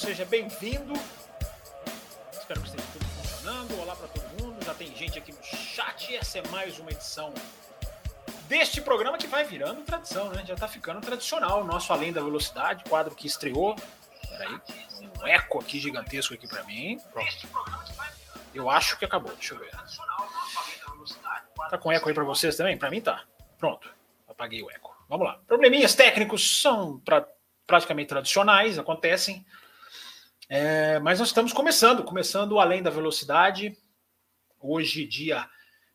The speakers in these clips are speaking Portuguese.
Seja bem-vindo. Espero que esteja tudo funcionando. Olá para todo mundo. Já tem gente aqui no chat. Essa é mais uma edição deste programa que vai virando tradição, né? Já tá ficando tradicional. Nosso Além da Velocidade, quadro que estreou. Peraí, um eco aqui gigantesco aqui para mim. Pronto. Eu acho que acabou. Deixa eu ver. Tá com eco aí para vocês também? Para mim tá. Pronto. Apaguei o eco. Vamos lá. Probleminhas técnicos são pra, praticamente tradicionais, acontecem. É, mas nós estamos começando, começando além da velocidade. Hoje, dia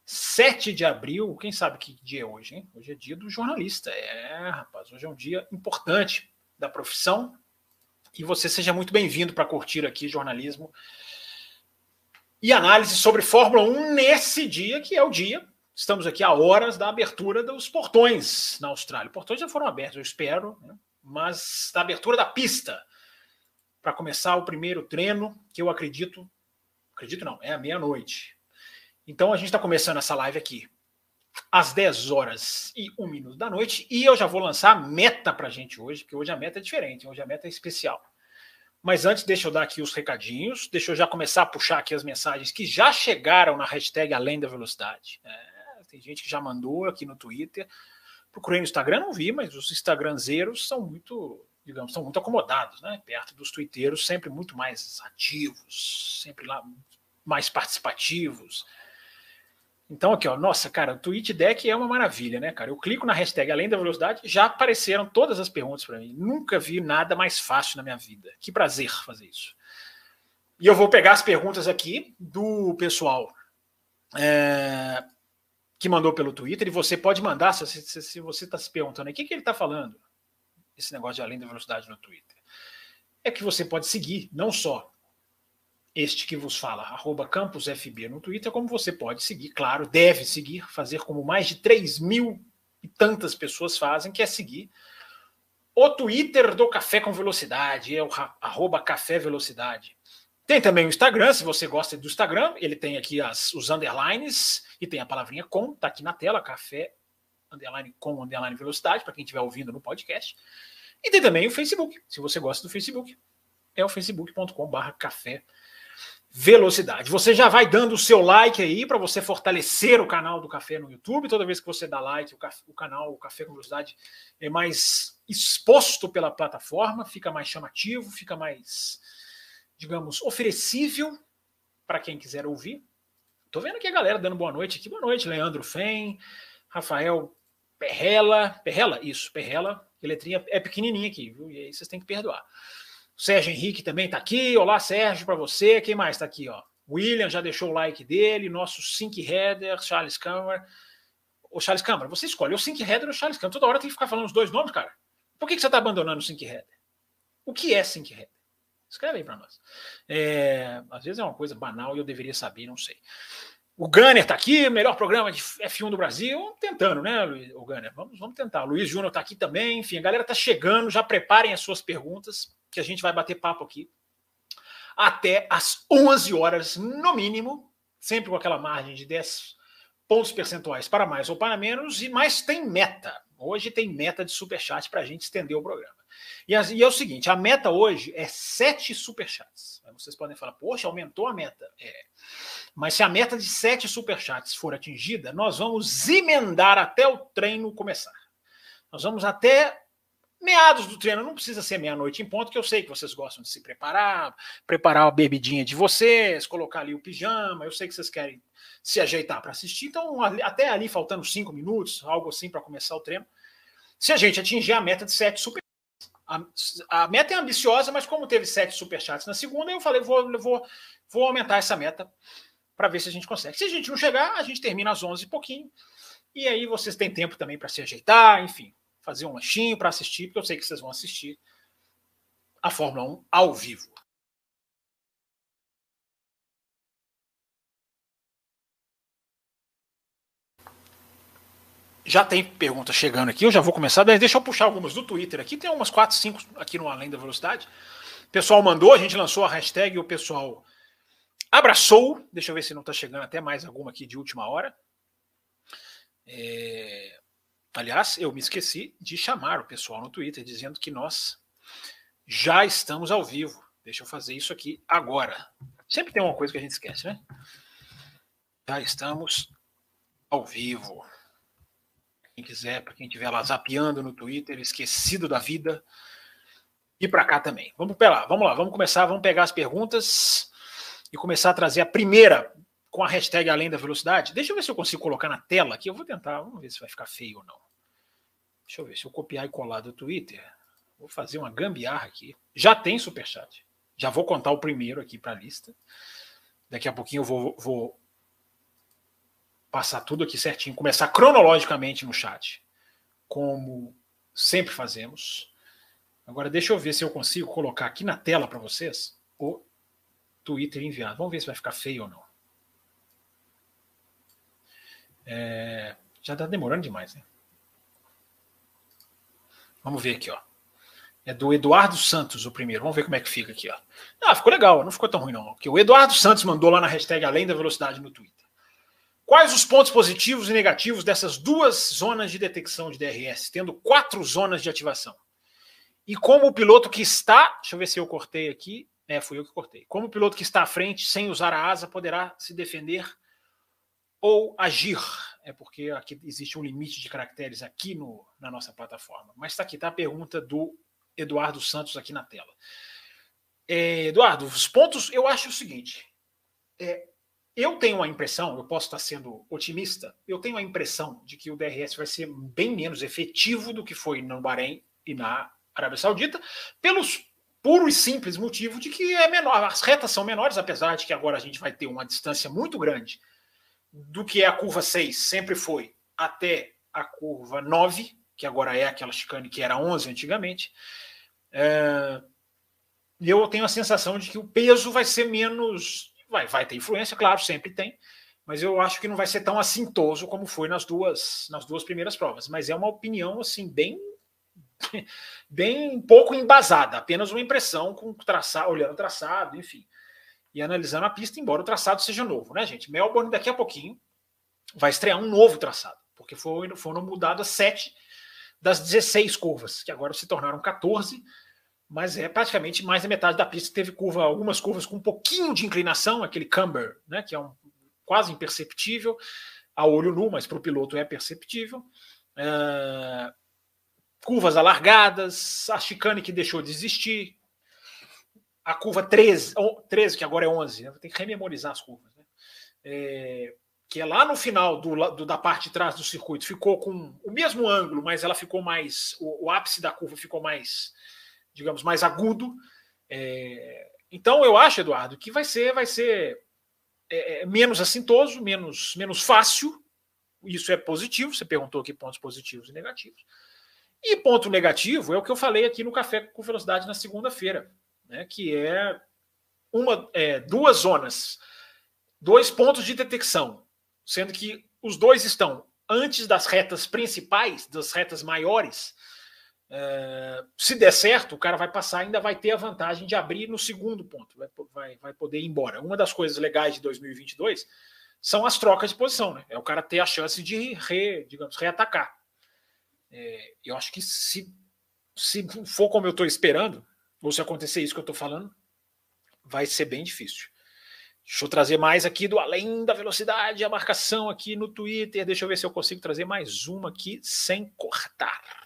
7 de abril. Quem sabe que dia é hoje, hein? Hoje é dia do jornalista. É, rapaz, hoje é um dia importante da profissão. E você seja muito bem-vindo para curtir aqui jornalismo e análise sobre Fórmula 1 nesse dia, que é o dia. Estamos aqui a horas da abertura dos portões na Austrália. Portões já foram abertos, eu espero, né? mas da abertura da pista para começar o primeiro treino, que eu acredito, acredito não, é a meia-noite. Então a gente está começando essa live aqui às 10 horas e 1 minuto da noite, e eu já vou lançar a meta para a gente hoje, porque hoje a meta é diferente, hoje a meta é especial. Mas antes, deixa eu dar aqui os recadinhos, deixa eu já começar a puxar aqui as mensagens que já chegaram na hashtag Além da Velocidade. É, tem gente que já mandou aqui no Twitter. Procurei no Instagram, não vi, mas os Instagramzeiros são muito, digamos, são muito acomodados, né? Perto dos twitteiros, sempre muito mais ativos, sempre lá mais participativos. Então, aqui, ó, nossa, cara, o Tweet Deck é uma maravilha, né, cara? Eu clico na hashtag Além da Velocidade, já apareceram todas as perguntas para mim. Nunca vi nada mais fácil na minha vida. Que prazer fazer isso. E eu vou pegar as perguntas aqui do pessoal é, que mandou pelo Twitter, e você pode mandar, se, se, se você está se perguntando o que, que ele está falando, esse negócio de Além da Velocidade no Twitter. É que você pode seguir, não só este que vos fala, arroba campusfb no Twitter, como você pode seguir, claro, deve seguir, fazer como mais de 3 mil e tantas pessoas fazem, que é seguir o Twitter do Café com Velocidade, é o arroba Café Velocidade. Tem também o Instagram, se você gosta do Instagram, ele tem aqui as, os underlines e tem a palavrinha com, tá aqui na tela, café, underline com, underline velocidade, para quem estiver ouvindo no podcast. E tem também o Facebook, se você gosta do Facebook, é o facebook.com barra café velocidade. Você já vai dando o seu like aí para você fortalecer o canal do Café no YouTube. Toda vez que você dá like, o, café, o, canal o Café com Velocidade é mais exposto pela plataforma, fica mais chamativo, fica mais, digamos, oferecível para quem quiser ouvir. Tô vendo aqui a galera dando boa noite aqui. Boa noite, Leandro Fen, Rafael Perrela. Perrela? Isso, Perrela. A letrinha é pequenininha aqui, viu? E aí vocês têm que perdoar. Sérgio Henrique também está aqui. Olá, Sérgio, para você. Quem mais está aqui? Ó? William já deixou o like dele. Nosso Sync Header, Charles Câmara. O Charles Câmara, você escolhe o Sync Header ou o Charles Câmara. Toda hora tem que ficar falando os dois nomes, cara. Por que, que você está abandonando o Sync Header? O que é Sync Header? Escreve aí para nós. É, às vezes é uma coisa banal e eu deveria saber, não sei. O Gunner está aqui, melhor programa de F1 do Brasil. Tentando, né, Luiz, o Gunner? Vamos, vamos tentar. O Luiz Júnior está aqui também. Enfim, a galera está chegando. Já preparem as suas perguntas que a gente vai bater papo aqui até às 11 horas, no mínimo, sempre com aquela margem de 10 pontos percentuais para mais ou para menos, e mais tem meta. Hoje tem meta de superchat para a gente estender o programa. E, e, é o seguinte: a meta hoje é 7 superchats. Vocês podem falar, poxa, aumentou a meta. É. Mas se a meta de 7 superchats for atingida, nós vamos emendar até o treino começar. Nós vamos até meados do treino, não precisa ser meia-noite em ponto, que eu sei que vocês gostam de se preparar, preparar a bebidinha de vocês, colocar ali o pijama, eu sei que vocês querem se ajeitar para assistir, então até ali faltando cinco minutos, algo assim para começar o treino, se a gente atingir a meta de sete super a, a, meta é ambiciosa, mas como teve sete superchats na segunda, eu falei, vou, vou, vou aumentar essa meta para ver se a gente consegue. Se a gente não chegar, a gente termina às 11 e pouquinho. E aí vocês têm tempo também para se ajeitar, enfim fazer um lanchinho para assistir, porque eu sei que vocês vão assistir a Fórmula 1 ao vivo. Já tem pergunta chegando aqui, eu já vou começar. Deixa eu puxar algumas do Twitter aqui. Tem umas 4, 5 aqui no Além da Velocidade. O pessoal mandou, a gente lançou a hashtag o pessoal abraçou. Deixa eu ver se não está chegando até mais alguma aqui de última hora. É... Aliás, eu me esqueci de chamar o pessoal no Twitter dizendo que nós já estamos ao vivo. Deixa eu fazer isso aqui agora. Sempre tem uma coisa que a gente esquece, né? Já estamos ao vivo. Quem quiser, para quem estiver lá zapeando no Twitter, esquecido da vida, e para cá também. Vamos lá, vamos lá, vamos começar, vamos pegar as perguntas e começar a trazer a primeira com a hashtag Além da Velocidade. Deixa eu ver se eu consigo colocar na tela aqui. Eu vou tentar, vamos ver se vai ficar feio ou não. Deixa eu ver se eu copiar e colar do Twitter. Vou fazer uma gambiarra aqui. Já tem superchat. Já vou contar o primeiro aqui para a lista. Daqui a pouquinho eu vou, vou passar tudo aqui certinho, começar cronologicamente no chat, como sempre fazemos. Agora deixa eu ver se eu consigo colocar aqui na tela para vocês o Twitter enviado. Vamos ver se vai ficar feio ou não. É, já está demorando demais, né? Vamos ver aqui, ó. É do Eduardo Santos, o primeiro. Vamos ver como é que fica aqui, ó. Ah, ficou legal, não ficou tão ruim, não. Porque o Eduardo Santos mandou lá na hashtag Além da Velocidade no Twitter. Quais os pontos positivos e negativos dessas duas zonas de detecção de DRS, tendo quatro zonas de ativação? E como o piloto que está, deixa eu ver se eu cortei aqui, é, fui eu que cortei. Como o piloto que está à frente, sem usar a asa, poderá se defender ou agir? É porque aqui existe um limite de caracteres aqui no, na nossa plataforma. Mas está aqui, está a pergunta do Eduardo Santos aqui na tela. É, Eduardo, os pontos, eu acho o seguinte: é, eu tenho a impressão, eu posso estar sendo otimista, eu tenho a impressão de que o DRS vai ser bem menos efetivo do que foi no Bahrein e na Arábia Saudita, pelos puro e simples motivo de que é menor, as retas são menores, apesar de que agora a gente vai ter uma distância muito grande do que é a curva 6, sempre foi, até a curva 9, que agora é aquela chicane que era 11 antigamente. É, eu tenho a sensação de que o peso vai ser menos Vai, vai ter influência, claro, sempre tem, mas eu acho que não vai ser tão assintoso como foi nas duas, nas duas primeiras provas. Mas é uma opinião assim bem bem pouco embasada, apenas uma impressão com traçado, olhando o traçado, enfim, e analisando a pista, embora o traçado seja novo, né, gente? Melbourne daqui a pouquinho vai estrear um novo traçado, porque foram, foram mudadas sete das 16 curvas, que agora se tornaram 14 mas é praticamente mais da metade da pista. Teve curva, algumas curvas com um pouquinho de inclinação, aquele camber, né, que é um, quase imperceptível a olho nu, mas para o piloto é perceptível. É, curvas alargadas, a chicane que deixou de existir, a curva 13, 13 que agora é 11, né, tem que rememorizar as curvas. Né, é, que é lá no final do, do, da parte de trás do circuito, ficou com o mesmo ângulo, mas ela ficou mais. O, o ápice da curva ficou mais digamos, mais agudo. É, então eu acho, Eduardo, que vai ser, vai ser é, é, menos assintoso, menos, menos fácil. Isso é positivo. Você perguntou aqui pontos positivos e negativos. E ponto negativo é o que eu falei aqui no Café com Velocidade na segunda-feira, né, que é uma, é, duas zonas, dois pontos de detecção, sendo que os dois estão antes das retas principais, das retas maiores, se der certo, o cara vai passar, ainda vai ter a vantagem de abrir no segundo ponto, vai, vai, vai poder ir embora. Uma das coisas legais de 2022 são as trocas de posição, né? É o cara ter a chance de re, digamos, reatacar. É, eu acho que se, se for como eu estou esperando, ou se acontecer isso que eu estou falando, vai ser bem difícil. Deixa eu trazer mais aqui do além da velocidade, a marcação aqui no Twitter. Deixa eu ver se eu consigo trazer mais uma aqui sem cortar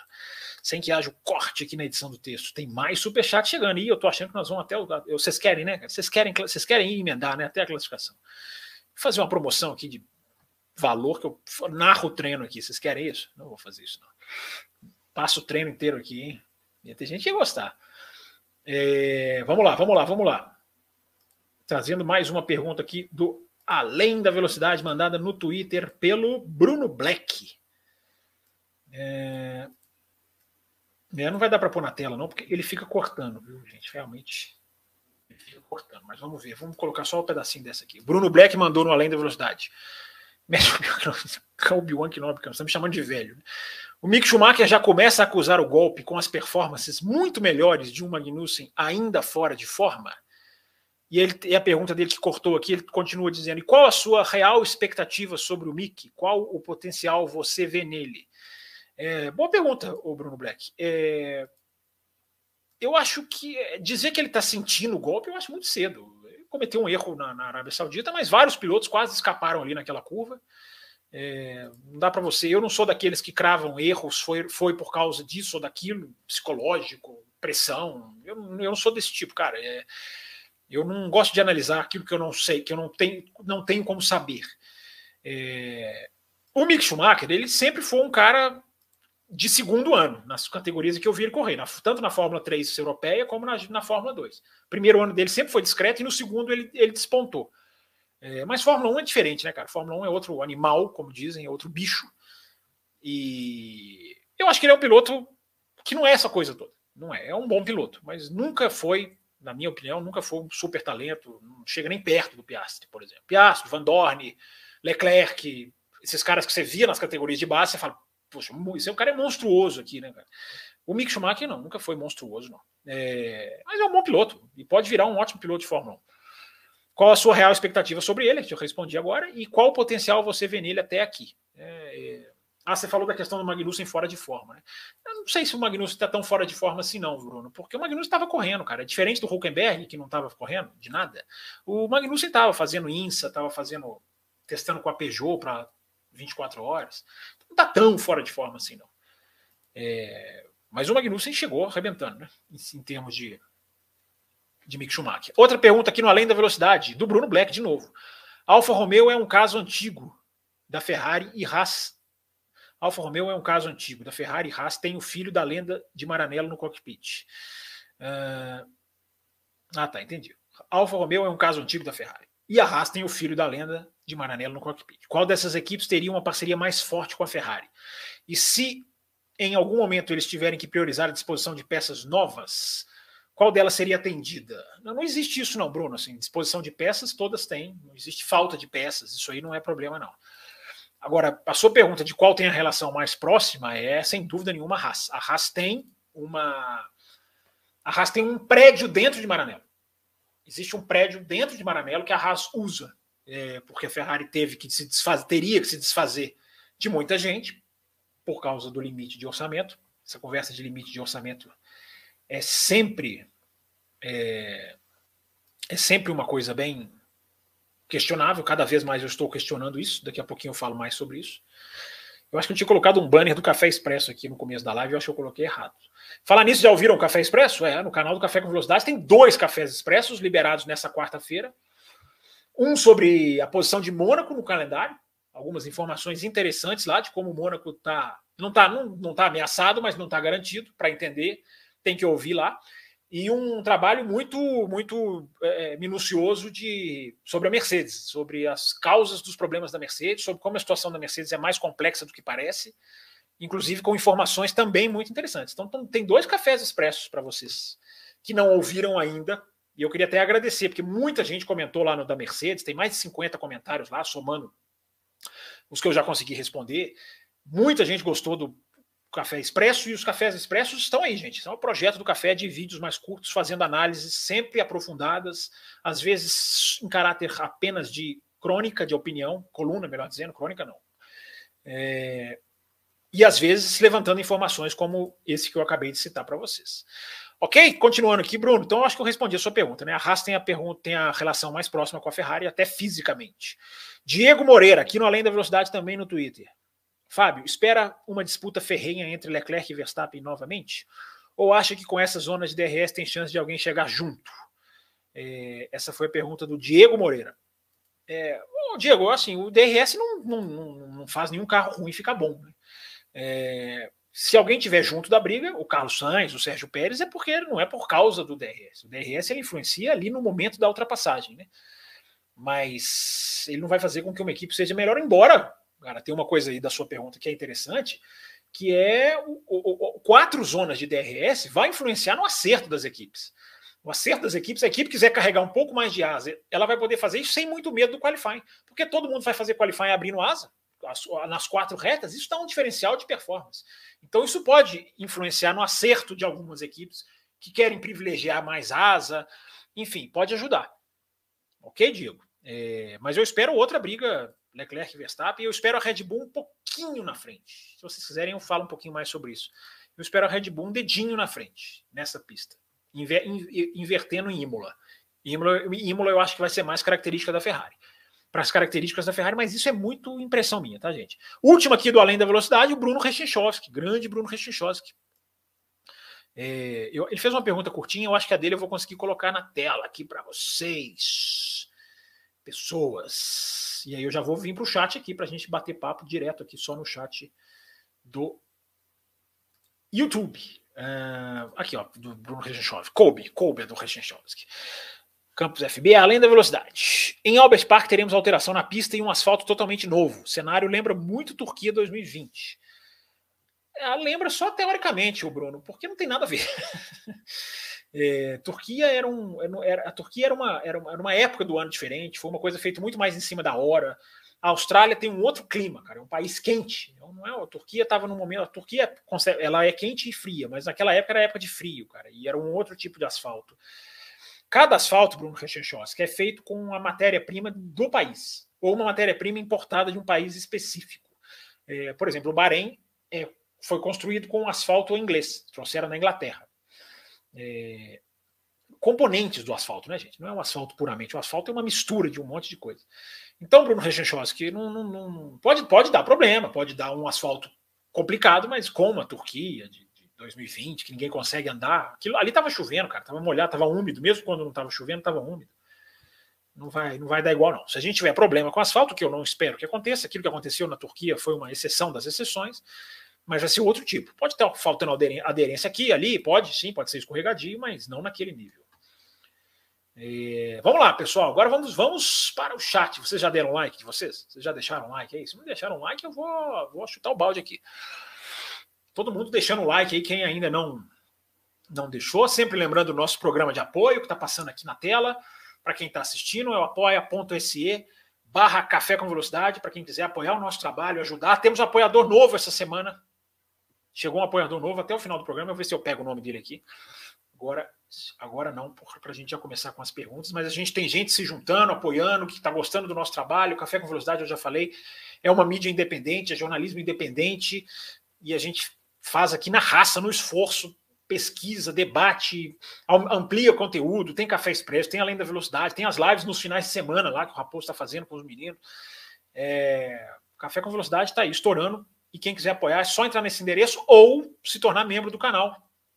sem que haja o corte aqui na edição do texto. Tem mais superchat chegando. E eu tô achando que nós vamos até o. Vocês querem, né? Vocês querem, vocês querem emendar né? até a classificação. Vou fazer uma promoção aqui de valor que eu narro o treino aqui. Vocês querem isso? Não vou fazer isso, não. Passo o treino inteiro aqui, hein? Ia ter gente que ia gostar. É, vamos lá, vamos lá, vamos lá. Trazendo mais uma pergunta aqui do Além da Velocidade, mandada no Twitter pelo Bruno Black. É, É, não vai dar para pôr na tela, não, porque ele fica cortando, viu, gente? Realmente. Ele fica cortando. Mas vamos ver. Vamos colocar só um pedacinho dessa aqui. Bruno Black mandou no Além da Velocidade. Obi-Wan Kenobi, você tá me chamando de velho. Né? O Mick Schumacher já começa a acusar o golpe com as performances muito melhores de um Magnussen ainda fora de forma. E, ele, e a pergunta dele que cortou aqui, ele continua dizendo: e qual a sua real expectativa sobre o Mick? Qual o potencial você vê nele? É, boa pergunta, o Bruno Black. É, eu acho que é, dizer que ele está sentindo o golpe, eu acho muito cedo. Ele cometeu um erro na, na, Arábia Saudita, mas vários pilotos quase escaparam ali naquela curva. É, não dá para você. Eu não sou daqueles que cravam erros, foi, foi por causa disso ou daquilo, psicológico, pressão. Eu, eu não sou desse tipo, cara. É, eu não gosto de analisar aquilo que eu não sei, que eu não tenho, não tenho como saber. É, o Mick Schumacher, ele sempre foi um cara de segundo ano, nas categorias que eu vi ele correr, na, tanto na Fórmula 3 europeia como na, na Fórmula 2. Primeiro ano dele sempre foi discreto e no segundo ele, ele despontou. É, mas Fórmula 1 é diferente, né, cara? Fórmula 1 é outro animal, como dizem, é outro bicho. E eu acho que ele é um piloto que não é essa coisa toda. Não é, é um bom piloto, mas nunca foi, na minha opinião, nunca foi um super talento, não chega nem perto do Piastri, por exemplo. Piastri, Van Dorn, Leclerc, esses caras que você via nas categorias de base, você fala, poxa, esse cara é monstruoso aqui, né, cara? O Mick Schumacher não, nunca foi monstruoso, não. É, mas é um bom piloto e pode virar um ótimo piloto de Fórmula 1. Qual a sua real expectativa sobre ele? Que eu respondi agora. E qual potencial você vê nele até aqui? É, é... Ah, você falou da questão do Magnussen fora de forma. Né? Eu não sei se o Magnussen está tão fora de forma assim, não, Bruno, porque o Magnussen estava correndo, cara. Diferente do Huckenberg, que não estava correndo de nada, o Magnussen estava fazendo INSA, estava fazendo, testando com a Peugeot para 24 horas não está tão fora de forma assim, não. É, mas o Magnussen chegou arrebentando, né? Em, em, termos de, de Mick Schumacher. Outra pergunta aqui no Além da Velocidade, do Bruno Black, de novo. Alfa Romeo é um caso antigo da Ferrari e Haas. Alfa Romeo é um caso antigo da Ferrari e Haas tem o filho da lenda de Maranello no cockpit. Uh... Ah, tá, entendi. Alfa Romeo é um caso antigo da Ferrari. E a Haas tem o filho da lenda de Maranello no cockpit. Qual dessas equipes teria uma parceria mais forte com a Ferrari? E se em algum momento eles tiverem que priorizar a disposição de peças novas, qual delas seria atendida? Não, não existe isso não, Bruno. Assim, disposição de peças todas têm, não existe falta de peças, isso aí não é problema não. Agora, a sua pergunta de qual tem a relação mais próxima é, sem dúvida nenhuma, a Haas. A Haas tem uma... A Haas tem um prédio dentro de Maranello. Existe um prédio dentro de Maranello que a Haas usa é, porque a Ferrari teve que se desfazer, teria que se desfazer de muita gente por causa do limite de orçamento. Essa conversa de limite de orçamento é sempre é, é sempre uma coisa bem questionável. Cada vez mais eu estou questionando isso. Daqui a pouquinho eu falo mais sobre isso. Eu acho que eu tinha colocado um banner do Café Expresso aqui no começo da live, eu acho que eu coloquei errado. Falar nisso, já ouviram o Café Expresso? É, no canal do Café com Velocidade tem dois cafés expressos liberados nessa quarta-feira. Um sobre a posição de Mônaco no calendário, algumas informações interessantes lá de como o Mônaco tá, não está não, não tá ameaçado, mas não está garantido para entender, tem que ouvir lá. E um trabalho muito muito é, minucioso de sobre a Mercedes, sobre as causas dos problemas da Mercedes, sobre como a situação da Mercedes é mais complexa do que parece, inclusive com informações também muito interessantes. Então tem dois cafés expressos para vocês que não ouviram ainda e eu queria até agradecer, porque muita gente comentou lá no da Mercedes, tem mais de 50 comentários lá, somando os que eu já consegui responder. Muita gente gostou do Café Expresso e os Cafés Expressos estão aí, gente. São o projeto do café de vídeos mais curtos, fazendo análises sempre aprofundadas, às vezes em caráter apenas de crônica, de opinião, coluna, melhor dizendo, crônica não. É, e às vezes levantando informações como esse que eu acabei de citar para vocês. Ok? Continuando aqui, Bruno. Então, acho que eu respondi a sua pergunta. Né? A Haas tem a, pergunta, tem a relação mais próxima com a Ferrari, até fisicamente. Diego Moreira, aqui no Além da Velocidade, também no Twitter. Fábio, espera uma disputa ferrenha entre Leclerc e Verstappen novamente? Ou acha que com essa zona de DRS tem chance de alguém chegar junto? É, essa foi a pergunta do Diego Moreira. É, Diego, assim, o DRS não, não, não, faz nenhum carro ruim ficar bom. Né? É, se alguém tiver junto da briga, o Carlos Sainz, o Sérgio Pérez, é porque não é por causa do DRS. O DRS ele influencia ali no momento da ultrapassagem, né? Mas ele não vai fazer com que uma equipe seja melhor, embora, cara, tem uma coisa aí da sua pergunta que é interessante, que é o, o, o, quatro zonas de DRS vai influenciar no acerto das equipes. O acerto das equipes, a equipe quiser carregar um pouco mais de asa, ela vai poder fazer isso sem muito medo do qualifying, porque todo mundo vai fazer qualifying abrindo asa nas quatro retas, isso dá um diferencial de performance. Então, isso pode influenciar no acerto de algumas equipes que querem privilegiar mais asa, enfim, pode ajudar. Ok, Diego? É, mas eu espero outra briga Leclerc e Verstappen. Eu espero a Red Bull um pouquinho na frente. Se vocês quiserem, eu falo um pouquinho mais sobre isso. Eu espero a Red Bull um dedinho na frente nessa pista, inver, invertendo em Imola. Imola. Imola eu acho que vai ser mais característica da Ferrari. Para as características da Ferrari, mas isso é muito impressão minha, tá, gente? Último aqui do Além da Velocidade, o Bruno Rechinchowski, grande Bruno Rechinchowski. É, eu, ele fez uma pergunta curtinha, eu acho que a dele eu vou conseguir colocar na tela aqui para vocês. Pessoas. E aí eu já vou vir para o chat aqui para a gente bater papo direto aqui só no chat do YouTube. Uh, aqui, ó, do Bruno Regenchovski. Kobe, Kobe é do Regenchovski. Campos FB, além da velocidade. Em Albert Park teremos alteração na pista e um asfalto totalmente novo. O cenário lembra muito Turquia 2020. É, lembra só teoricamente, o Bruno, porque não tem nada a ver. É, Turquia era um, era, a Turquia era uma, era, uma, era uma época do ano diferente, foi uma coisa feita muito mais em cima da hora. A Austrália tem um outro clima, cara, é um país quente. Não é, a Turquia estava no momento, a Turquia ela é quente e fria, mas naquela época era época de frio, cara, e era um outro tipo de asfalto. Cada asfalto, Bruno Rechenchowski, é feito com a matéria-prima do país, ou uma matéria-prima importada de um país específico. É, por exemplo, o Bahrein é, foi construído com asfalto inglês, trouxeram na Inglaterra é, componentes do asfalto, né, gente? Não é um asfalto puramente. O asfalto é uma mistura de um monte de coisa. Então, Bruno Rechenchowski, não, não, não, pode, pode dar problema, pode dar um asfalto complicado, mas como a Turquia de 2020, que ninguém consegue andar. Aquilo, ali estava chovendo, cara, estava molhado, estava úmido, mesmo quando não estava chovendo, estava úmido. Não vai, não vai dar igual, não. Se a gente tiver problema com asfalto, que eu não espero que aconteça, aquilo que aconteceu na Turquia foi uma exceção das exceções, mas vai ser outro tipo. Pode estar faltando aderência aqui, ali, pode sim, pode ser escorregadio, mas não naquele nível. É, vamos lá, pessoal. Agora vamos, vamos para o chat. Vocês já deram like de vocês? Vocês já deixaram like aí? Se não deixaram like, eu vou, vou chutar o balde aqui. Todo mundo deixando like aí, quem ainda não não deixou. Sempre lembrando o nosso programa de apoio que está passando aqui na tela. Para quem está assistindo, é o apoia.se barra café com velocidade. Para quem quiser apoiar o nosso trabalho, ajudar. Temos um apoiador novo essa semana. Chegou um apoiador novo até o final do programa, eu vou ver se eu pego o nome dele aqui. Agora, agora não, para a gente já começar com as perguntas, mas a gente tem gente se juntando, apoiando, que está gostando do nosso trabalho. Café com Velocidade, eu já falei, é uma mídia independente, é jornalismo independente, e a gente faz aqui na raça, no esforço, pesquisa, debate, amplia conteúdo, tem Café Expresso, tem Além da Velocidade, tem as lives nos finais de semana lá que o Raposo está fazendo com os meninos. É, Café com Velocidade está aí, estourando e quem quiser apoiar é só entrar nesse endereço ou se tornar membro do canal.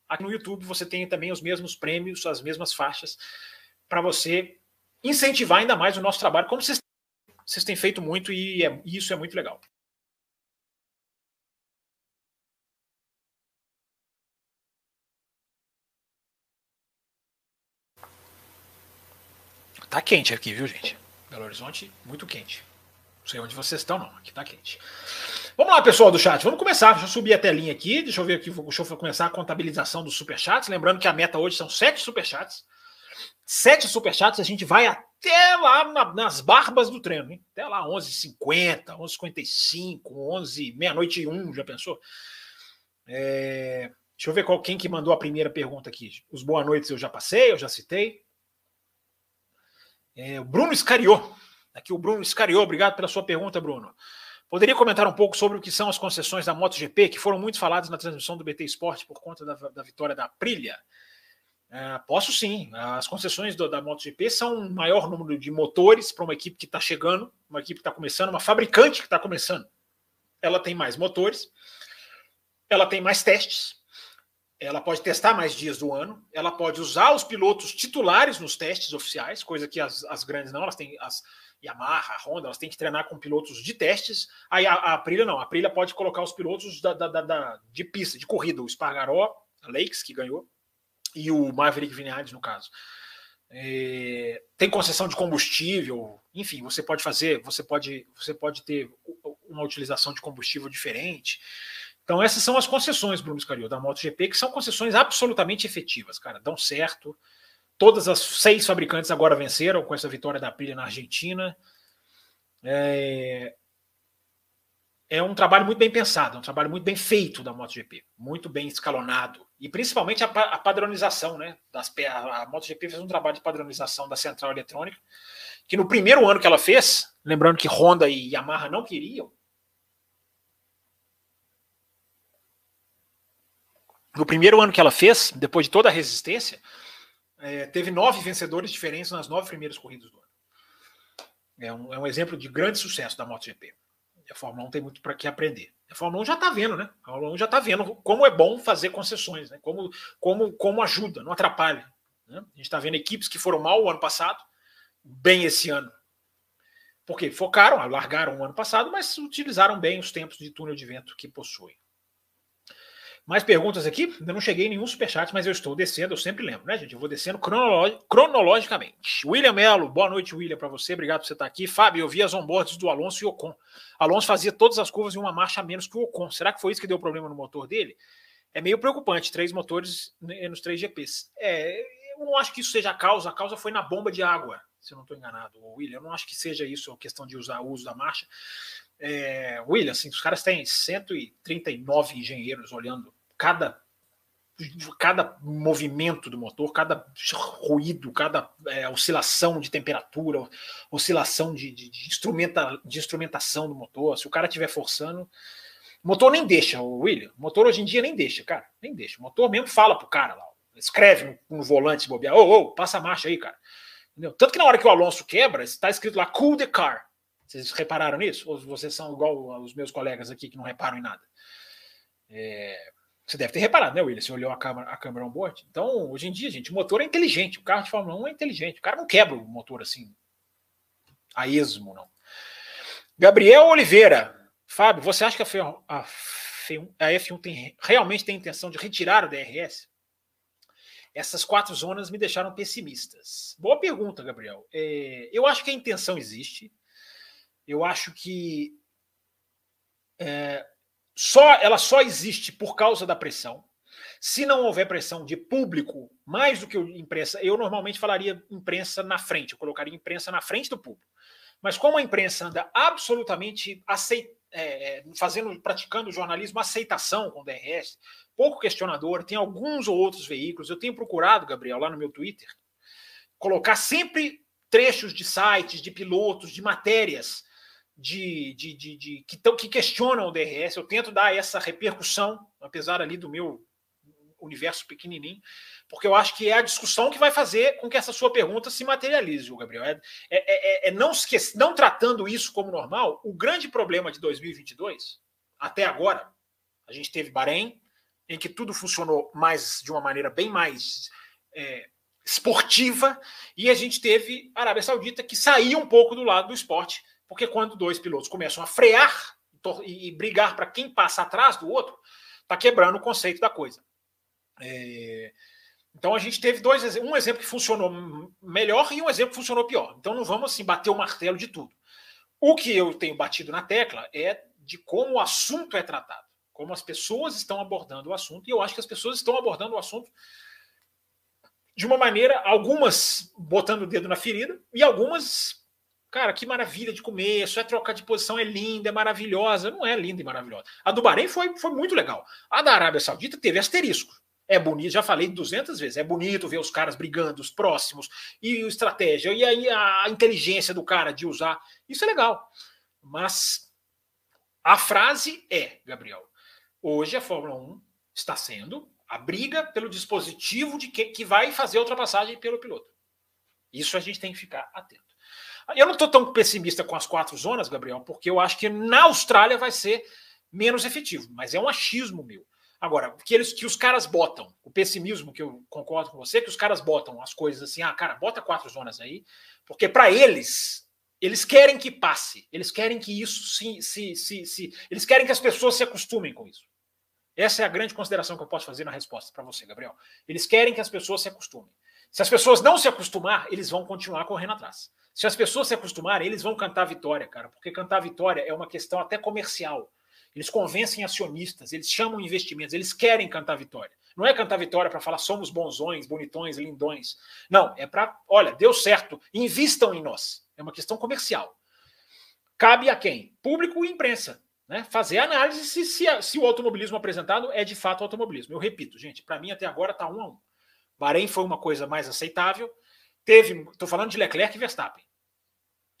Aqui no YouTube você tem também os mesmos prêmios, as mesmas faixas, para você incentivar ainda mais o nosso trabalho, como vocês, vocês têm feito muito e, é, e isso é muito legal. Tá quente aqui, viu, gente? Belo Horizonte, muito quente. Não sei onde vocês estão, não. Aqui tá quente. Vamos lá, pessoal do chat. Vamos começar. Deixa eu subir a telinha aqui. Deixa eu ver aqui. Deixa eu começar a contabilização dos superchats. Lembrando que a meta hoje são sete superchats. Sete superchats. A gente vai até lá na, nas barbas do treino. Hein? Até lá, 11h50, 11h55, 11 meia-noite e um. Já pensou? É... Deixa eu ver qual, quem que mandou a primeira pergunta aqui. Os boa noites eu já passei, eu já citei. É, Bruno Escariô. Aqui o Bruno Escariô. Obrigado pela sua pergunta, Bruno. Poderia comentar um pouco sobre o que são as concessões da MotoGP, que foram muito faladas na transmissão do BT Esporte por conta da, da vitória da Aprilia? É, posso sim. As concessões do, da MotoGP são um maior número de motores para uma equipe que está chegando, uma equipe que está começando, uma fabricante que está começando. Ela tem mais motores, ela tem mais testes, ela pode testar mais dias do ano, ela pode usar os pilotos titulares nos testes oficiais, coisa que as, as grandes não, elas têm as, Yamaha, Honda, elas têm que treinar com pilotos de testes. Aí a, a Aprilia não, a Aprilia pode colocar os pilotos da, da, da, de pista, de corrida, o Spargaró, a Lakes, que ganhou, e o Maverick Vinales, no caso. É, tem concessão de combustível, enfim, você pode fazer, você pode, você pode ter uma utilização de combustível diferente. Então, essas são as concessões, Bruno Scario, da MotoGP, que são concessões absolutamente efetivas, cara. Dão certo. Todas as seis fabricantes agora venceram com essa vitória da Aprilia na Argentina. É... é um trabalho muito bem pensado, é um trabalho muito bem feito da MotoGP, muito bem escalonado. E principalmente a, a padronização, né? Das, a MotoGP fez um trabalho de padronização da central eletrônica, que no primeiro ano que ela fez, lembrando que Honda e Yamaha não queriam, no primeiro ano que ela fez, depois de toda a resistência, é, teve nove vencedores diferentes nas nove primeiras corridas do ano. É um, é um exemplo de grande sucesso da MotoGP. A Fórmula 1 tem muito para que aprender. A Fórmula 1 já está vendo, né? A Fórmula 1 já está vendo como é bom fazer concessões, né? como, como, como ajuda, não atrapalha. Né? A gente está vendo equipes que foram mal o ano passado, bem esse ano. Porque focaram, largaram o ano passado, mas utilizaram bem os tempos de túnel de vento que possuem. Mais perguntas aqui? Ainda não cheguei em nenhum superchat, mas eu estou descendo, eu sempre lembro, né, gente? Eu vou descendo cronologicamente. William Melo, boa noite, William, para você. Obrigado por você estar aqui. Fábio, eu vi as onboards do Alonso e Ocon. Alonso fazia todas as curvas em uma marcha a menos que o Ocon. Será que foi isso que deu problema no motor dele? É meio preocupante, três motores nos três GPs. É, eu não acho que isso seja a causa, a causa foi na bomba de água, se eu não estou enganado, William. Eu não acho que seja isso a questão de usar o uso da marcha. É, William, assim, os caras têm 139 engenheiros olhando cada cada movimento do motor, cada ruído, cada é, oscilação de temperatura, oscilação de, de, de, instrumenta, de instrumentação do motor. Se o cara estiver forçando, o motor nem deixa, o William. O motor hoje em dia nem deixa, cara, nem deixa. O motor mesmo fala pro cara lá, escreve no, no volante bobear, ô, ô, passa a marcha aí, cara. Entendeu? Tanto que na hora que o Alonso quebra, está escrito lá cool the car. Vocês repararam nisso? Ou vocês são igual os meus colegas aqui que não reparam em nada? É, você deve ter reparado, né, William? Você olhou a câmera, a câmera on-board. Então, hoje em dia, gente, o motor é inteligente. O carro de Fórmula 1 é inteligente. O cara não quebra o motor assim, a esmo, não. Gabriel Oliveira. Fábio, você acha que a, F1, a, F1, a F1 tem, realmente tem intenção de retirar o DRS? Essas quatro zonas me deixaram pessimistas. Boa pergunta, Gabriel. É, eu acho que a intenção existe. Eu acho que é, só ela só existe por causa da pressão. Se não houver pressão de público, mais do que imprensa, eu normalmente falaria imprensa na frente, eu colocaria imprensa na frente do público. Mas como a imprensa anda absolutamente aceit, é, é fazendo, praticando jornalismo aceitação com o DRS, pouco questionador, tem alguns ou outros veículos. Eu tenho procurado, Gabriel, lá no meu Twitter, colocar sempre trechos de sites, de pilotos, de matérias de, de, de, de que, tão, que questionam o DRS. Eu tento dar essa repercussão, apesar ali do meu universo pequenininho, porque eu acho que é a discussão que vai fazer com que essa sua pergunta se materialize, Gabriel. É, é, é, é não, esquece, não tratando isso como normal. O grande problema de 2022, até agora, a gente teve Bahrein, em que tudo funcionou mais de uma maneira bem mais é, esportiva, e a gente teve Arábia Saudita que saiu um pouco do lado do esporte porque quando dois pilotos começam a frear e brigar para quem passa atrás do outro, está quebrando o conceito da coisa. É... Então a gente teve dois um exemplo que funcionou melhor e um exemplo que funcionou pior. Então não vamos assim bater o martelo de tudo. O que eu tenho batido na tecla é de como o assunto é tratado, como as pessoas estão abordando o assunto, e eu acho que as pessoas estão abordando o assunto de uma maneira, algumas botando o dedo na ferida e algumas Cara, que maravilha de comer, só é trocar de posição, é linda, é maravilhosa. Não é linda e maravilhosa. A do Bahrein foi, foi muito legal. A da Arábia Saudita teve asterisco. É bonito, já falei 200 vezes, é bonito ver os caras brigando, os próximos, e a estratégia, e aí a inteligência do cara de usar. Isso é legal. Mas a frase é, Gabriel, hoje a Fórmula 1 está sendo a briga pelo dispositivo de que, que vai fazer a ultrapassagem pelo piloto. Isso a gente tem que ficar atento. Eu não estou tão pessimista com as quatro zonas, Gabriel, porque eu acho que na Austrália vai ser menos efetivo, mas é um achismo meu. Agora, que eles que os caras botam, o pessimismo que eu concordo com você, que os caras botam as coisas assim, ah, cara, bota quatro zonas aí, porque para eles, eles querem que passe, eles querem que isso se, se, se, se, eles querem que as pessoas se acostumem com isso. Essa é a grande consideração que eu posso fazer na resposta para você, Gabriel. Eles querem que as pessoas se acostumem. Se as pessoas não se acostumar, eles vão continuar correndo atrás. Se as pessoas se acostumarem, eles vão cantar vitória, cara, porque cantar vitória é uma questão até comercial. Eles convencem acionistas, eles chamam investimentos, eles querem cantar vitória. Não é cantar vitória para falar somos bonzões, bonitões, lindões. Não, é para, olha, deu certo, invistam em nós. É uma questão comercial. Cabe a quem? Público e imprensa. Né? Fazer análise se, se, se, o automobilismo apresentado é de fato automobilismo. Eu repito, gente, para mim até agora está um a um. Bahrein foi uma coisa mais aceitável. Teve, estou falando de Leclerc e Verstappen.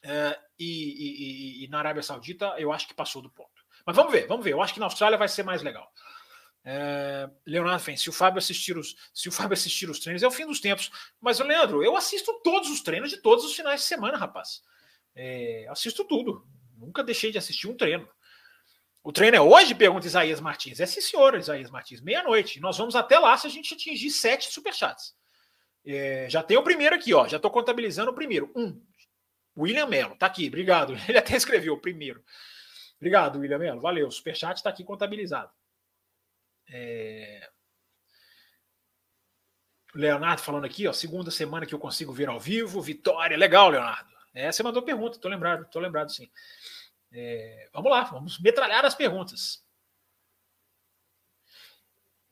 Uh, e, e, e, na Arábia Saudita eu acho que passou do ponto. Mas vamos ver, vamos ver. Eu acho que na Austrália vai ser mais legal. É, Leonardo Fens, se o Fábio assistir os, se o Fábio assistir os treinos, é o fim dos tempos. Mas, Leandro, eu assisto todos os treinos de todos os finais de semana, rapaz. É, assisto tudo. Nunca deixei de assistir um treino. O treino é hoje? Pergunta Isaías Martins. É sim, senhor, Isaías Martins. Meia-noite. Nós vamos até lá se a gente atingir sete superchats. É, já tem o primeiro aqui, ó. Já estou contabilizando o primeiro. Um. William Mello. Tá aqui, obrigado. Ele até escreveu o primeiro. Obrigado, William Mello. Valeu. O superchat está aqui contabilizado. É... Leonardo falando aqui, ó, segunda semana que eu consigo ver ao vivo, vitória, legal, Leonardo. É, você mandou pergunta, tô lembrado, tô lembrado sim. É, vamos lá, vamos metralhar as perguntas.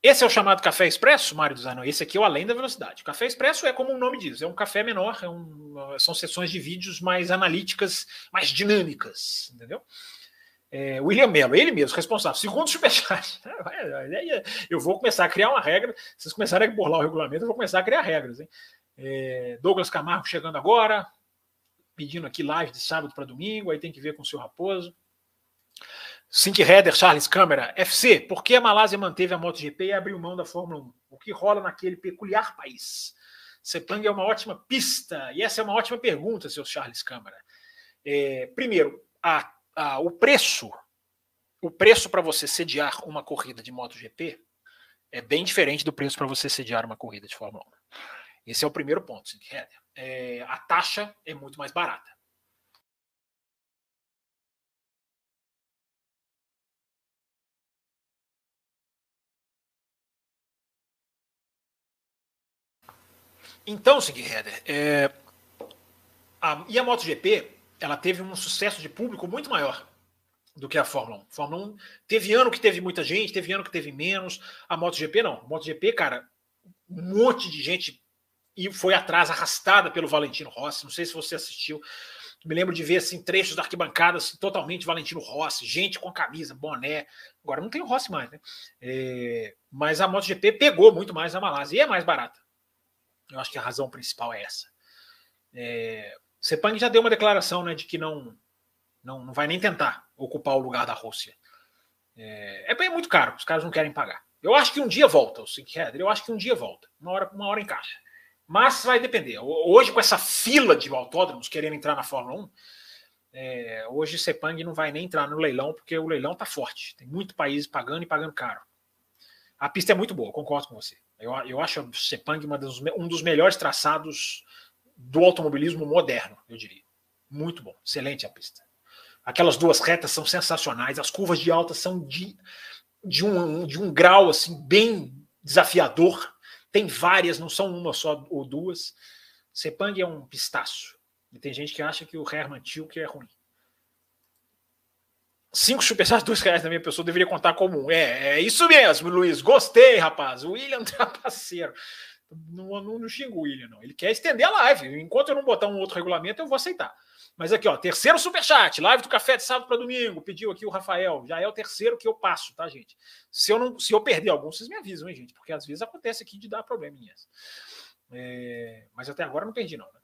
Esse é o chamado café expresso, Mário dos Anão. Esse aqui é o além da velocidade. Café expresso é como o nome diz, é um café menor, é um, são sessões de vídeos mais analíticas, mais dinâmicas, entendeu? É, William Mello, ele mesmo, responsável. Segundo superchat. Eu vou começar a criar uma regra. Se vocês começarem a burlar o regulamento, eu vou começar a criar regras. Hein? É, Douglas Camargo chegando agora, pedindo aqui live de sábado para domingo, aí tem que ver com o seu Raposo. Sink Header, Charles Câmara, FC, por que a Malásia manteve a MotoGP e abriu mão da Fórmula 1? O que rola naquele peculiar país? Sepang é uma ótima pista, e essa é uma ótima pergunta, seu Charles Câmara. É, primeiro, a ah, o preço, o preço para você sediar uma corrida de MotoGP é bem diferente do preço para você sediar uma corrida de Fórmula 1. Esse é o primeiro ponto. É, a taxa é muito mais barata. Então, Sig Header, é, a, e a MotoGP ela teve um sucesso de público muito maior do que a Fórmula 1. A Fórmula 1 teve ano que teve muita gente, teve ano que teve menos. A MotoGP não. A MotoGP, cara, um monte de gente e foi atrás, arrastada pelo Valentino Rossi. Não sei se você assistiu. Me lembro de ver assim, trechos da arquibancada assim, totalmente Valentino Rossi, gente com camisa, boné. Agora não tem o Rossi mais, né? É, mas a MotoGP pegou muito mais a Malásia e é mais barata. Eu acho que a razão principal é essa. É, Sepang já deu uma declaração né, de que não, não, não vai nem tentar ocupar o lugar da Rússia. É, é bem muito caro, os caras não querem pagar. Eu acho que um dia volta o Sick eu acho que um dia volta, uma hora, uma hora encaixa. Mas vai depender. Hoje, com essa fila de autódromos querendo entrar na Fórmula 1, é, hoje Sepang não vai nem entrar no leilão, porque o leilão está forte. Tem muito país pagando e pagando caro. A pista é muito boa, concordo com você. Eu, eu acho a Sepang dos, um dos melhores traçados do automobilismo moderno, eu diria. Muito bom, excelente a pista. Aquelas duas retas são sensacionais, as curvas de alta são de, de, um, de um grau assim bem desafiador. Tem várias, não são uma só ou duas. Sepang é um pistaço. E tem gente que acha que o Herman Tilke é ruim. Cinco superchats, dois reais da minha pessoa deveria contar como um. É, é isso mesmo, Luiz. Gostei, rapaz. O William trapaceiro. Não, não, não xingo o William, não. Ele quer estender a live. Enquanto eu não botar um outro regulamento, eu vou aceitar. Mas aqui, ó, terceiro superchat, live do café de sábado para domingo. Pediu aqui o Rafael. Já é o terceiro que eu passo, tá, gente? Se eu não, se eu perder algum, vocês me avisam, hein, gente? Porque às vezes acontece aqui de dar probleminhas. É, mas até agora não perdi, não. Né?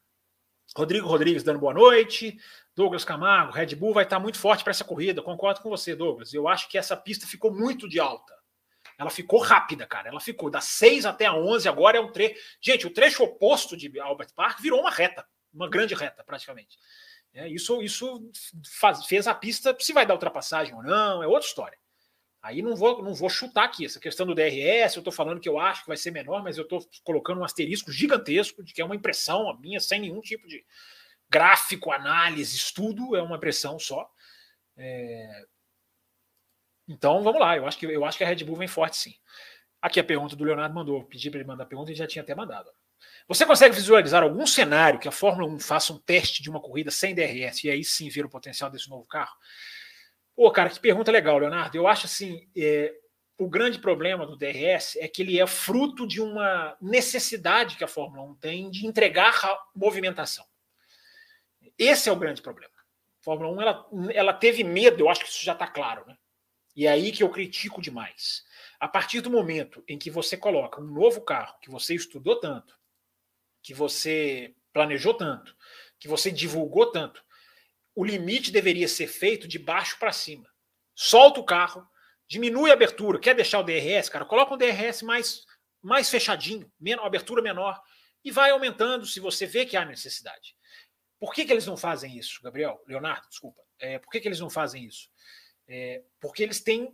Rodrigo Rodrigues dando boa noite. Douglas Camargo, Red Bull vai estar muito forte para essa corrida. Concordo com você, Douglas. Eu acho que essa pista ficou muito de alta. Ela ficou rápida, cara. Ela ficou das 6 até a 11, agora é um trecho. Gente, o trecho oposto de Albert Park virou uma reta, uma grande reta, praticamente. É, isso isso faz, fez a pista, se vai dar ultrapassagem ou não, é outra história. Aí não vou, não vou chutar aqui. Essa questão do DRS, eu estou falando que eu acho que vai ser menor, mas eu estou colocando um asterisco gigantesco de que é uma impressão minha, sem nenhum tipo de gráfico, análise, estudo, é uma impressão só. É, então vamos lá, eu acho que, eu acho que a Red Bull vem forte sim. Aqui a pergunta do Leonardo mandou, pedi para ele mandar a pergunta e já tinha até mandado. Você consegue visualizar algum cenário que a Fórmula 1 faça um teste de uma corrida sem DRS e aí sim ver o potencial desse novo carro? Pô, cara, que pergunta legal, Leonardo. Eu acho assim, é, o grande problema do DRS é que ele é fruto de uma necessidade que a Fórmula 1 tem de entregar movimentação. Esse é o grande problema. A Fórmula 1 ela, ela teve medo, eu acho que isso já está claro, né? E é aí que eu critico demais. A partir do momento em que você coloca um novo carro que você estudou tanto, que você planejou tanto, que você divulgou tanto, o limite deveria ser feito de baixo para cima. Solta o carro, diminui a abertura, quer deixar o DRS, cara, coloca um DRS mais, mais fechadinho, menor, abertura menor, e vai aumentando se você vê que há necessidade. Por que, que eles não fazem isso, Gabriel? Leonardo, desculpa. É, por que, que eles não fazem isso? É, porque eles têm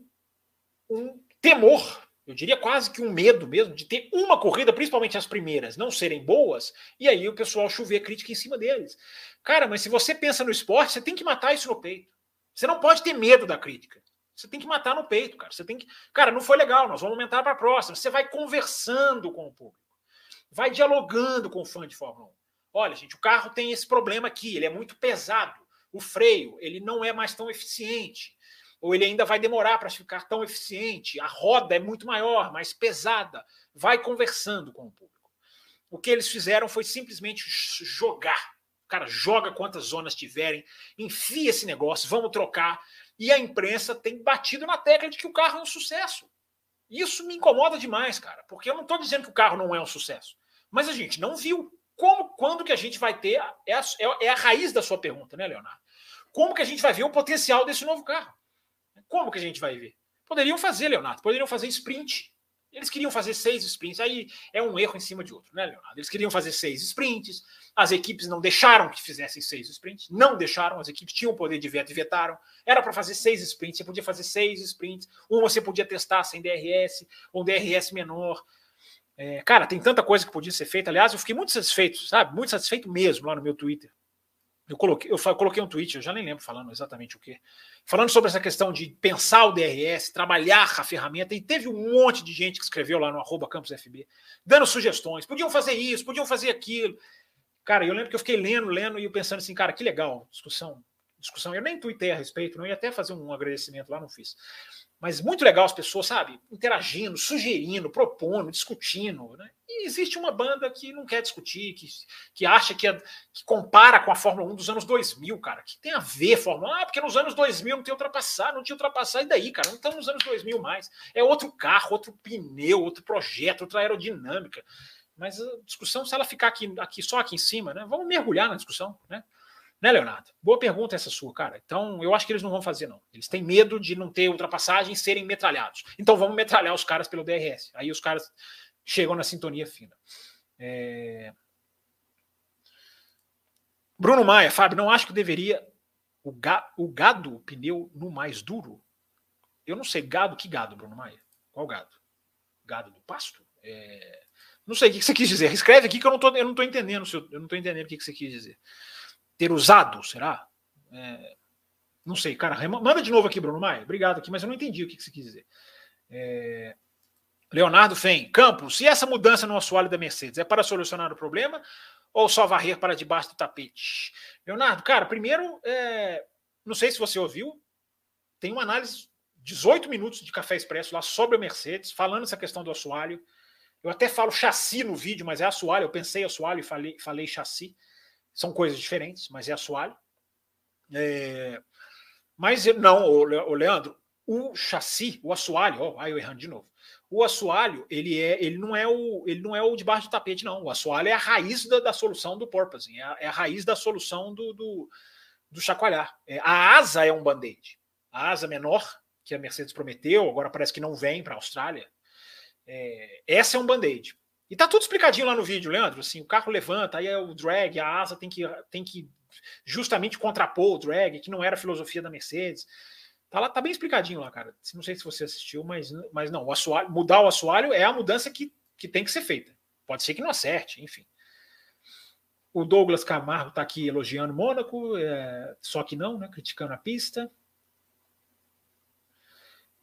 um temor eu diria quase que um medo mesmo de ter uma corrida, principalmente as primeiras, não serem boas, e aí o pessoal chover crítica em cima deles. Cara, mas se você pensa no esporte, você tem que matar isso no peito. Você não pode ter medo da crítica. Você tem que matar no peito, cara. Você tem que. Cara, não foi legal, nós vamos aumentar para a próxima. Você vai conversando com o público, vai dialogando com o fã de Fórmula 1. Olha, gente, o carro tem esse problema aqui, ele é muito pesado. O freio, ele não é mais tão eficiente ou ele ainda vai demorar para ficar tão eficiente, a roda é muito maior, mais pesada. Vai conversando com o público. O que eles fizeram foi simplesmente jogar. Cara, joga quantas zonas tiverem, enfia esse negócio, vamos trocar. E a imprensa tem batido na tecla de que o carro é um sucesso. Isso me incomoda demais, cara, porque eu não estou dizendo que o carro não é um sucesso, mas a gente não viu. Como, quando que a gente vai ter? É a, é a raiz da sua pergunta, né, Leonardo? Como que a gente vai ver o potencial desse novo carro? Como que a gente vai ver? Poderiam fazer, Leonardo, poderiam fazer sprint. Eles queriam fazer seis sprints, aí é um erro em cima de outro, né, Leonardo? Eles queriam fazer seis sprints, as equipes não deixaram que fizessem seis sprints, não deixaram, as equipes tinham poder de veto e vetaram. Era para fazer seis sprints, você podia fazer seis sprints, uma você podia testar sem DRS, ou DRS menor. É, cara, tem tanta coisa que podia ser feita. Aliás, eu fiquei muito satisfeito, sabe? Muito satisfeito mesmo lá no meu Twitter. Eu coloquei, eu coloquei um tweet, eu já nem lembro falando exatamente o que. Falando sobre essa questão de pensar o DRS, trabalhar a ferramenta, e teve um monte de gente que escreveu lá no arroba campusfb, dando sugestões. Podiam fazer isso, podiam fazer aquilo. Cara, eu lembro que eu fiquei lendo, lendo, e pensando assim, cara, que legal, discussão, discussão. Eu nem tuitei a respeito, não ia até fazer um agradecimento lá, não fiz. Mas muito legal as pessoas, sabe? Interagindo, sugerindo, propondo, discutindo. Né? E existe uma banda que não quer discutir, que, que acha que, é, que compara com a Fórmula 1 dos anos 2000, cara. Que tem a ver Fórmula 1. Ah, porque nos anos 2000 não tem ultrapassar, não tinha ultrapassar. E daí, cara? Não estamos nos anos 2000 mais. É outro carro, outro pneu, outro projeto, outra aerodinâmica. Mas a discussão, se ela ficar aqui, aqui só aqui em cima, né? Vamos mergulhar na discussão, né? Né, Leonardo? Boa pergunta essa sua, cara. Então, eu acho que eles não vão fazer, não. Eles têm medo de não ter ultrapassagem e serem metralhados. Então, vamos metralhar os caras pelo DRS. Aí os caras chegam na sintonia fina. É... Bruno Maia, Fábio, não acho que deveria o, ga... o gado, o pneu, no mais duro? Eu não sei, gado, que gado, Bruno Maia? Qual gado? Gado do pasto? É... Não sei o que você quis dizer. Escreve aqui que eu não estou eu não tô entendendo. Eu não estou entendendo o que você quis dizer ter usado, será? É, não sei, cara. Manda de novo aqui, Bruno Maia. Obrigado aqui, mas eu não entendi o que você quis dizer. É, Leonardo Fem, Campos, se essa mudança no assoalho da Mercedes é para solucionar o problema ou só varrer para debaixo do tapete? Leonardo, cara, primeiro, é, não sei se você ouviu, tem uma análise 18 minutos de café expresso lá sobre a Mercedes, falando essa questão do assoalho. Eu até falo chassi no vídeo, mas é assoalho. Eu pensei assoalho e falei, falei chassi. São coisas diferentes, mas é assoalho. É, mas não, o Leandro, o chassi, o assoalho, ó, aí eu errando de novo. O assoalho, ele é, ele não é o, ele não é o debaixo do tapete, não. O assoalho é a raiz da, da solução do porpoising, é a, é a, raiz da solução do, do, do chacoalhar. É, a asa é um band-aid. A asa menor que a Mercedes prometeu, agora parece que não vem para a Austrália. É, essa é um band-aid. E tá tudo explicadinho lá no vídeo, Leandro. Assim, o carro levanta, aí é o drag, a asa tem que, tem que justamente contrapor o drag, que não era a filosofia da Mercedes. Tá lá, tá bem explicadinho lá, cara. Não sei se você assistiu, mas, mas não, o assoalho, mudar o assoalho é a mudança que, que tem que ser feita. Pode ser que não acerte, enfim. O Douglas Camargo tá aqui elogiando Mônaco, é, só que não, né? Criticando a pista.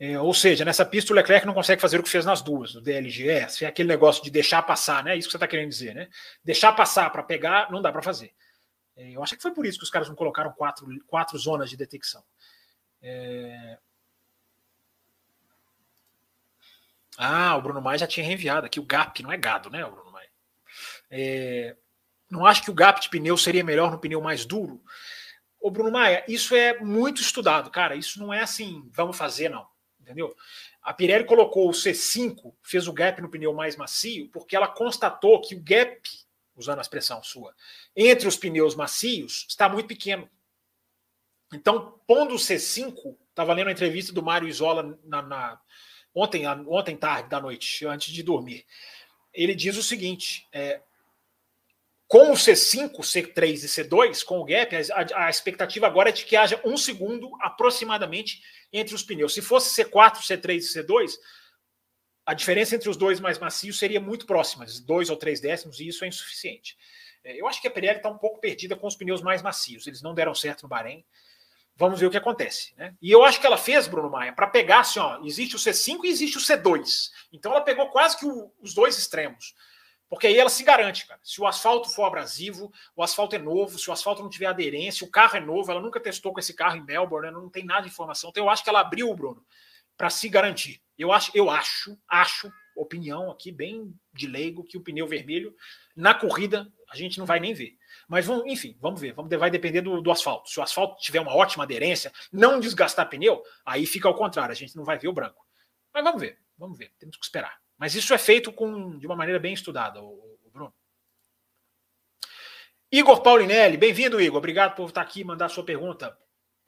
É, ou seja, nessa pista o Leclerc não consegue fazer o que fez nas duas, do DLGS, é aquele negócio de deixar passar, né? Isso que você está querendo dizer, né? Deixar passar para pegar, não dá para fazer. É, eu acho que foi por isso que os caras não colocaram quatro, quatro zonas de detecção. É... Ah, o Bruno Maia já tinha reenviado aqui o GAP, não é gado, né, o Bruno Maia? É... Não acho que o GAP de pneu seria melhor no pneu mais duro? Ô, Bruno Maia, isso é muito estudado, cara. Isso não é assim, vamos fazer, não. Entendeu? A Pirelli colocou o C5, fez o gap no pneu mais macio, porque ela constatou que o gap, usando a expressão sua, entre os pneus macios está muito pequeno. Então, pondo o C5, estava lendo a entrevista do Mário Isola na, na, ontem, ontem tarde da noite, antes de dormir. Ele diz o seguinte: é, com o C5, C3 e C2, com o gap, a, a, expectativa agora é de que haja um segundo aproximadamente entre os pneus. Se fosse C4, C3 e C2, a diferença entre os dois mais macios seria muito próxima, dois ou três décimos, e isso é insuficiente. É, eu acho que a Pirelli está um pouco perdida com os pneus mais macios. Eles não deram certo no Bahrein. Vamos ver o que acontece. Né? E eu acho que ela fez, Bruno Maia, para pegar assim, ó, existe o C5 e existe o C2. Então ela pegou quase que o, os dois extremos. Porque aí ela se garante, cara. Se o asfalto for abrasivo, o asfalto é novo, se o asfalto não tiver aderência, o carro é novo, ela nunca testou com esse carro em Melbourne, né? não tem nada de informação. Então eu acho que ela abriu, Bruno, para se garantir. Eu acho, eu acho, acho, opinião aqui bem de leigo, que o pneu vermelho, na corrida, a gente não vai nem ver. Mas vamos, enfim, vamos ver. Vamos, vai depender do, do asfalto. Se o asfalto tiver uma ótima aderência, não desgastar pneu, aí fica ao contrário, a gente não vai ver o branco. Mas vamos ver, vamos ver, temos que esperar. Mas isso é feito com, de uma maneira bem estudada, o, o Bruno. Igor Paulinelli, bem-vindo, Igor. Obrigado por estar aqui e mandar sua pergunta.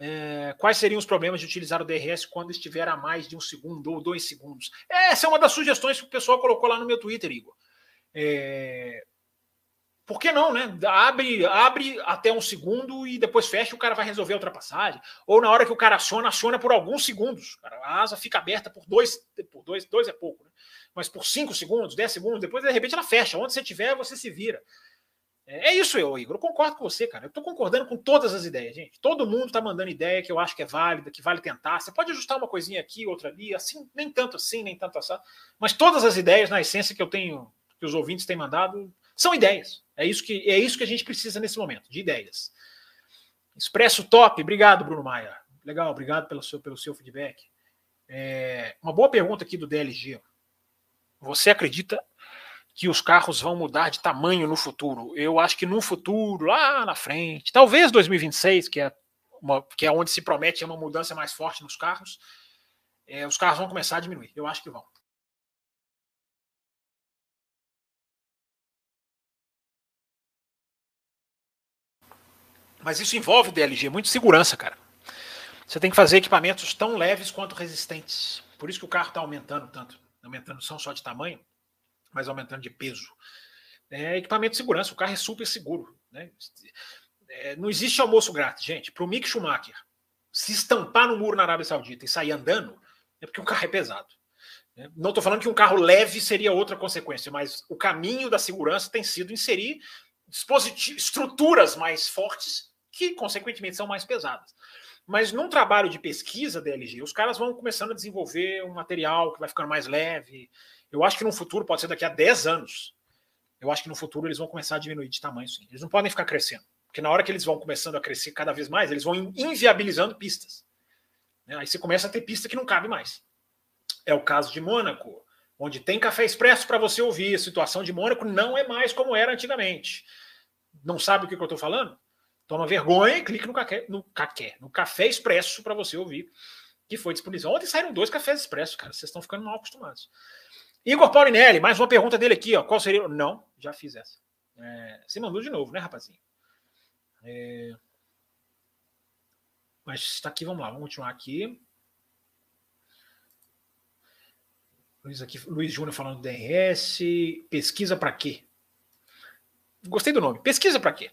É, quais seriam os problemas de utilizar o DRS quando estiver a mais de um segundo ou dois segundos? Essa é uma das sugestões que o pessoal colocou lá no meu Twitter, Igor. É, por que não, né? Abre, abre até um segundo e depois fecha, o cara vai resolver a ultrapassagem. Ou na hora que o cara aciona, aciona por alguns segundos. A asa fica aberta por dois, por dois, dois é pouco, né? mas por 5 segundos, 10 segundos, depois de repente ela fecha. Onde você estiver, você se vira. É, é isso, eu, Igor. Eu concordo com você, cara. Eu estou concordando com todas as ideias, gente. Todo mundo está mandando ideia que eu acho que é válida, que vale tentar. Você pode ajustar uma coisinha aqui, outra ali, assim, nem tanto assim, nem tanto assim. Mas todas as ideias, na essência, que eu tenho, que os ouvintes têm mandado, são ideias. É isso que, é isso que a gente precisa nesse momento, de ideias. Expresso top. Obrigado, Bruno Maia. Legal, obrigado pelo seu, pelo seu feedback. É, uma boa pergunta aqui do DLG. Você acredita que os carros vão mudar de tamanho no futuro? Eu acho que no futuro, lá na frente, talvez 2026, que é, uma, que é onde se promete uma mudança mais forte nos carros, é, os carros vão começar a diminuir. Eu acho que vão. Mas isso envolve DLG, muito segurança, cara. Você tem que fazer equipamentos tão leves quanto resistentes. Por isso que o carro está aumentando tanto aumentando não só de tamanho, mas aumentando de peso. É, equipamento de segurança, o carro é super seguro. Né? É, não existe almoço grátis, gente. Para o Mick Schumacher se estampar no muro na Arábia Saudita e sair andando, é porque o carro é pesado. Né? Não estou falando que um carro leve seria outra consequência, mas o caminho da segurança tem sido inserir estruturas mais fortes que, consequentemente, são mais pesadas. Mas num trabalho de pesquisa da LG, os caras vão começando a desenvolver um material que vai ficando mais leve. Eu acho que no futuro, pode ser daqui a 10 anos, eu acho que no futuro eles vão começar a diminuir de tamanho, sim. Eles não podem ficar crescendo. Porque na hora que eles vão começando a crescer cada vez mais, eles vão inviabilizando pistas. Né? Aí você começa a ter pista que não cabe mais. É o caso de Mônaco, onde tem café expresso para você ouvir. A situação de Mônaco não é mais como era antigamente. Não sabe o que, que eu estou falando? Toma vergonha e clique no café, no café, no café expresso para você ouvir que foi disponível. Ontem saíram dois cafés expressos, cara. Vocês estão ficando mal acostumados. Igor Paulinelli, mais uma pergunta dele aqui, ó. Qual seria? Não, já fiz essa. É, você mandou de novo, né, rapazinho? É... Mas está aqui, vamos lá, vamos continuar aqui. Luiz, aqui, Luiz Júnior falando do DRS. Pesquisa para quê? Gostei do nome. Pesquisa para quê?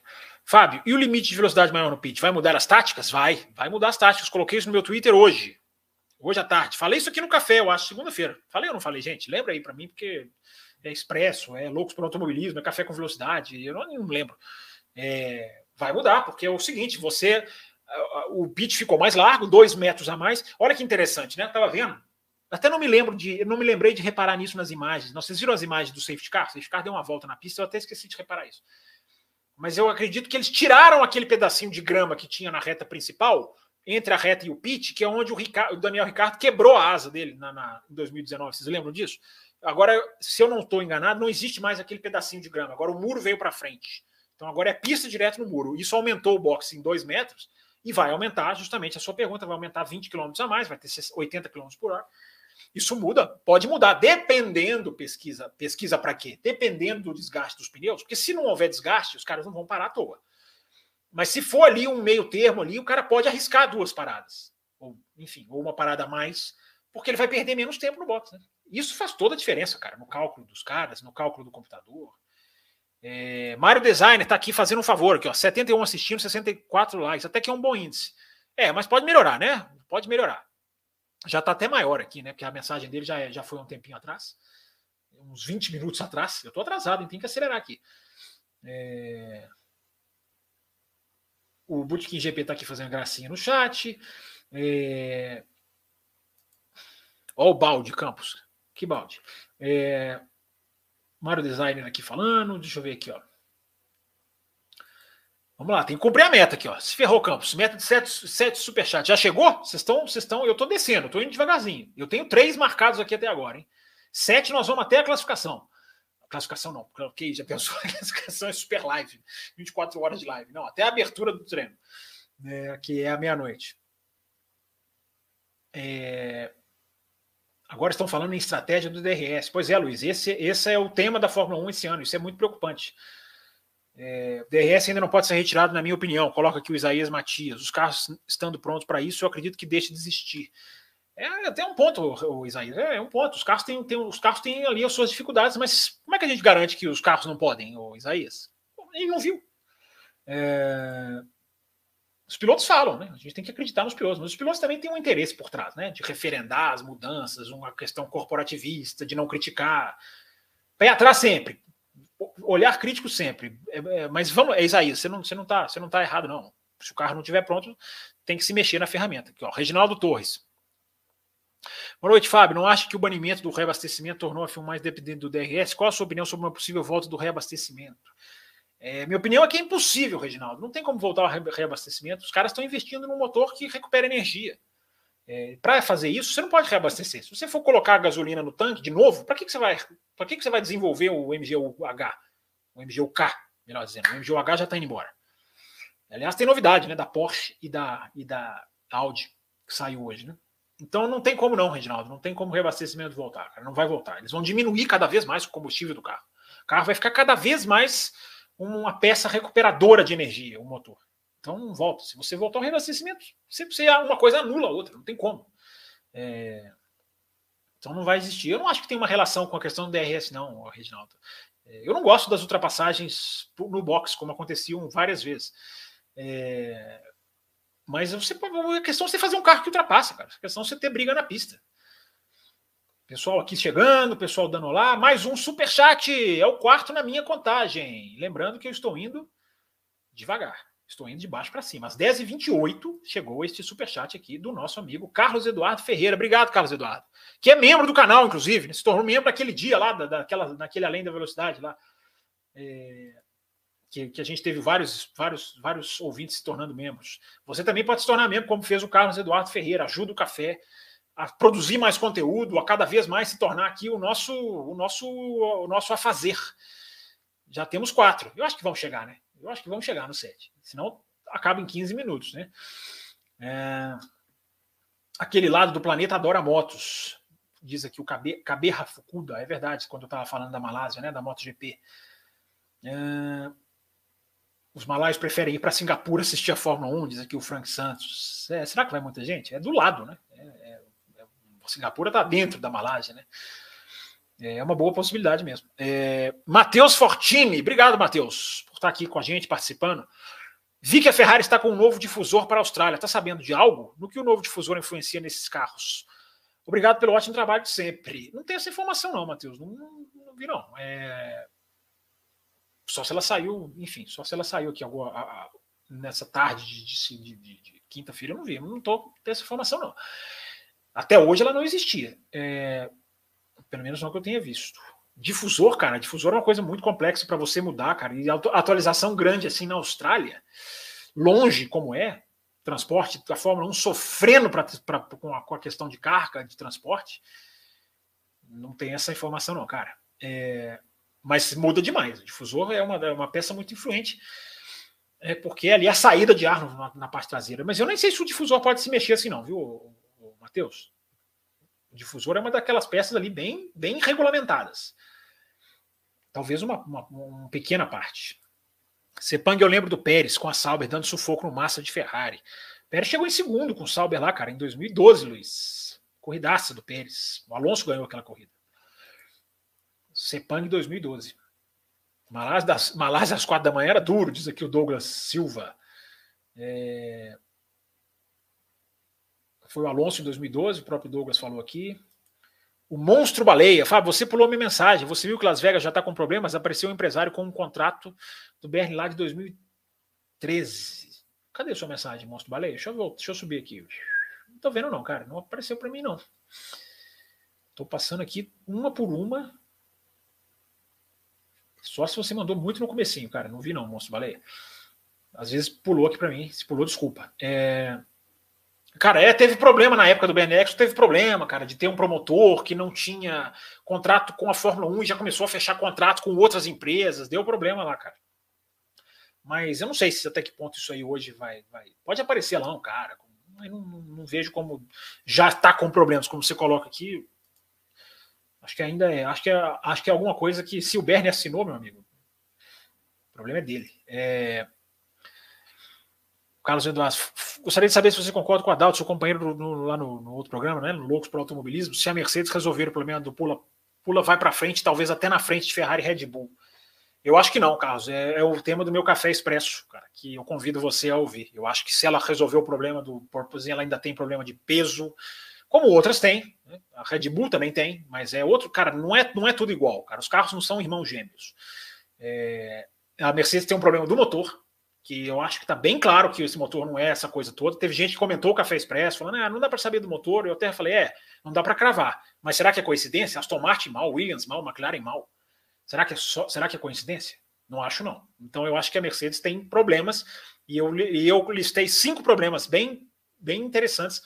Fábio, e o limite de velocidade maior no pit? Vai mudar as táticas? Vai, vai mudar as táticas. Coloquei isso no meu Twitter hoje. Hoje à tarde. Falei isso aqui no café, eu acho, segunda-feira. Falei ou não falei, gente? Lembra aí para mim, porque é expresso, é loucos por automobilismo, é café com velocidade. Eu não, não lembro. É, vai mudar, porque é o seguinte: você. O pit ficou mais largo, dois metros a mais. Olha que interessante, né? Tava vendo. Até não me lembro de. não me lembrei de reparar nisso nas imagens. Não, vocês viram as imagens do safety car? O safety car deu uma volta na pista, eu até esqueci de reparar isso mas eu acredito que eles tiraram aquele pedacinho de grama que tinha na reta principal entre a reta e o pit, que é onde o, o Daniel Ricardo quebrou a asa dele na, na, em 2019. Vocês lembram disso? Agora, se eu não estou enganado, não existe mais aquele pedacinho de grama. Agora o muro veio para frente. Então agora é pista direto no muro. Isso aumentou o boxe em dois metros e vai aumentar justamente a sua pergunta, vai aumentar 20 km a mais, vai ter 80 km por hora. Isso muda, pode mudar, dependendo pesquisa. Pesquisa para quê? Dependendo do desgaste dos pneus, porque se não houver desgaste, os caras não vão parar à toa. Mas se for ali um meio termo ali, o cara pode arriscar duas paradas. Ou, enfim, ou uma parada a mais, porque ele vai perder menos tempo no box. Né? Isso faz toda a diferença, cara, no cálculo dos caras, no cálculo do computador. É, Mário Designer está aqui fazendo um favor, aqui, ó, 71 assistindo, 64 likes, até que é um bom índice. É, mas pode melhorar, né? Pode melhorar. Já está até maior aqui, né? Porque a mensagem dele já, é, já foi um tempinho atrás, uns 20 minutos atrás. Eu estou atrasado, tem que acelerar aqui. É... O Bootkin GP está aqui fazendo gracinha no chat. É... O balde, Campos. Que balde. É... Mário Designer aqui falando. Deixa eu ver aqui, ó. Vamos lá, tem que cumprir a meta aqui, ó. Se ferrou, Campos. Meta de 7, 7 superchat. Já chegou? Vocês estão. Vocês estão. Eu estou descendo, estou indo devagarzinho. Eu tenho três marcados aqui até agora, hein? Sete nós vamos até a classificação. Classificação não, porque já pensou, a classificação é super live, 24 horas de live. Não, até a abertura do treino, né, que é a meia-noite. É... Agora estão falando em estratégia do DRS. Pois é, Luiz, esse, esse é o tema da Fórmula 1 esse ano, isso é muito preocupante. É, DRS ainda não pode ser retirado, na minha opinião. Coloca aqui o Isaías Matias. Os carros estando prontos para isso, eu acredito que deixe de existir. É até um ponto, o Isaías. É, é um ponto. Os carros têm, têm, os carros têm ali as suas dificuldades, mas como é que a gente garante que os carros não podem, o Isaías? Ele não viu. É... Os pilotos falam, né? A gente tem que acreditar nos pilotos, mas os pilotos também têm um interesse por trás, né? De referendar as mudanças, uma questão corporativista, de não criticar. Pé atrás sempre. Olhar crítico sempre. É, é, mas vamos, é Isaías, você não, você, não tá, você não tá errado, não. Se o carro não estiver pronto, tem que se mexer na ferramenta. Aqui, ó, Reginaldo Torres. Boa noite, Fábio. Não acha que o banimento do reabastecimento tornou a FIA mais dependente do DRS? Qual a sua opinião sobre uma possível volta do reabastecimento? É, minha opinião é que é impossível, Reginaldo. Não tem como voltar ao reabastecimento. Os caras estão investindo num motor que recupera energia. É, para fazer isso, você não pode reabastecer. Se você for colocar a gasolina no tanque de novo, para que, que você vai? Para que, que você vai desenvolver o MGU-H? O MGU-K, melhor dizendo. O MGU-H já está indo embora. Aliás, tem novidade, né? Da Porsche e da, e da Audi que saiu hoje, né? Então não tem como não, Reginaldo, não tem como o reabastecimento voltar, cara, não vai voltar. Eles vão diminuir cada vez mais o combustível do carro. O carro vai ficar cada vez mais uma peça recuperadora de energia, o motor. Então não volta. Se você voltar ao reabastecimento, você, uma coisa anula a outra, não tem como. É... Então não vai existir. Eu não acho que tem uma relação com a questão do DRS, não, Reginaldo. É, eu não gosto das ultrapassagens no box, como aconteciam várias vezes. É... Mas você, a questão é você fazer um carro que ultrapassa, cara. A questão é você ter briga na pista. Pessoal aqui chegando, pessoal dando lá. Mais um super chat. É o quarto na minha contagem. Lembrando que eu estou indo devagar. Estou indo de baixo para cima. Às 10h28 chegou este super chat aqui do nosso amigo Carlos Eduardo Ferreira. Obrigado, Carlos Eduardo. Que é membro do canal, inclusive. Né? Se tornou membro naquele dia lá, daquela, naquele Além da Velocidade lá. É, que, que, a gente teve vários, vários, vários ouvintes se tornando membros. Você também pode se tornar membro, como fez o Carlos Eduardo Ferreira. Ajuda o café a produzir mais conteúdo, a cada vez mais se tornar aqui o nosso, o nosso, o nosso a fazer. Já temos quatro. Eu acho que vão chegar, né? Eu acho que vão chegar no sete. Senão acaba em 15 minutos, né? É... Aquele lado do planeta adora motos. Diz aqui o Cabe, Caberra Fukuda. É verdade, quando eu estava falando da Malásia, né? Da MotoGP. É... Os malaios preferem ir para Singapura assistir a Fórmula 1, diz aqui o Frank Santos. É, será que vai muita gente? É do lado, né? É, é, é Singapura está dentro da Malásia, né? É uma boa possibilidade mesmo. É, Matheus Fortini, obrigado, Matheus, por estar aqui com a gente, participando. Vi que a Ferrari está com um novo difusor para a Austrália. Está sabendo de algo? No que o novo difusor influencia nesses carros? Obrigado pelo ótimo trabalho de sempre. Não tem essa informação, não, Matheus. Não, não, não vi, não. É, só se ela saiu, enfim, só se ela saiu aqui agora, a, a, nessa tarde de, de, de, de quinta-feira, eu não vi, não estou essa informação, não. Até hoje ela não existia. É, pelo menos não que eu tenha visto. Difusor, cara, difusor é uma coisa muito complexa para você mudar, cara. E atualização grande assim na Austrália, longe como é, transporte, a Fórmula 1 sofrendo pra, pra, com, a, com a questão de carga de transporte. Não tem essa informação, não, cara. É, mas muda demais. O difusor é uma, é uma peça muito influente, é porque ali é a saída de ar na, na, parte traseira. Mas eu nem sei se o difusor pode se mexer assim, não, viu, Matheus? O difusor é uma daquelas peças ali bem, bem regulamentadas. Talvez uma, uma, uma pequena parte. Sepang, eu lembro do Pérez com a Sauber dando sufoco no Massa de Ferrari. Pérez chegou em segundo com o Sauber lá, cara, em 2012, Luiz. Corridaça do Pérez. O Alonso ganhou aquela corrida. Sepang 2012. Malásia das, Malásia às quatro da manhã era duro, diz aqui o Douglas Silva. É... Foi o Alonso em 2012, o próprio Douglas falou aqui. O monstro baleia. Fábio, você pulou minha mensagem. Você viu que Las Vegas já está com problemas? Apareceu um empresário com um contrato do BR lá de 2013. Cadê a sua mensagem, monstro baleia? Deixa eu, deixa eu subir aqui. Não tô vendo, não, cara. Não apareceu para mim, não. Tô passando aqui uma por uma. Só se você mandou muito no comecinho, cara. Não vi, não, monstro baleia. Às vezes pulou aqui para mim. Se pulou, desculpa. É... Cara, é, teve problema na época do BNX, teve problema, cara, de ter um promotor que não tinha contrato com a Fórmula 1 e já começou a fechar contrato com outras empresas, deu problema lá, cara. Mas eu não sei se até que ponto isso aí hoje vai. vai. Pode aparecer lá um cara, mas não, não, não vejo como já está com problemas, como você coloca aqui. Acho que ainda é. Acho que é, acho que é alguma coisa que, se o Bernie assinou, meu amigo, o problema é dele. É, Carlos Eduardo, gostaria de saber se você concorda com o Adalto, seu companheiro no, lá no, no, outro programa, né, Loucos para Automobilismo, se a Mercedes resolver o problema do pula, pula vai para frente, talvez até na frente de Ferrari e Red Bull. Eu acho que não, Carlos. É, é, o tema do meu café expresso, cara, que eu convido você a ouvir. Eu acho que se ela resolver o problema do porpoise, ela ainda tem problema de peso, como outras têm. Né? A Red Bull também tem, mas é outro, cara, não é, não é tudo igual, cara. Os carros não são irmãos gêmeos. É, a Mercedes tem um problema do motor, que eu acho que está bem claro que esse motor não é essa coisa toda. Teve gente que comentou o Café Expresso, falando, ah, não dá para saber do motor. Eu até falei, é, não dá para cravar. Mas será que é coincidência? Aston Martin mal, Williams mal, McLaren mal. Será que é, só, será que é coincidência? Não acho, não. Então eu acho que a Mercedes tem problemas, e eu, e eu listei cinco problemas bem, bem interessantes.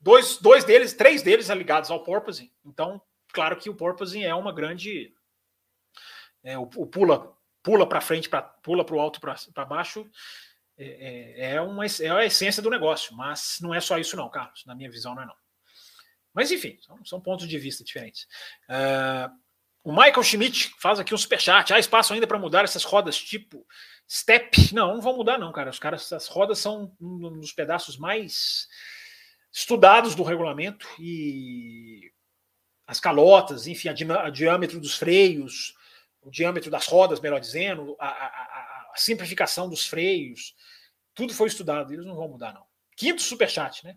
Dois, dois deles, três deles ligados ao porpoising. Então, claro que o porpoising é uma grande. É, o, o pula pula para frente, pra, pula para o alto, para baixo, é, é, é, uma, é a essência do negócio. Mas não é só isso, não, Carlos. Na minha visão, não é não. Mas enfim, são, são pontos de vista diferentes. Uh, o Michael Schmidt faz aqui um superchat. Há espaço ainda para mudar essas rodas tipo step? Não, não vão mudar, não, cara. Os caras, as rodas são um dos pedaços mais estudados do regulamento e as calotas, enfim, a, a diâmetro dos freios, o diâmetro das rodas, melhor dizendo, a, a, a, simplificação dos freios, tudo foi estudado, eles não vão mudar, não. Quinto superchat, né?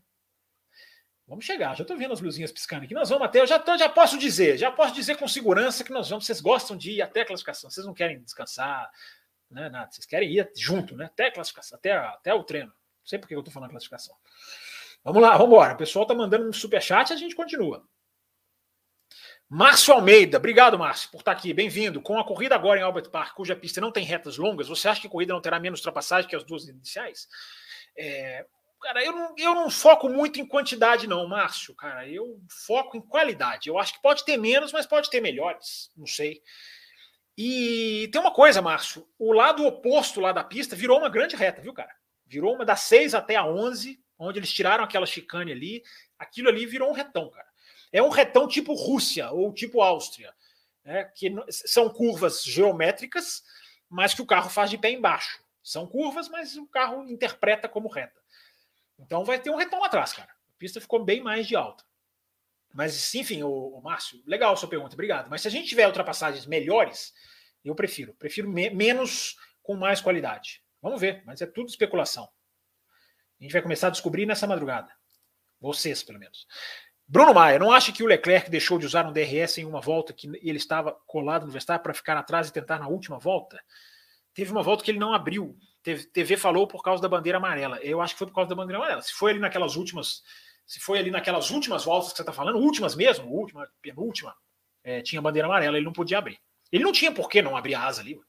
Vamos chegar, já estou vendo as luzinhas piscando aqui. Nós vamos até, eu já, tô, já posso dizer, já posso dizer com segurança que nós vamos. Vocês gostam de ir até a classificação, vocês não querem descansar, né, nada, vocês querem ir junto, né? Até a classificação, até, até o treino. Não sei por que eu estou falando classificação. Vamos lá, vamos embora. O pessoal está mandando um superchat e a gente continua. Márcio Almeida, obrigado, Márcio, por estar aqui. Bem-vindo. Com a corrida agora em Albert Park, cuja pista não tem retas longas, você acha que a corrida não terá menos ultrapassagem que as duas iniciais? É, cara, eu não, eu não foco muito em quantidade, não, Márcio. Cara, eu foco em qualidade. Eu acho que pode ter menos, mas pode ter melhores. Não sei. E tem uma coisa, Márcio: o lado oposto lá da pista virou uma grande reta, viu, cara? Virou uma das 6 até a 11, onde eles tiraram aquela chicane ali. Aquilo ali virou um retão, cara. É um retão tipo Rússia ou tipo Áustria, né, que são curvas geométricas, mas que o carro faz de pé embaixo. São curvas, mas o carro interpreta como reta. Então vai ter um retão atrás, cara. A pista ficou bem mais de alta. Mas, enfim, o, Márcio, legal sua pergunta, obrigado. Mas se a gente tiver ultrapassagens melhores, eu prefiro. Prefiro me menos com mais qualidade. Vamos ver, mas é tudo especulação. A gente vai começar a descobrir nessa madrugada. Vocês, pelo menos. Bruno Maia, não acha que o Leclerc deixou de usar um DRS em uma volta que ele estava colado no Verstappen para ficar atrás e tentar na última volta? Teve uma volta que ele não abriu. TV falou por causa da bandeira amarela. Eu acho que foi por causa da bandeira amarela. Se foi ali naquelas últimas, se foi ali naquelas últimas voltas que você está falando, últimas mesmo, última, penúltima, é, tinha bandeira amarela, ele não podia abrir. Ele não tinha por que não abrir a asa ali.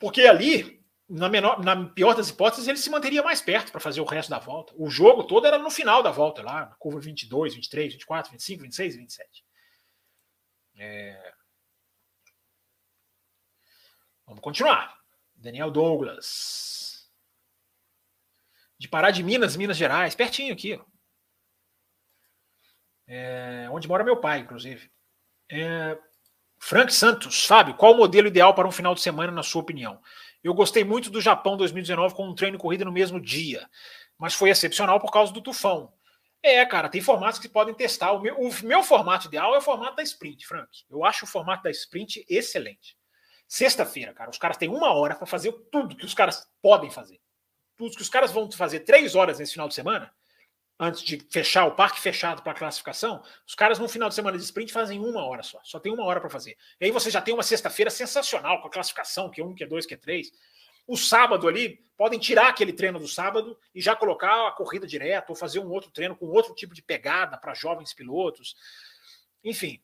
Porque ali na, menor, na pior das hipóteses, ele se manteria mais perto para fazer o resto da volta. O jogo todo era no final da volta, lá, na curva 22, 23, 24, 25, 26 e 27. É... Vamos continuar. Daniel Douglas. De Pará de Minas, Minas Gerais, pertinho aqui. Ó. É... Onde mora meu pai, inclusive. É... Frank Santos, Fábio, qual o modelo ideal para um final de semana, na sua opinião? Eu gostei muito do Japão 2019 com um treino e corrida no mesmo dia, mas foi excepcional por causa do tufão. É, cara, tem formatos que podem testar. O meu, o meu formato ideal é o formato da sprint, Frank. Eu acho o formato da sprint excelente. Sexta-feira, cara, os caras têm uma hora para fazer tudo que os caras podem fazer. Tudo que os caras vão fazer três horas nesse final de semana, antes de fechar o parque fechado para classificação, os caras no final de semana de sprint fazem uma hora só. Só tem uma hora para fazer. E aí você já tem uma sexta-feira sensacional com a classificação, que é um, que é dois, que é três. O sábado ali, podem tirar aquele treino do sábado e já colocar a corrida direto, ou fazer um outro treino com outro tipo de pegada para jovens pilotos. Enfim,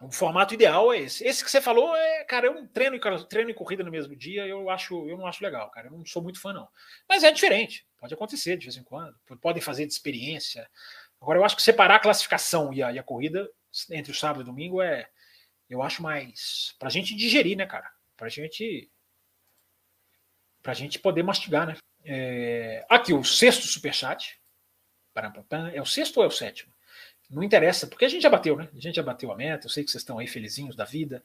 o formato ideal é esse. Esse que você falou é, cara, eu treino e treino e corrida no mesmo dia, eu acho, eu não acho legal, cara. Eu não sou muito fã não. Mas é diferente, pode acontecer de vez em quando. Podem fazer de experiência. Agora eu acho que separar a classificação e a, e a corrida entre o sábado e o domingo é, eu acho mais pra gente digerir, né, cara? Pra gente pra gente poder mastigar, né? É, aqui o sexto superchat. É o sexto ou é o sétimo? Não interessa, porque a gente já bateu, né? A gente já bateu a meta. Eu sei que vocês estão aí felizinhos da vida.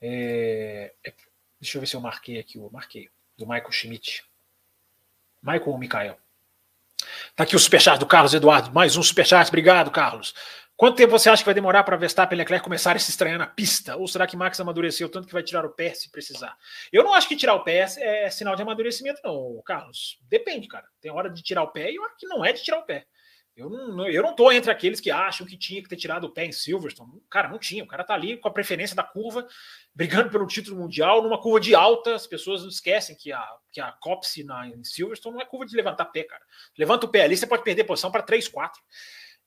É... é deixa eu ver se eu marquei aqui. Eu marquei. Do Michael Schmidt. Michael ou Mikael? Tá aqui o superchat do Carlos Eduardo. Mais um superchat. Obrigado, Carlos. Quanto tempo você acha que vai demorar para Verstappen e Leclerc começarem a se estranhar na pista? Ou será que Max amadureceu tanto que vai tirar o pé se precisar? Eu não acho que tirar o pé é sinal de amadurecimento, não, Carlos. Depende, cara. Tem hora de tirar o pé e hora que não é de tirar o pé. Eu não, eu não tô entre aqueles que acham que tinha que ter tirado o pé em Silverstone. Cara, não tinha. O cara tá ali com a preferência da curva, brigando pelo título mundial, numa curva de alta. As pessoas esquecem que a, que a Copse na, em Silverstone não é curva de levantar pé, cara. Levanta o pé ali, você pode perder posição para 3, 4.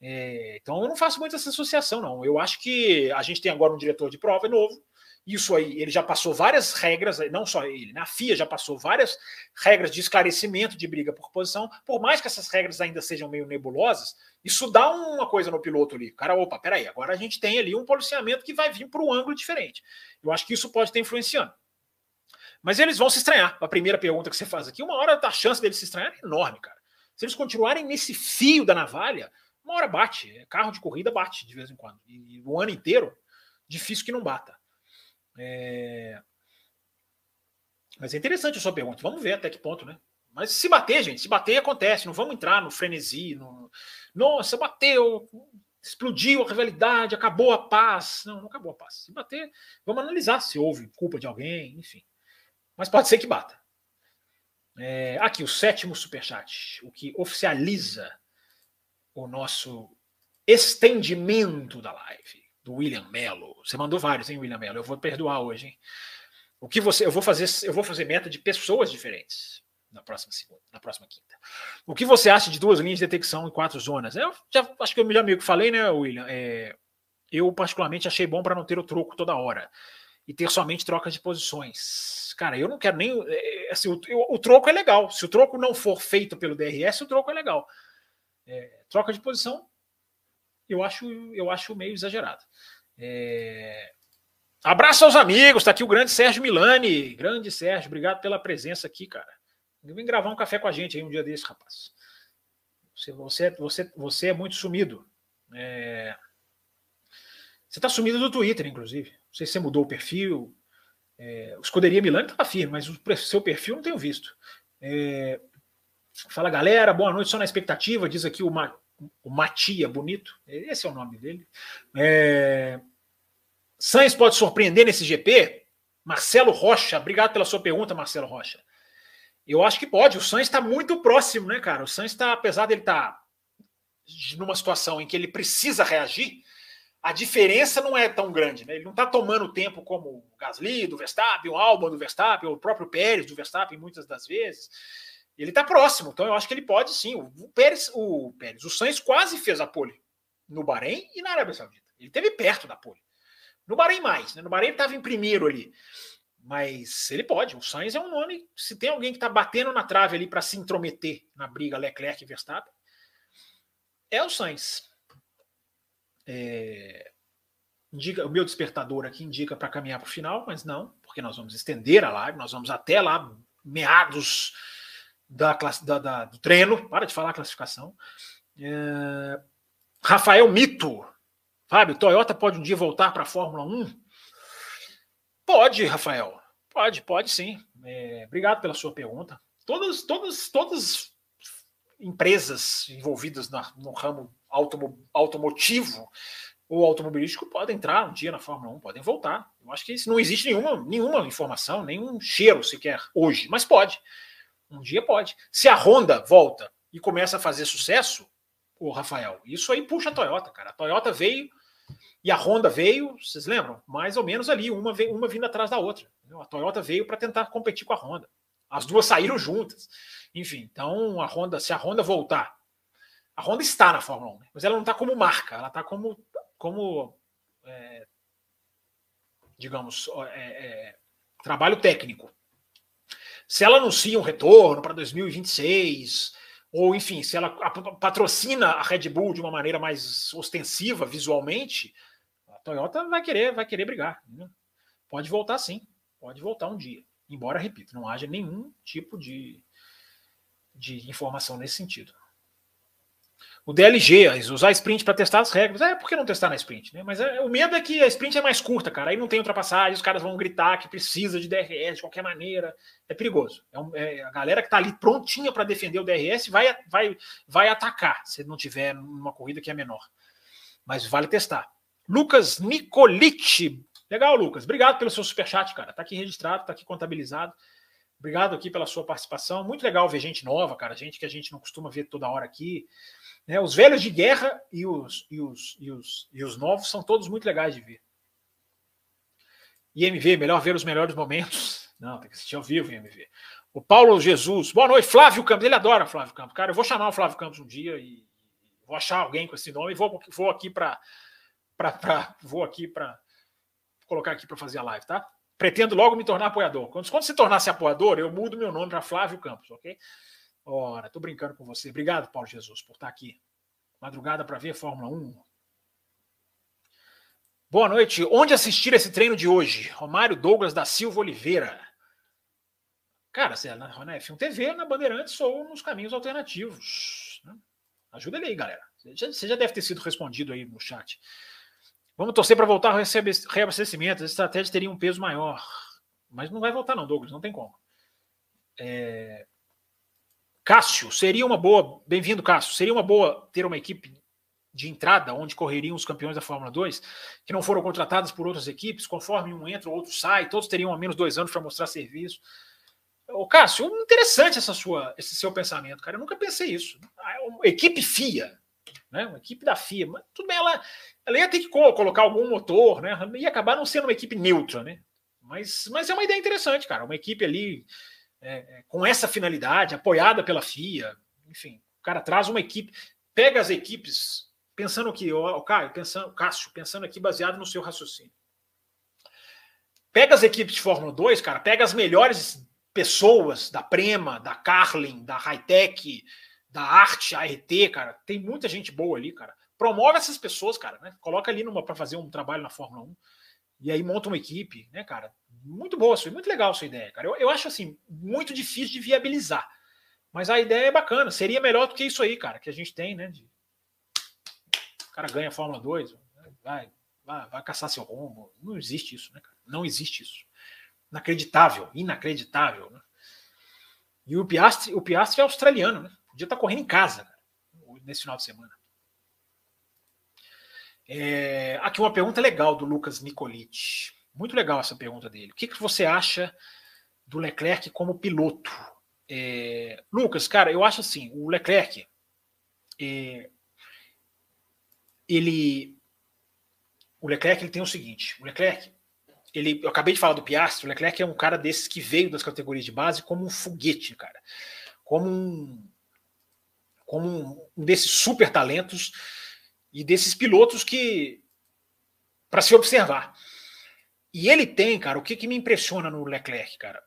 É, então eu não faço muito essa associação, não. Eu acho que a gente tem agora um diretor de prova novo, isso aí, ele já passou várias regras, não só ele, né? a FIA já passou várias regras de esclarecimento de briga por posição, por mais que essas regras ainda sejam meio nebulosas, isso dá uma coisa no piloto ali. Cara, opa, peraí, agora a gente tem ali um policiamento que vai vir para um ângulo diferente. Eu acho que isso pode estar influenciando. Mas eles vão se estranhar. A primeira pergunta que você faz aqui, uma hora a chance deles se estranhar é enorme, cara. Se eles continuarem nesse fio da navalha, uma hora bate. Carro de corrida bate de vez em quando. E o ano inteiro, difícil que não bata. É... Mas é interessante a sua pergunta. Vamos ver até que ponto, né? Mas se bater, gente, se bater acontece. Não vamos entrar no frenesi. No... Nossa, bateu, explodiu a rivalidade, acabou a paz. Não, não acabou a paz. Se bater, vamos analisar se houve culpa de alguém, enfim. Mas pode ser que bata. É... Aqui, o sétimo superchat, o que oficializa o nosso estendimento da live do William Mello. Você mandou vários, hein, William Mello? Eu vou perdoar hoje, hein? O que você, eu vou fazer, eu vou fazer meta de pessoas diferentes na próxima segunda, na próxima quinta. O que você acha de duas linhas de detecção em quatro zonas? Eu já acho que eu já meio que falei, né, William? É, eu particularmente achei bom para não ter o troco toda hora e ter somente trocas de posições. Cara, eu não quero nem é, assim, o, o, troco é legal. Se o troco não for feito pelo DRS, o troco é legal. É, troca de posição eu acho, eu acho meio exagerado. É... Abraço aos amigos, tá aqui o grande Sérgio Milani. Grande Sérgio, obrigado pela presença aqui, cara. Vem gravar um café com a gente aí um dia desse, rapaz. Você, você, você, você é muito sumido. É... Você tá sumido do Twitter, inclusive. Não sei se você mudou o perfil. É... O Escuderia Milani estava firme, mas o seu perfil não tenho visto. É... Fala galera, boa noite, só na expectativa, diz aqui o, Ma o Matia Bonito, esse é o nome dele. É... Sainz pode surpreender nesse GP? Marcelo Rocha, obrigado pela sua pergunta, Marcelo Rocha. Eu acho que pode. O Sainz está muito próximo, né, cara? O Sainz está, apesar dele estar tá numa situação em que ele precisa reagir, a diferença não é tão grande, né? Ele não está tomando tempo como o Gasly do Verstappen, o Albon do Verstappen, o próprio Pérez do Verstappen, muitas das vezes. Ele está próximo, então eu acho que ele pode sim. O Pérez, o Pérez, o Sainz quase fez a pole no Bahrein e na Arábia Saudita. Ele teve perto da pole. No Bahrein mais, né? No Bahrein ele estava em primeiro ali. Mas ele pode. O Sainz é um nome. Se tem alguém que está batendo na trave ali para se intrometer na briga Leclerc e Verstappen, é o Sainz. É, indica, o meu despertador aqui indica para caminhar para o final, mas não, porque nós vamos estender a live, nós vamos até lá, meados da, da, da do treino. Para de falar classificação. É, Rafael Mito. Fábio, Toyota pode um dia voltar para a Fórmula 1? Pode, Rafael. Pode, pode sim. É, obrigado pela sua pergunta. Todas, todas, todas empresas envolvidas na, no ramo automo, automotivo ou automobilístico podem entrar um dia na Fórmula 1, podem voltar. Eu acho que isso não existe nenhuma, nenhuma informação, nenhum cheiro sequer hoje, mas pode. Um dia pode. Se a Honda volta e começa a fazer sucesso, o Rafael, isso aí puxa a Toyota, cara. A Toyota veio e a Honda veio, vocês lembram? Mais ou menos ali, uma, uma vindo atrás da outra. A Toyota veio para tentar competir com a Honda. As duas saíram juntas. Enfim, então a Honda, se a Honda voltar, a Honda está na Fórmula 1, mas ela não está como marca, ela está como, como é, digamos, é, é, trabalho técnico. Se ela anuncia um retorno para 2026, ou enfim, se ela patrocina a Red Bull de uma maneira mais ostensiva visualmente, a Toyota vai querer, vai querer brigar. Né? Pode voltar sim, pode voltar um dia. Embora, repito, não haja nenhum tipo de, de informação nesse sentido. O DLG, usar sprint para testar as regras. É, por que não testar na sprint? Né? Mas é, o medo é que a sprint é mais curta, cara. Aí não tem ultrapassagem, os caras vão gritar que precisa de DRS de qualquer maneira. É perigoso. É, um, é a galera que está ali prontinha para defender o DRS vai, vai, vai atacar se não tiver numa corrida que é menor. Mas vale testar. Lucas Nicolite. Legal, Lucas. Obrigado pelo seu superchat, cara. Tá aqui registrado, tá aqui contabilizado. Obrigado aqui pela sua participação. Muito legal ver gente nova, cara. Gente que a gente não costuma ver toda hora aqui. Né? Os velhos de guerra e os, e, os, e, os, e os novos são todos muito legais de ver. IMV, melhor ver os melhores momentos. Não, tem que assistir ao vivo, IMV. O Paulo Jesus, boa noite. Flávio Campos, ele adora Flávio Campos. Cara, eu vou chamar o Flávio Campos um dia e vou achar alguém com esse nome e vou, vou aqui para. Vou aqui para colocar aqui para fazer a live, tá? Pretendo logo me tornar apoiador. Quando, quando se tornasse apoiador, eu mudo meu nome para Flávio Campos, ok? Ora, tô brincando com você. Obrigado, Paulo Jesus, por estar aqui. Madrugada para ver Fórmula 1. Boa noite. Onde assistir esse treino de hoje? Romário Douglas da Silva Oliveira. Cara, se é na, na F1 TV, na Bandeirantes ou nos caminhos alternativos. Né? Ajuda ele aí, galera. Você já deve ter sido respondido aí no chat. Vamos torcer para voltar ao reabastecimento. As estratégias teriam um peso maior. Mas não vai voltar, não, Douglas, não tem como. É... Cássio, seria uma boa. Bem-vindo, Cássio. Seria uma boa ter uma equipe de entrada onde correriam os campeões da Fórmula 2, que não foram contratados por outras equipes, conforme um entra, o outro sai, todos teriam ao menos dois anos para mostrar serviço. Ô, Cássio, interessante essa sua, esse seu pensamento, cara. Eu nunca pensei isso. Ah, uma equipe FIA, né? Uma equipe da FIA, mas tudo bem, ela, ela ia ter que colocar algum motor, né? Ia acabar não sendo uma equipe neutra, né? Mas, mas é uma ideia interessante, cara. Uma equipe ali é, é, com essa finalidade, apoiada pela FIA, enfim, o cara traz uma equipe, pega as equipes, pensando que, o Caio, pensando, Cássio, pensando aqui baseado no seu raciocínio. Pega as equipes de Fórmula 2, cara, pega as melhores pessoas da Prema, da Carlin, da Hightech, da Arte, ART, cara, tem muita gente boa ali, cara. Promove essas pessoas, cara, né? Coloca ali numa para fazer um trabalho na Fórmula 1 e aí monta uma equipe, né, cara? Muito boa, muito legal sua ideia, cara. Eu, eu acho assim, muito difícil de viabilizar. Mas a ideia é bacana. Seria melhor do que isso aí, cara, que a gente tem, né? De... O cara ganha a Fórmula 2, vai, vai, vai caçar seu rumo. Não existe isso, né, cara? Não existe isso. Inacreditável, inacreditável. Né? E o Piastri, o Piastri é australiano, né? Podia estar correndo em casa, cara, nesse final de semana. É, aqui uma pergunta legal do Lucas Nicolite. Muito legal essa pergunta dele. O que, que você acha do Leclerc como piloto? É, Lucas, cara, eu acho assim, o Leclerc, é, ele, o Leclerc ele tem o seguinte, o Leclerc, ele, eu acabei de falar do Piastri, o Leclerc é um cara desses que veio das categorias de base como um foguete, cara, como um, como um desses super talentos e desses pilotos que para se observar. E ele tem, cara, o que, que me impressiona no Leclerc, cara?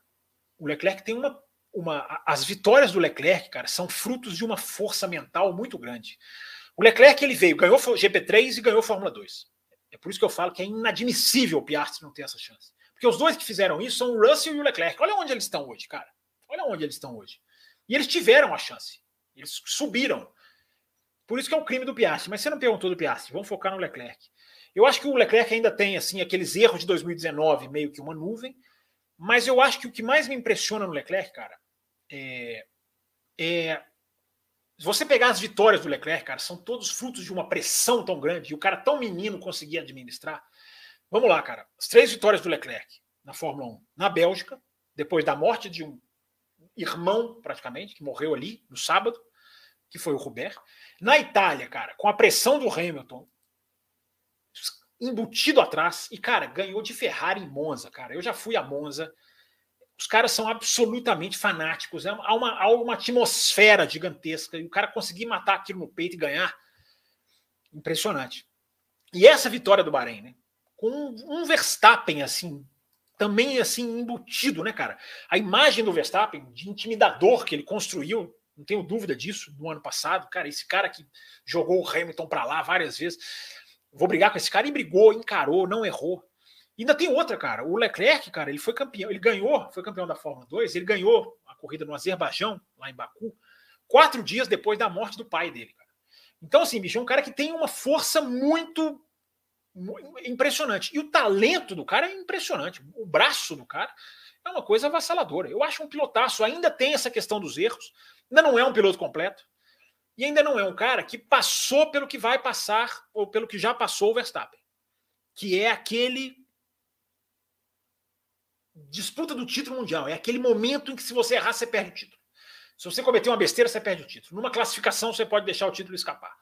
O Leclerc tem uma, uma. As vitórias do Leclerc, cara, são frutos de uma força mental muito grande. O Leclerc ele veio, ganhou GP3 e ganhou Fórmula 2. É por isso que eu falo que é inadmissível o Piastri não ter essa chance. Porque os dois que fizeram isso são o Russell e o Leclerc. Olha onde eles estão hoje, cara. Olha onde eles estão hoje. E eles tiveram a chance. Eles subiram. Por isso que é o crime do Piastri. Mas você não perguntou do Piastri. Vamos focar no Leclerc. Eu acho que o Leclerc ainda tem assim aqueles erros de 2019, meio que uma nuvem. Mas eu acho que o que mais me impressiona no Leclerc, cara, é, é se você pegar as vitórias do Leclerc, cara, são todos frutos de uma pressão tão grande e o cara tão menino conseguia administrar. Vamos lá, cara. As três vitórias do Leclerc na Fórmula 1, na Bélgica, depois da morte de um irmão, praticamente, que morreu ali no sábado, que foi o Robert. Na Itália, cara, com a pressão do Hamilton embutido atrás, e, cara, ganhou de Ferrari em Monza, cara. Eu já fui a Monza. Os caras são absolutamente fanáticos. Há uma, há uma atmosfera gigantesca. E o cara conseguir matar aquilo no peito e ganhar. Impressionante. E essa vitória do Bahrein, né? Com um Verstappen, assim, também assim embutido, né, cara? A imagem do Verstappen, de intimidador que ele construiu, não tenho dúvida disso, no ano passado, cara, esse cara que jogou o Hamilton para lá várias vezes, vou brigar com esse cara e brigou, encarou, não errou. E ainda tem outra, cara, o Leclerc, cara, ele foi campeão, ele ganhou, foi campeão da Fórmula 2, ele ganhou a corrida no Azerbaijão, lá em Baku, quatro dias depois da morte do pai dele, cara. Então, assim, bicho, é um cara que tem uma força muito impressionante. E o talento do cara é impressionante. O braço do cara é uma coisa avassaladora. Eu acho um pilotaço. Ainda tem essa questão dos erros. Ainda não é um piloto completo. E ainda não é um cara que passou pelo que vai passar ou pelo que já passou o Verstappen. Que é aquele disputa do título mundial. É aquele momento em que se você errar, você perde o título. Se você cometer uma besteira, você perde o título. Numa classificação, você pode deixar o título escapar.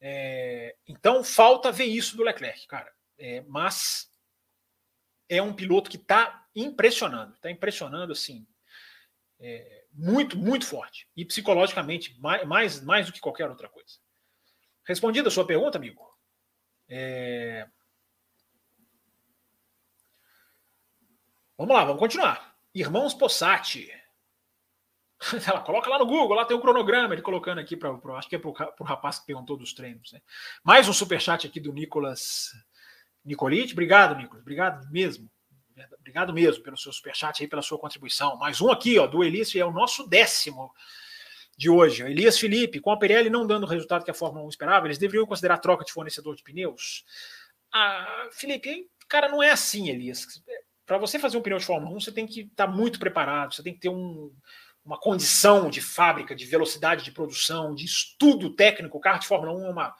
É, então falta ver isso do Leclerc, cara. É, mas é um piloto que está impressionando, está impressionando assim, é, muito, muito forte e psicologicamente mais, mais, mais do que qualquer outra coisa. Respondida a sua pergunta, amigo. É... Vamos lá, vamos continuar. Irmãos Possati. Ela coloca lá no Google, lá tem o um cronograma, ele colocando aqui para acho que é para o rapaz que perguntou dos treinos. Né? Mais um superchat aqui do Nicolas Nicolite. Obrigado, Nicolas. Obrigado mesmo. Obrigado mesmo pelo seu superchat aí, pela sua contribuição. Mais um aqui, ó, do Elias, é o nosso décimo de hoje. Elias Felipe, com a Pirelli não dando o resultado que a Fórmula 1 esperava, eles deveriam considerar troca de fornecedor de pneus? Ah, Felipe, cara, não é assim, Elias. Para você fazer um pneu de Fórmula 1, você tem que estar tá muito preparado, você tem que ter um, uma condição de fábrica, de velocidade de produção, de estudo técnico. O carro de Fórmula 1 é uma,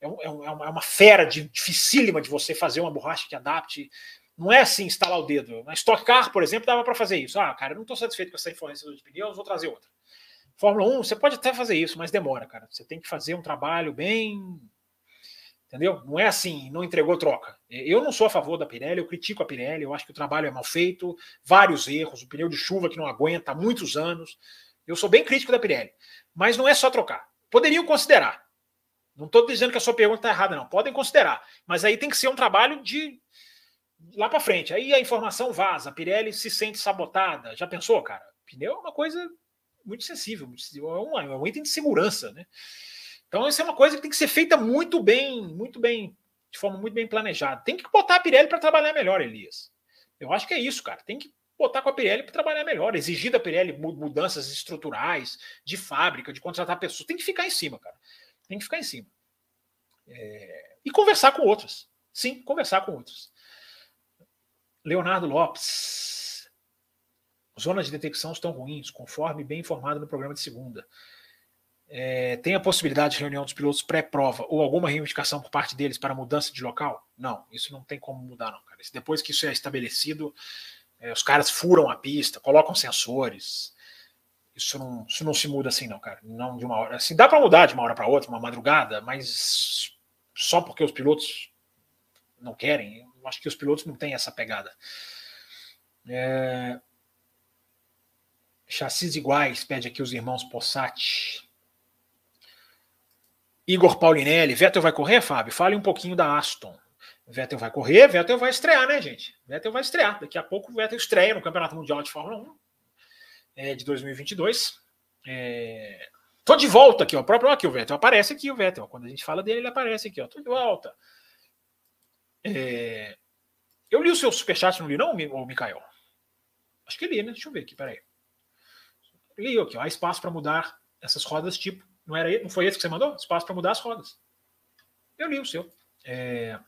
é, é, é, uma, é uma fera de, dificílima de você fazer uma borracha que adapte. Não é assim instalar o dedo. Na Stock Car, por exemplo, dava para fazer isso. Ah, cara, não estou satisfeito com essa influência de pneus, vou trazer outra. Fórmula 1, você pode até fazer isso, mas demora, cara. Você tem que fazer um trabalho bem Entendeu? Não é assim, não entregou troca. Eu não sou a favor da Pirelli, eu critico a Pirelli, eu acho que o trabalho é mal feito, vários erros, o pneu de chuva que não aguenta há muitos anos. Eu sou bem crítico da Pirelli. Mas não é só trocar. Poderiam considerar. Não estou dizendo que a sua pergunta está errada, não. Podem considerar. Mas aí tem que ser um trabalho de lá para frente. Aí a informação vaza, a Pirelli se sente sabotada. Já pensou, cara? Pneu é uma coisa muito sensível, é um, é um item de segurança, né? Então, isso é uma coisa que tem que ser feita muito bem, muito bem, de forma muito bem planejada. Tem que botar a Pirelli para trabalhar melhor, Elias. Eu acho que é isso, cara. Tem que botar com a Pirelli para trabalhar melhor, exigir da Pirelli mudanças estruturais, de fábrica, de contratar pessoas. Tem que ficar em cima, cara. Tem que ficar em cima. É... E conversar com outros. Sim, conversar com outros. Leonardo Lopes. Zonas de detecção estão ruins, conforme bem informado no programa de segunda é, tem a possibilidade de reunião dos pilotos pré-prova ou alguma reivindicação por parte deles para mudança de local? Não, isso não tem como mudar, não, cara. Depois que isso é estabelecido, é, os caras furam a pista, colocam sensores. Isso não, isso não se muda assim, não, cara. Não de uma hora. Assim, dá para mudar de uma hora para outra, uma madrugada, mas só porque os pilotos não querem. Acho que os pilotos não têm essa pegada. É... Chassis iguais, pede aqui os irmãos Possati. Igor Paulinelli, Vettel vai correr, Fábio? Fale um pouquinho da Aston. Vettel vai correr, Vettel vai estrear, né, gente? Vettel vai estrear. Daqui a pouco o Vettel estreia no Campeonato Mundial de Fórmula 1 é, de 2022. É... Tô de volta aqui, ó. O próprio aqui o Vettel aparece aqui o Vettel. Quando a gente fala dele, ele aparece aqui, ó. Tô de volta. É... Eu li o seu superchat, não li, não, o Mikael? Acho que li, né? Deixa eu ver aqui, peraí. Li aqui, ó. Há espaço para mudar essas rodas, tipo. Não, era, não foi esse que você mandou? Espaço para mudar as rodas. Eu li o seu. É...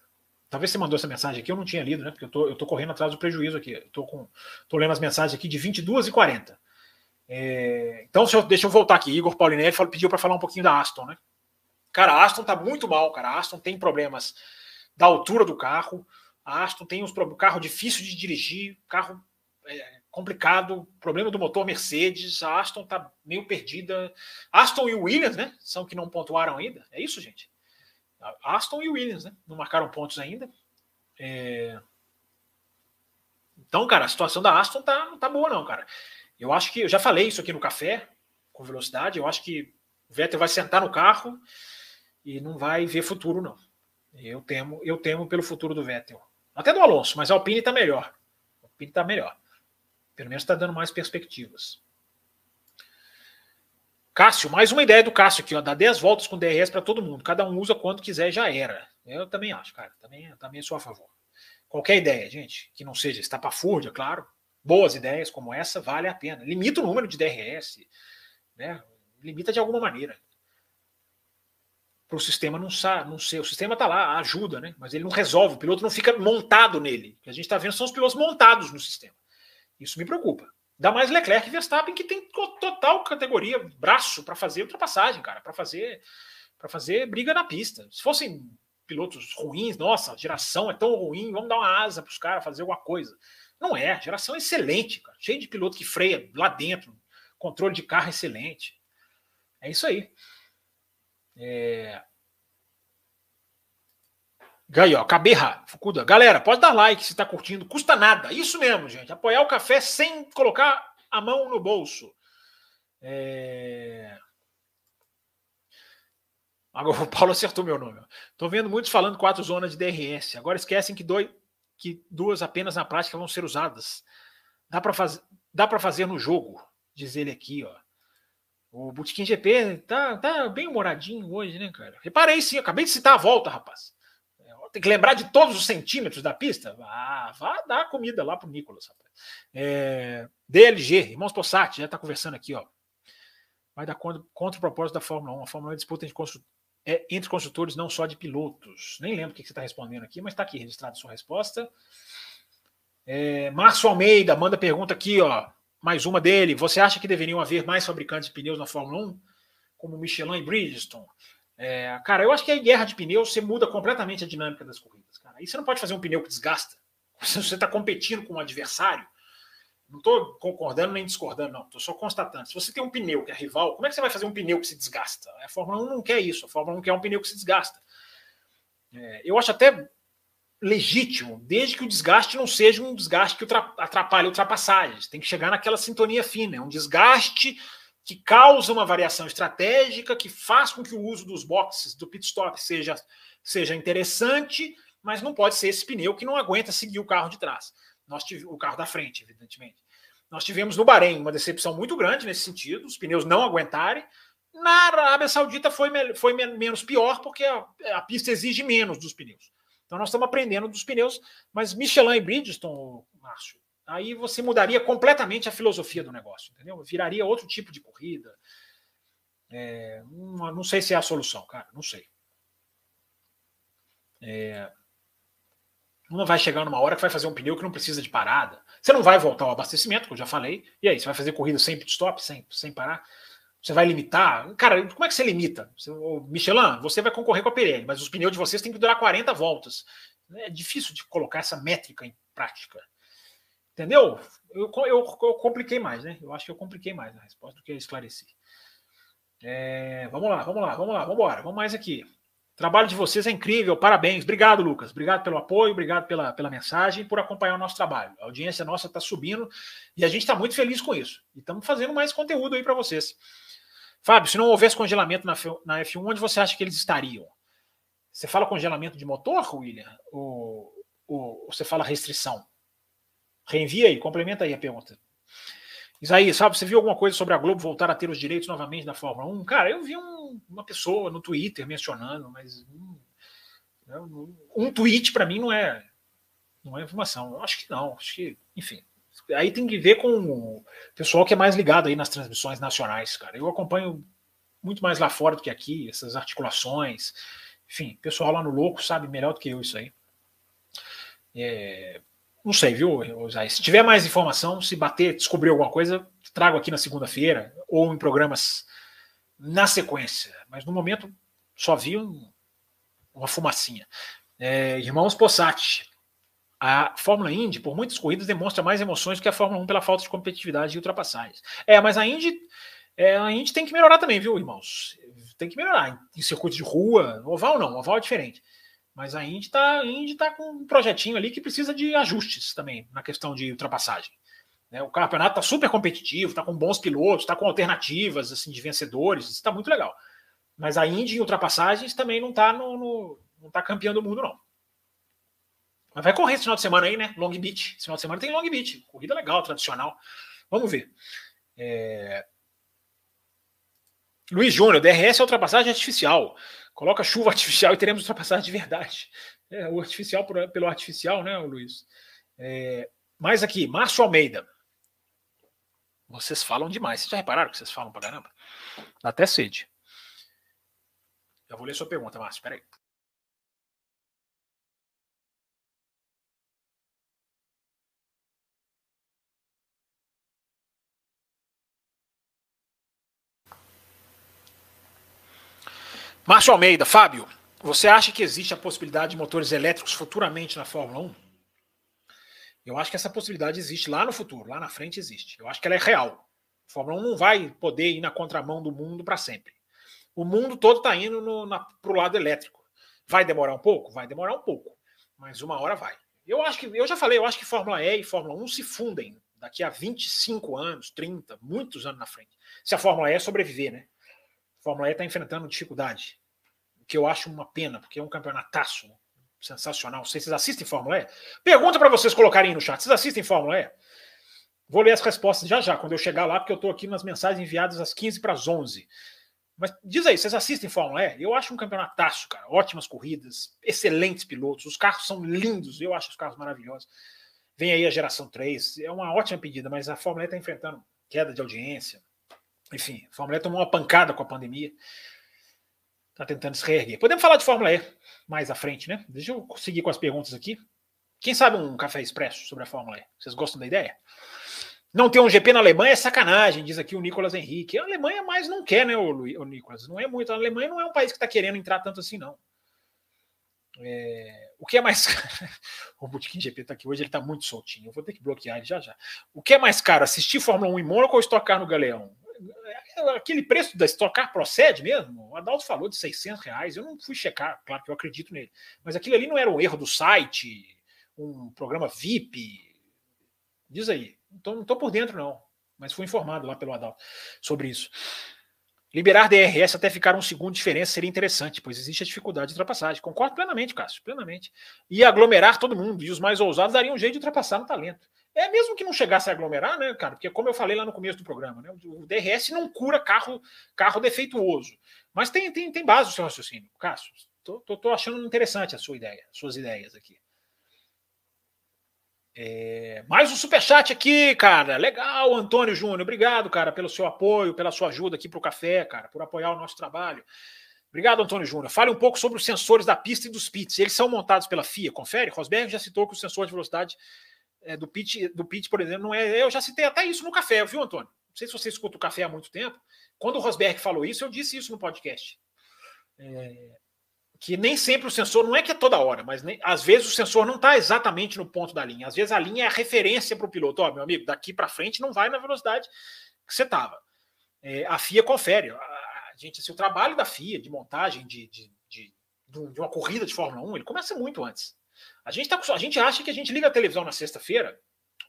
Talvez você mandou essa mensagem aqui, eu não tinha lido, né? Porque eu tô, eu tô correndo atrás do prejuízo aqui. Eu tô, com, tô lendo as mensagens aqui de 22 e 40. É, então, eu, deixa eu voltar aqui. Igor Paulinelli pediu para falar um pouquinho da Aston, né? Cara, a Aston tá muito mal, cara. A Aston tem problemas da altura do carro. A Aston tem uns carro difícil de dirigir, carro é, complicado, problema do motor Mercedes. A Aston tá meio perdida. Aston e Williams, né? São que não pontuaram ainda. É isso, gente? Aston e Williams, né? Não marcaram pontos ainda. É... Então, cara, a situação da Aston tá, não tá boa, não, cara. Eu acho que eu já falei isso aqui no café com velocidade. Eu acho que o Vettel vai sentar no carro e não vai ver futuro, não. Eu temo, eu temo pelo futuro do Vettel. Até do Alonso, mas a Alpine tá melhor. A Alpine tá melhor. Pelo menos está dando mais perspectivas. Cássio, mais uma ideia do Cássio aqui, ó, dá 10 voltas com DRS para todo mundo. Cada um usa quando quiser e já era. Eu também acho, cara. Também, também sou a favor. Qualquer ideia, gente, que não seja estapafúrdia, claro. Boas ideias como essa, vale a pena. Limita o número de DRS, né? Limita de alguma maneira. Para o sistema não, não ser. O sistema está lá, ajuda, né? Mas ele não resolve. O piloto não fica montado nele. O que a gente está vendo são os pilotos montados no sistema. Isso me preocupa. Dá mais Leclerc e Verstappen, que tem total categoria, braço para fazer ultrapassagem, cara, para fazer para fazer briga na pista. Se fossem pilotos ruins, nossa, a geração é tão ruim, vamos dar uma asa para os caras fazer alguma coisa. Não é, geração é excelente, cara, cheio de piloto que freia lá dentro, controle de carro excelente. É isso aí. É... Aí, ó, Caberra, Fukuda. Galera, pode dar like se tá curtindo, custa nada. Isso mesmo, gente. Apoiar o café sem colocar a mão no bolso. É... Agora o Paulo acertou meu nome. Tô vendo muitos falando quatro zonas de DRS. Agora esquecem que, dois, que duas apenas na prática vão ser usadas. Dá para fazer, dá fazer no jogo, diz ele aqui, ó. O Bootkin GP tá, tá bem humoradinho hoje, né, cara? Reparei sim, acabei de citar a volta, rapaz tem que lembrar de todos os centímetros da pista. Ah, vá dar comida lá pro Nicolas. Rapaz. É, DLG, Irmãos Possati, já está conversando aqui, ó. Vai dar contra, contra o propósito da Fórmula 1. A Fórmula 1 é disputa entre, é, entre construtores, não só de pilotos. Nem lembro o que você está respondendo aqui, mas está aqui registrado a sua resposta. É, Márcio Almeida manda pergunta aqui, ó. Mais uma dele. Você acha que deveriam haver mais fabricantes de pneus na Fórmula 1? Como Michelin e Bridgestone? É, cara, eu acho que a guerra de pneus você muda completamente a dinâmica das corridas. Cara. Aí você não pode fazer um pneu que desgasta. Você está competindo com um adversário, não estou concordando nem discordando, não. Estou só constatando. Se você tem um pneu que é rival, como é que você vai fazer um pneu que se desgasta? A Fórmula 1 não quer isso. A Fórmula 1 quer um pneu que se desgasta. É, eu acho até legítimo, desde que o desgaste não seja um desgaste que atrapalhe ultrapassagens. Tem que chegar naquela sintonia fina. É um desgaste que causa uma variação estratégica, que faz com que o uso dos boxes do pit stop seja, seja interessante, mas não pode ser esse pneu que não aguenta seguir o carro de trás. Nós tivemos o carro da frente, evidentemente. Nós tivemos no Bahrein uma decepção muito grande nesse sentido, os pneus não aguentarem. Na Arábia Saudita foi, foi menos pior, porque a, a pista exige menos dos pneus. Então nós estamos aprendendo dos pneus, mas Michelin e Bridgestone, Márcio, aí você mudaria completamente a filosofia do negócio, entendeu? Viraria outro tipo de corrida. É, não, sei se é a solução, cara, não sei. É, não vai chegar numa hora que vai fazer um pneu que não precisa de parada. Você não vai voltar ao abastecimento, que eu já falei. E aí, você vai fazer corrida sem pit stop, sem, sem parar? Você vai limitar? Cara, como é que você limita? Michelin, você vai concorrer com a Pirelli, mas os pneus de vocês têm que durar 40 voltas. É difícil de colocar essa métrica em prática. Entendeu? Eu, eu, eu, compliquei mais, né? Eu acho que eu compliquei mais a resposta do que esclareci. É, vamos lá, vamos lá, vamos lá, vamos embora. Vamos mais aqui. O trabalho de vocês é incrível, parabéns. Obrigado, Lucas. Obrigado pelo apoio, obrigado pela, pela mensagem, por acompanhar o nosso trabalho. A audiência nossa está subindo e a gente está muito feliz com isso. E estamos fazendo mais conteúdo aí para vocês. Fábio, se não houvesse congelamento na, na F1, onde você acha que eles estariam? Você fala congelamento de motor, William? Ou, ou, você fala restrição? Reenvia aí, complementa aí a pergunta. Isaías, sabe, você viu alguma coisa sobre a Globo voltar a ter os direitos novamente da Fórmula 1? Cara, eu vi um, uma pessoa no Twitter mencionando, mas um, um tweet para mim não é não é informação. Eu acho que não, acho que, enfim. Aí tem que ver com o pessoal que é mais ligado aí nas transmissões nacionais, cara. Eu acompanho muito mais lá fora do que aqui, essas articulações. Enfim, pessoal lá no Louco sabe melhor do que eu isso aí. É, não sei, viu, Zay? Se tiver mais informação, se bater, descobrir alguma coisa, trago aqui na segunda-feira ou em programas na sequência. Mas no momento só vi um, uma fumacinha. É, irmãos Possati, a Fórmula Indy, por muitas corridas, demonstra mais emoções do que a Fórmula 1 pela falta de competitividade e ultrapassagens. É, mas a Indy, é, a Indy tem que melhorar também, viu, irmãos? Tem que melhorar. Em circuito de rua, oval não, oval é diferente. Mas a Indy está tá com um projetinho ali que precisa de ajustes também na questão de ultrapassagem. Né? O campeonato está super competitivo, está com bons pilotos, está com alternativas assim de vencedores, está muito legal. Mas a Indy em ultrapassagens também não está no, no, não tá campeão do mundo, não. Mas vai correr esse final de semana aí, né? Long Beach. Esse final de semana tem Long Beach. Corrida legal, tradicional. Vamos ver. É... Luiz Júnior, DRS é ultrapassagem artificial. Coloca chuva artificial e teremos ultrapassagem de verdade. É, o artificial por, pelo artificial, né, Luiz? É, mais aqui, Márcio Almeida. Vocês falam demais. Vocês já repararam que vocês falam pra caramba? Dá até sede. Já vou ler sua pergunta, Márcio. Peraí. Márcio Almeida, Fábio, você acha que existe a possibilidade de motores elétricos futuramente na Fórmula 1? Eu acho que essa possibilidade existe lá no futuro, lá na frente existe. Eu acho que ela é real. A Fórmula 1 não vai poder ir na contramão do mundo para sempre. O mundo todo está indo para o lado elétrico. Vai demorar um pouco? Vai demorar um pouco. Mas uma hora vai. Eu acho que, eu já falei, eu acho que Fórmula E e Fórmula 1 se fundem daqui a 25 anos, 30, muitos anos na frente. Se a Fórmula E sobreviver, né? A Fórmula E está enfrentando dificuldade que eu acho uma pena, porque é um campeonataço sensacional. Vocês assistem Fórmula E? Pergunta para vocês colocarem no chat. Vocês assistem Fórmula E? Vou ler as respostas já já, quando eu chegar lá, porque eu estou aqui nas mensagens enviadas às 15 para as 11. Mas diz aí, vocês assistem Fórmula E? Eu acho um campeonataço, cara. Ótimas corridas, excelentes pilotos, os carros são lindos, eu acho os carros maravilhosos. Vem aí a geração 3, é uma ótima pedida, mas a Fórmula E está enfrentando queda de audiência. Enfim, a Fórmula E tomou uma pancada com a pandemia. Está tentando se reerguer. Podemos falar de Fórmula E mais à frente, né? Deixa eu seguir com as perguntas aqui. Quem sabe um café expresso sobre a Fórmula E? Vocês gostam da ideia? Não ter um GP na Alemanha é sacanagem, diz aqui o Nicolas Henrique. A Alemanha mais não quer, né, o, o Nicolas? Não é muito. A Alemanha não é um país que está querendo entrar tanto assim, não. É... o que é mais o Botequim GP está aqui hoje, ele está muito soltinho. Eu vou ter que bloquear ele já já. O que é mais caro, assistir Fórmula 1 em Mônaco ou estocar no Galeão? Aquele preço da Stock Car procede mesmo? O Adalto falou de 600 reais, eu não fui checar, claro que eu acredito nele, mas aquilo ali não era um erro do site, um programa VIP? Diz aí, então, não estou por dentro não, mas fui informado lá pelo Adalto sobre isso. Liberar DRS até ficar um segundo de diferença seria interessante, pois existe a dificuldade de ultrapassagem. Concordo plenamente, Cássio, plenamente. E aglomerar todo mundo, e os mais ousados dariam um jeito de ultrapassar no talento. É mesmo que não chegasse a aglomerar, né, cara? Porque como eu falei lá no começo do programa, né, o DRS não cura carro, carro defeituoso. Mas tem, tem, tem base o seu raciocínio. Cássio, tô, tô, tô achando interessante a sua ideia, suas ideias aqui. É, mais um superchat aqui, cara. Legal, Antônio Júnior. Obrigado, cara, pelo seu apoio, pela sua ajuda aqui para o café, cara, por apoiar o nosso trabalho. Obrigado, Antônio Júnior. Fale um pouco sobre os sensores da pista e dos pits. Eles são montados pela FIA, confere? Rosberg já citou que o sensor de velocidade é, do pitch, do pitch, por exemplo, não é. Eu já citei até isso no café, viu, Antônio? Não sei se você escuta o café há muito tempo. Quando o Rosberg falou isso, eu disse isso no podcast. É, que nem sempre o sensor, não é que é toda hora, mas nem, às vezes o sensor não está exatamente no ponto da linha. Às vezes a linha é a referência para o piloto. Ó, meu amigo, daqui para frente não vai na velocidade que você estava. É, a FIA confere. A, a, gente, assim, o trabalho da FIA de montagem de, de, de, de uma corrida de Fórmula 1, ele começa muito antes. A gente, tá, a gente acha que a gente liga a televisão na sexta-feira,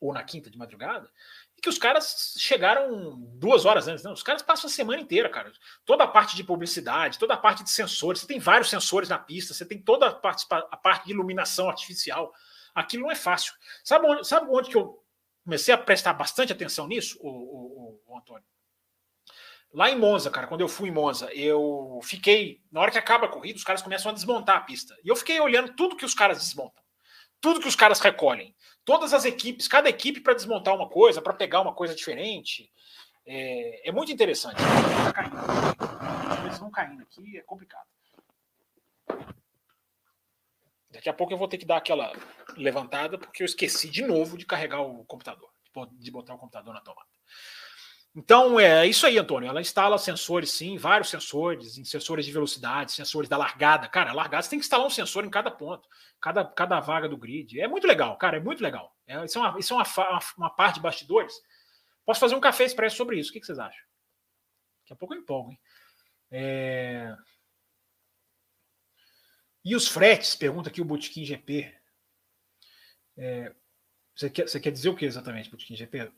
ou na quinta de madrugada, e que os caras chegaram duas horas antes. Não, os caras passam a semana inteira, cara. Toda a parte de publicidade, toda a parte de sensores. Você tem vários sensores na pista, você tem toda a parte, a parte de iluminação artificial. Aquilo não é fácil. Sabe onde, sabe onde que eu comecei a prestar bastante atenção nisso, o, o, o Antônio? Lá em Monza, cara, quando eu fui em Monza, eu fiquei. Na hora que acaba a corrida, os caras começam a desmontar a pista. E eu fiquei olhando tudo que os caras desmontam, tudo que os caras recolhem. Todas as equipes, cada equipe para desmontar uma coisa, para pegar uma coisa diferente. É, é muito interessante. Tá. Eles vão caindo aqui, é complicado. Daqui a pouco eu vou ter que dar aquela levantada, porque eu esqueci de novo de carregar o computador, de botar o computador na tomada. Então, é isso aí, Antônio. Ela instala sensores, sim, vários sensores, sensores de velocidade, sensores da largada. Cara, a largada você tem que instalar um sensor em cada ponto, cada, cada vaga do grid. É muito legal, cara, é muito legal. É, isso é, uma, isso é uma, uma, uma parte de bastidores. Posso fazer um café expresso sobre isso. O que, que vocês acham? Daqui a pouco eu empolgo, hein? É... E os fretes? Pergunta aqui o Botequim GP. É... Você, quer, você quer dizer o que exatamente, Botequim GP?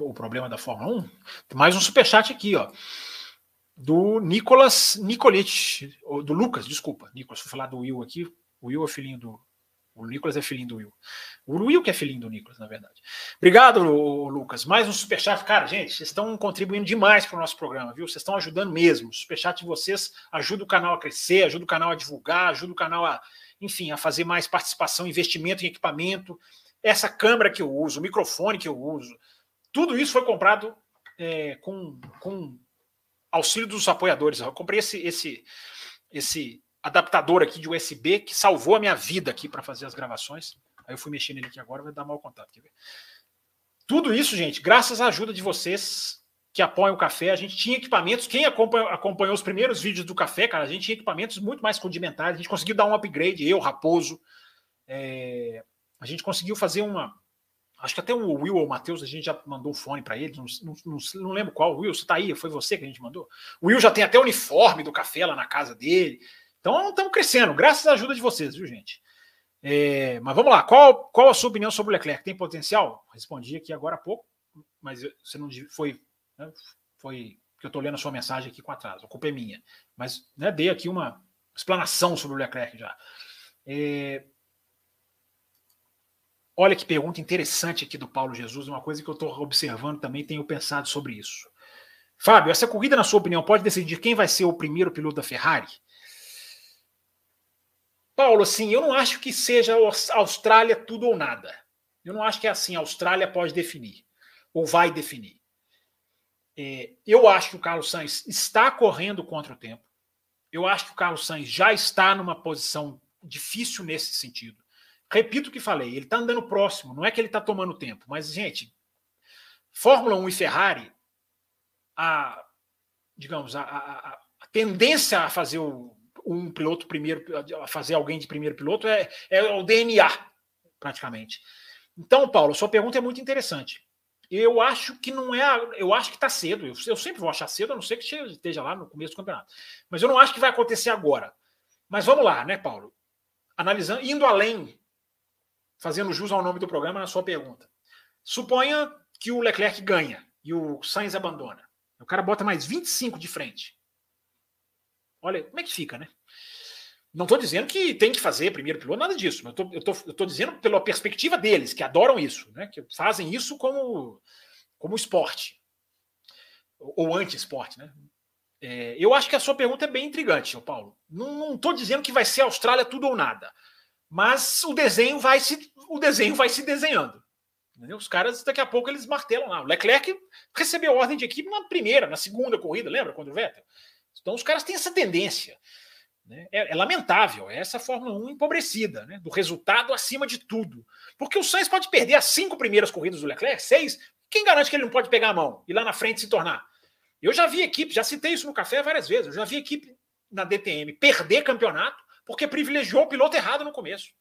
O problema da Fórmula 1. Mais um superchat aqui, ó. Do Nicolas Nicolete, do Lucas, desculpa. Nicolas, vou falar do Will aqui. O Will é filhinho do. O Nicolas é filhinho do Will. O Will que é filhinho do Nicolas, na verdade. Obrigado, Lucas. Mais um superchat. Cara, gente, vocês estão contribuindo demais para o nosso programa, viu? Vocês estão ajudando mesmo. O superchat de vocês ajuda o canal a crescer, ajuda o canal a divulgar, ajuda o canal a, enfim, a fazer mais participação, investimento em equipamento. Essa câmera que eu uso, o microfone que eu uso, tudo isso foi comprado é, com, com auxílio dos apoiadores. Eu comprei esse, esse, esse adaptador aqui de USB que salvou a minha vida aqui para fazer as gravações. Aí eu fui mexendo nele aqui agora, vai dar mau contato. Quer ver? Tudo isso, gente, graças à ajuda de vocês que apoiam o café. A gente tinha equipamentos. Quem acompanhou, acompanhou os primeiros vídeos do café, cara, a gente tinha equipamentos muito mais rudimentares. A gente conseguiu dar um upgrade, eu, Raposo. É, a gente conseguiu fazer uma, Acho que até o Will ou o Matheus, a gente já mandou um fone para eles, não, não, não, não, lembro qual. Will, você está aí? Foi você que a gente mandou? O Will já tem até o uniforme do café lá na casa dele. Então estamos crescendo, graças à ajuda de vocês, viu, gente? É, mas vamos lá, qual, qual a sua opinião sobre o Leclerc? Tem potencial? Respondi aqui agora há pouco, mas você não foi. Né, foi que eu estou lendo a sua mensagem aqui com atraso, a culpa é minha. Mas né, dei aqui uma explanação sobre o Leclerc já. É, Olha que pergunta interessante aqui do Paulo Jesus, uma coisa que eu estou observando também, tenho pensado sobre isso. Fábio, essa corrida, na sua opinião, pode decidir quem vai ser o primeiro piloto da Ferrari? Paulo, assim, eu não acho que seja Austrália tudo ou nada. Eu não acho que é assim, a Austrália pode definir, ou vai definir. É, eu acho que o Carlos Sainz está correndo contra o tempo. Eu acho que o Carlos Sainz já está numa posição difícil nesse sentido. Repito o que falei, ele está andando próximo, não é que ele está tomando tempo, mas, gente, Fórmula 1 e Ferrari, a, digamos, a, a, a tendência a fazer o, um piloto primeiro, a fazer alguém de primeiro piloto é, é o DNA, praticamente. Então, Paulo, sua pergunta é muito interessante. Eu acho que não é. Eu acho que está cedo. Eu, eu, sempre vou achar cedo, a não ser que esteja lá no começo do campeonato. Mas eu não acho que vai acontecer agora. Mas vamos lá, né, Paulo? Analisando, indo além fazendo jus ao nome do programa na sua pergunta. Suponha que o Leclerc ganha e o Sainz abandona. O cara bota mais 25 de frente. Olha, como é que fica, né? Não estou dizendo que tem que fazer primeiro piloto, nada disso. Eu tô, estou dizendo pela perspectiva deles, que adoram isso, né? que fazem isso como, como esporte. Ou anti-esporte, né? É, eu acho que a sua pergunta é bem intrigante, Paulo. Não estou dizendo que vai ser Austrália tudo ou nada. Mas o desenho vai se, o desenho vai se desenhando. Os caras, daqui a pouco, eles martelam lá. O Leclerc recebeu ordem de equipe na primeira, na segunda corrida, lembra? Quando o Vettel. Então, os caras têm essa tendência. Né? É, é, lamentável, é essa Fórmula 1 empobrecida, né? do resultado acima de tudo. Porque o Sainz pode perder as cinco primeiras corridas do Leclerc, seis. Quem garante que ele não pode pegar a mão e lá na frente se tornar? Eu já vi equipe, já citei isso no café várias vezes, eu já vi equipe na DTM perder campeonato porque privilegiou o piloto errado no começo.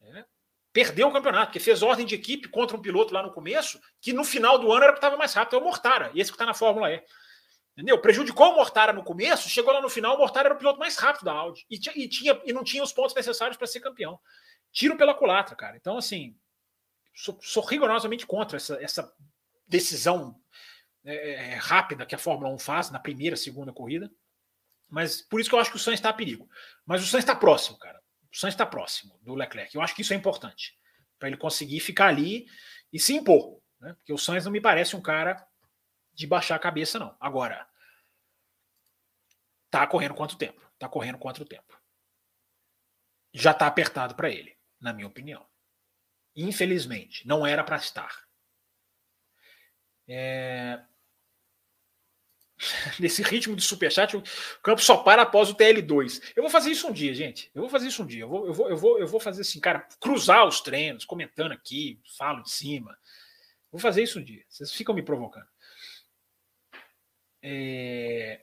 É. Perdeu o campeonato, porque fez ordem de equipe contra um piloto lá no começo, que no final do ano era que estava mais rápido, é o Mortara, esse que está na Fórmula E. Entendeu? Prejudicou o Mortara no começo, chegou lá no final, o Mortara era o piloto mais rápido da Audi e, e tinha, e não tinha os pontos necessários para ser campeão. Tiro pela culatra, cara. Então, assim, sou, sou rigorosamente contra essa, essa decisão é, é, rápida que a Fórmula 1 faz na primeira, segunda corrida. Mas por isso que eu acho que o Sainz está a perigo. Mas o Sainz está próximo, cara. O Sainz está próximo do Leclerc. Eu acho que isso é importante. Para ele conseguir ficar ali e se impor. Né? Porque o Sainz não me parece um cara de baixar a cabeça, não. Agora, tá correndo quanto tempo? Tá correndo quanto tempo? Já tá apertado para ele, na minha opinião. Infelizmente, não era para estar. É... Nesse ritmo de superchat, o campo só para após o TL2. Eu vou fazer isso um dia, gente. Eu vou fazer isso um dia. Eu vou, eu vou, eu vou, eu vou fazer assim, cara, cruzar os treinos, comentando aqui, falo em cima. Vou fazer isso um dia. Vocês ficam me provocando. É...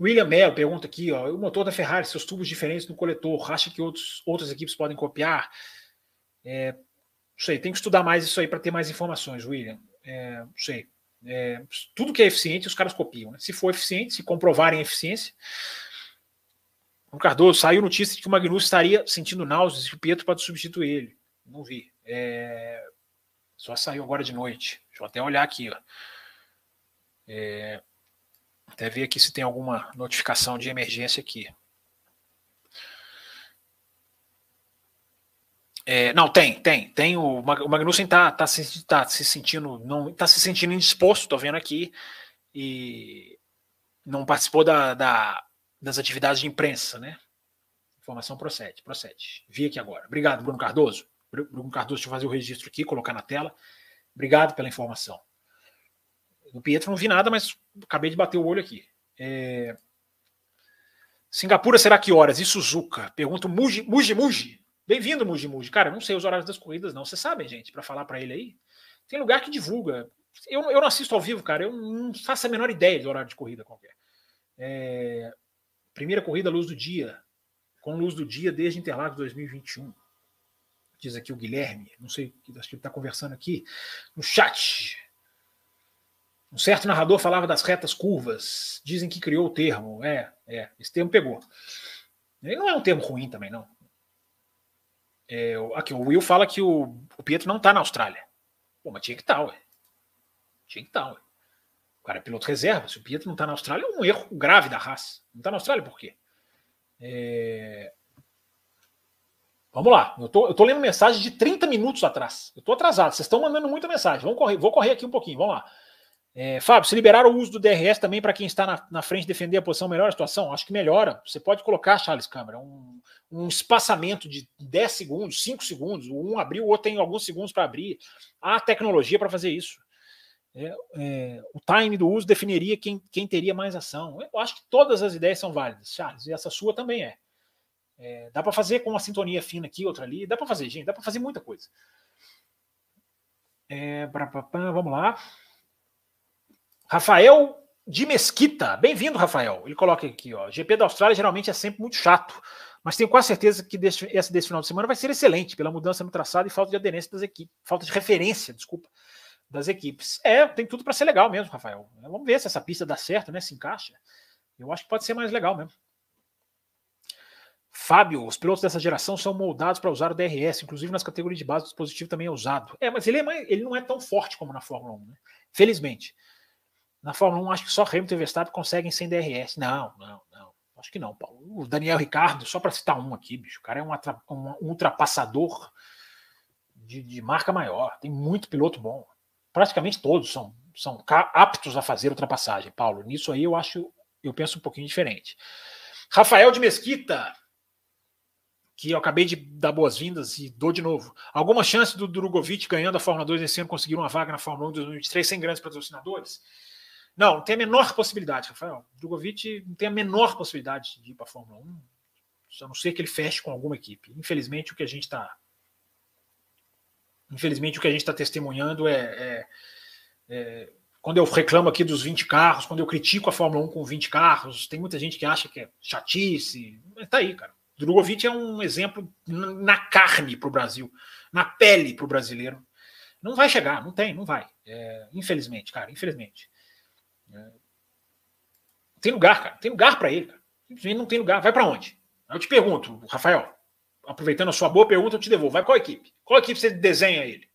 William Mello pergunta aqui, ó, o motor da Ferrari, seus tubos diferentes no coletor, acha que outros, outras equipes podem copiar? É, não sei, tem que estudar mais isso aí para ter mais informações, William. É, não sei. É, tudo que é eficiente, os caras copiam. Né? Se for eficiente, se comprovarem eficiência. O Cardoso saiu notícia de que o Magnus estaria sentindo náuseas e o Pietro pode substituir ele. Não vi. É, só saiu agora de noite. Deixa eu até olhar aqui. Ó. É, até ver aqui se tem alguma notificação de emergência aqui. É, não, tem, tem. Tem o, o Magnussen tá, tá, se, tá se sentindo. Não, tá se sentindo indisposto, tô vendo aqui. E não participou da, da, das atividades de imprensa, né? Informação procede, procede. Vi aqui agora. Obrigado, Bruno Cardoso. Bruno Cardoso, deixa eu fazer o registro aqui, colocar na tela. Obrigado pela informação. No Pietro não vi nada, mas acabei de bater o olho aqui. É... Singapura será que horas? E Suzuka? Pergunta Muji, Muji, Muji. Bem-vindo, Muji, Muji. Cara, eu não sei os horários das corridas, não. Vocês sabem, gente, para falar para ele aí. Tem lugar que divulga. Eu, eu não assisto ao vivo, cara. Eu não faço a menor ideia de horário de corrida qualquer. É... Primeira corrida, luz do dia. Com luz do dia desde Interlagos 2021 diz aqui o Guilherme, não sei, acho que ele está conversando aqui, no chat. Um certo narrador falava das retas curvas, dizem que criou o termo. É, é, esse termo pegou. Ele não é um termo ruim também, não. É, aqui, o Will fala que o, o Pietro não está na Austrália. Pô, mas tinha que estar, tá, ué. Tinha que estar, tá, ué. O cara é piloto reserva. Se o Pietro não está na Austrália, é um erro grave da raça. Não está na Austrália por quê? É... Vamos lá. Eu tô, eu tô lendo mensagem de 30 minutos atrás. Eu tô atrasado. Vocês estão mandando muita mensagem. Vamos correr, vou correr aqui um pouquinho. Vamos lá. É, Fábio, se liberar o uso do DRS também para quem está na, na, frente defender a posição, melhora a situação? Acho que melhora. Você pode colocar, Charles Câmara, um, um espaçamento de 10 segundos, 5 segundos. Um abriu, o outro tem alguns segundos para abrir. Há tecnologia para fazer isso. É, é, o time do uso definiria quem, quem teria mais ação. Eu acho que todas as ideias são válidas, Charles, e essa sua também é. É, dá para fazer com uma sintonia fina aqui, outra ali. Dá para fazer, gente. Dá para fazer muita coisa. É, pra, pra, pra, vamos lá. Rafael de Mesquita. Bem-vindo, Rafael. Ele coloca aqui, ó. GP da Austrália geralmente é sempre muito chato, mas tenho quase certeza que desse, essa desse final de semana vai ser excelente pela mudança no traçado e falta de aderência das equipes, falta de referência, desculpa, das equipes. É, tem tudo para ser legal mesmo, Rafael. Vamos ver se essa pista dá certo, né? Se encaixa. Eu acho que pode ser mais legal mesmo. Fábio, os pilotos dessa geração são moldados para usar o DRS, inclusive nas categorias de base, o dispositivo também é usado. É, mas ele, é mais, ele não é tão forte como na Fórmula 1, né? Felizmente. Na Fórmula 1, acho que só Hamilton e Verstappen conseguem sem DRS. Não, não, não. Acho que não, Paulo. O Daniel Ricardo, só para citar um aqui, bicho, o cara é um, um ultrapassador de, de, marca maior. Tem muito piloto bom. Praticamente todos são, são aptos a fazer ultrapassagem, Paulo. Nisso aí eu acho, eu penso um pouquinho diferente. Rafael de Mesquita, que eu acabei de dar boas-vindas e dou de novo. Alguma chance do Drogovic ganhando a Fórmula 2 esse ano conseguir uma vaga na Fórmula 1 de 2023 sem grandes patrocinadores? Não, não tem a menor possibilidade, Rafael. Drogovic não tem a menor possibilidade de ir para a Fórmula 1, a não ser que ele feche com alguma equipe. Infelizmente, o que a gente está. Infelizmente, o que a gente está testemunhando é, é, é quando eu reclamo aqui dos 20 carros, quando eu critico a Fórmula 1 com 20 carros, tem muita gente que acha que é chatice. Mas tá aí, cara. Drogovic é um exemplo na carne para o Brasil, na pele para o brasileiro. Não vai chegar, não tem, não vai. É, infelizmente, cara, infelizmente. É, tem lugar, cara, tem lugar para ele. Simplesmente não tem lugar. Vai para onde? Eu te pergunto, Rafael, aproveitando a sua boa pergunta, eu te devolvo. Vai qual equipe? Qual equipe você desenha ele?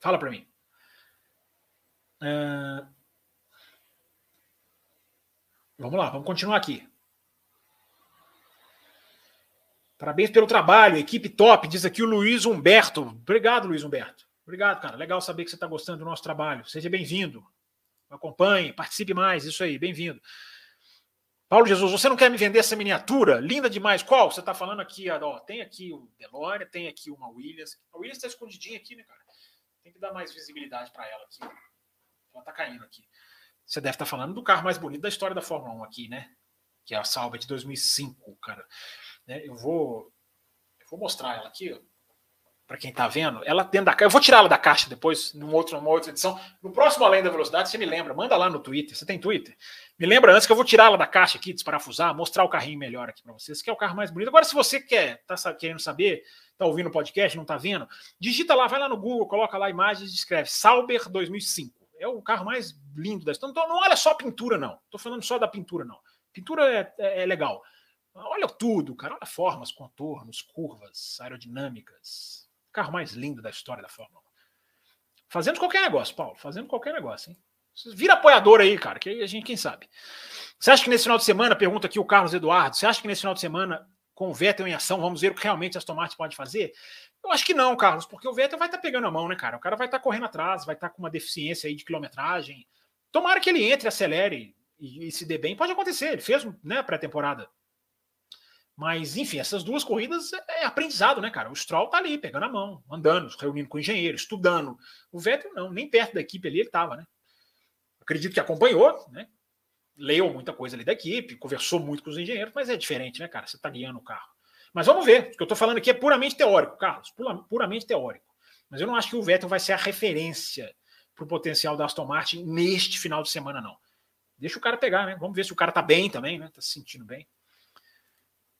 Fala para mim. Uh... Vamos lá, vamos continuar aqui. Parabéns pelo trabalho, equipe top, diz aqui o Luiz Humberto. Obrigado, Luiz Humberto. Obrigado, cara. Legal saber que você está gostando do nosso trabalho. Seja bem-vindo. Acompanhe, participe mais. Isso aí, bem-vindo. Paulo Jesus, você não quer me vender essa miniatura? Linda demais. Qual? Você está falando aqui, ó, tem aqui o DeLorean, tem aqui uma Williams. A Williams está escondidinha aqui, né, cara? Tem que dar mais visibilidade para ela aqui. Ela está caindo aqui. Você deve estar tá falando do carro mais bonito da história da Fórmula 1 aqui, né? Que é a Sauber de 2005, cara. Né? Eu vou, eu vou mostrar ela aqui, para quem está vendo. Ela dentro da caixa. Eu vou tirá-la da caixa depois, numa outra, numa outra edição. No próximo Além da Velocidade, você me lembra. Manda lá no Twitter. Você tem Twitter? Me lembra antes que eu vou tirá-la da caixa aqui, desparafusar, mostrar o carrinho melhor aqui para vocês, que é o carro mais bonito. Agora, se você quer, tá querendo saber, tá ouvindo o podcast, não tá vendo, digita lá, vai lá no Google, coloca lá imagens e escreve Sauber 2005. É o carro mais lindo da história. Então, não olha só a pintura, não. Estou falando só da pintura, não. Pintura é, é, é legal. Olha tudo, cara. Olha formas, contornos, curvas, aerodinâmicas. Carro mais lindo da história da Fórmula 1. Fazendo qualquer negócio, Paulo. Fazendo qualquer negócio, hein? Vira apoiador aí, cara, que aí a gente, quem sabe. Você acha que nesse final de semana, pergunta aqui o Carlos Eduardo, você acha que nesse final de semana, com o Vettel em ação, vamos ver o que realmente a Aston Martin pode fazer? Eu acho que não, Carlos, porque o Vettel vai estar tá pegando a mão, né, cara? O cara vai estar tá correndo atrás, vai estar tá com uma deficiência aí de quilometragem. Tomara que ele entre, acelere e, e se dê bem. Pode acontecer, ele fez né, pré-temporada. Mas, enfim, essas duas corridas é, é aprendizado, né, cara? O Stroll tá ali, pegando a mão, andando, reunindo com o engenheiro, estudando. O Vettel não, nem perto da equipe ali ele estava, né? Acredito que acompanhou, né? Leu muita coisa ali da equipe, conversou muito com os engenheiros, mas é diferente, né, cara? Você tá guiando o carro. Mas vamos ver. O que eu estou falando aqui é puramente teórico, Carlos. Puramente teórico. Mas eu não acho que o Vettel vai ser a referência para o potencial da Aston Martin neste final de semana, não. Deixa o cara pegar, né? Vamos ver se o cara tá bem também, né? Tá se sentindo bem.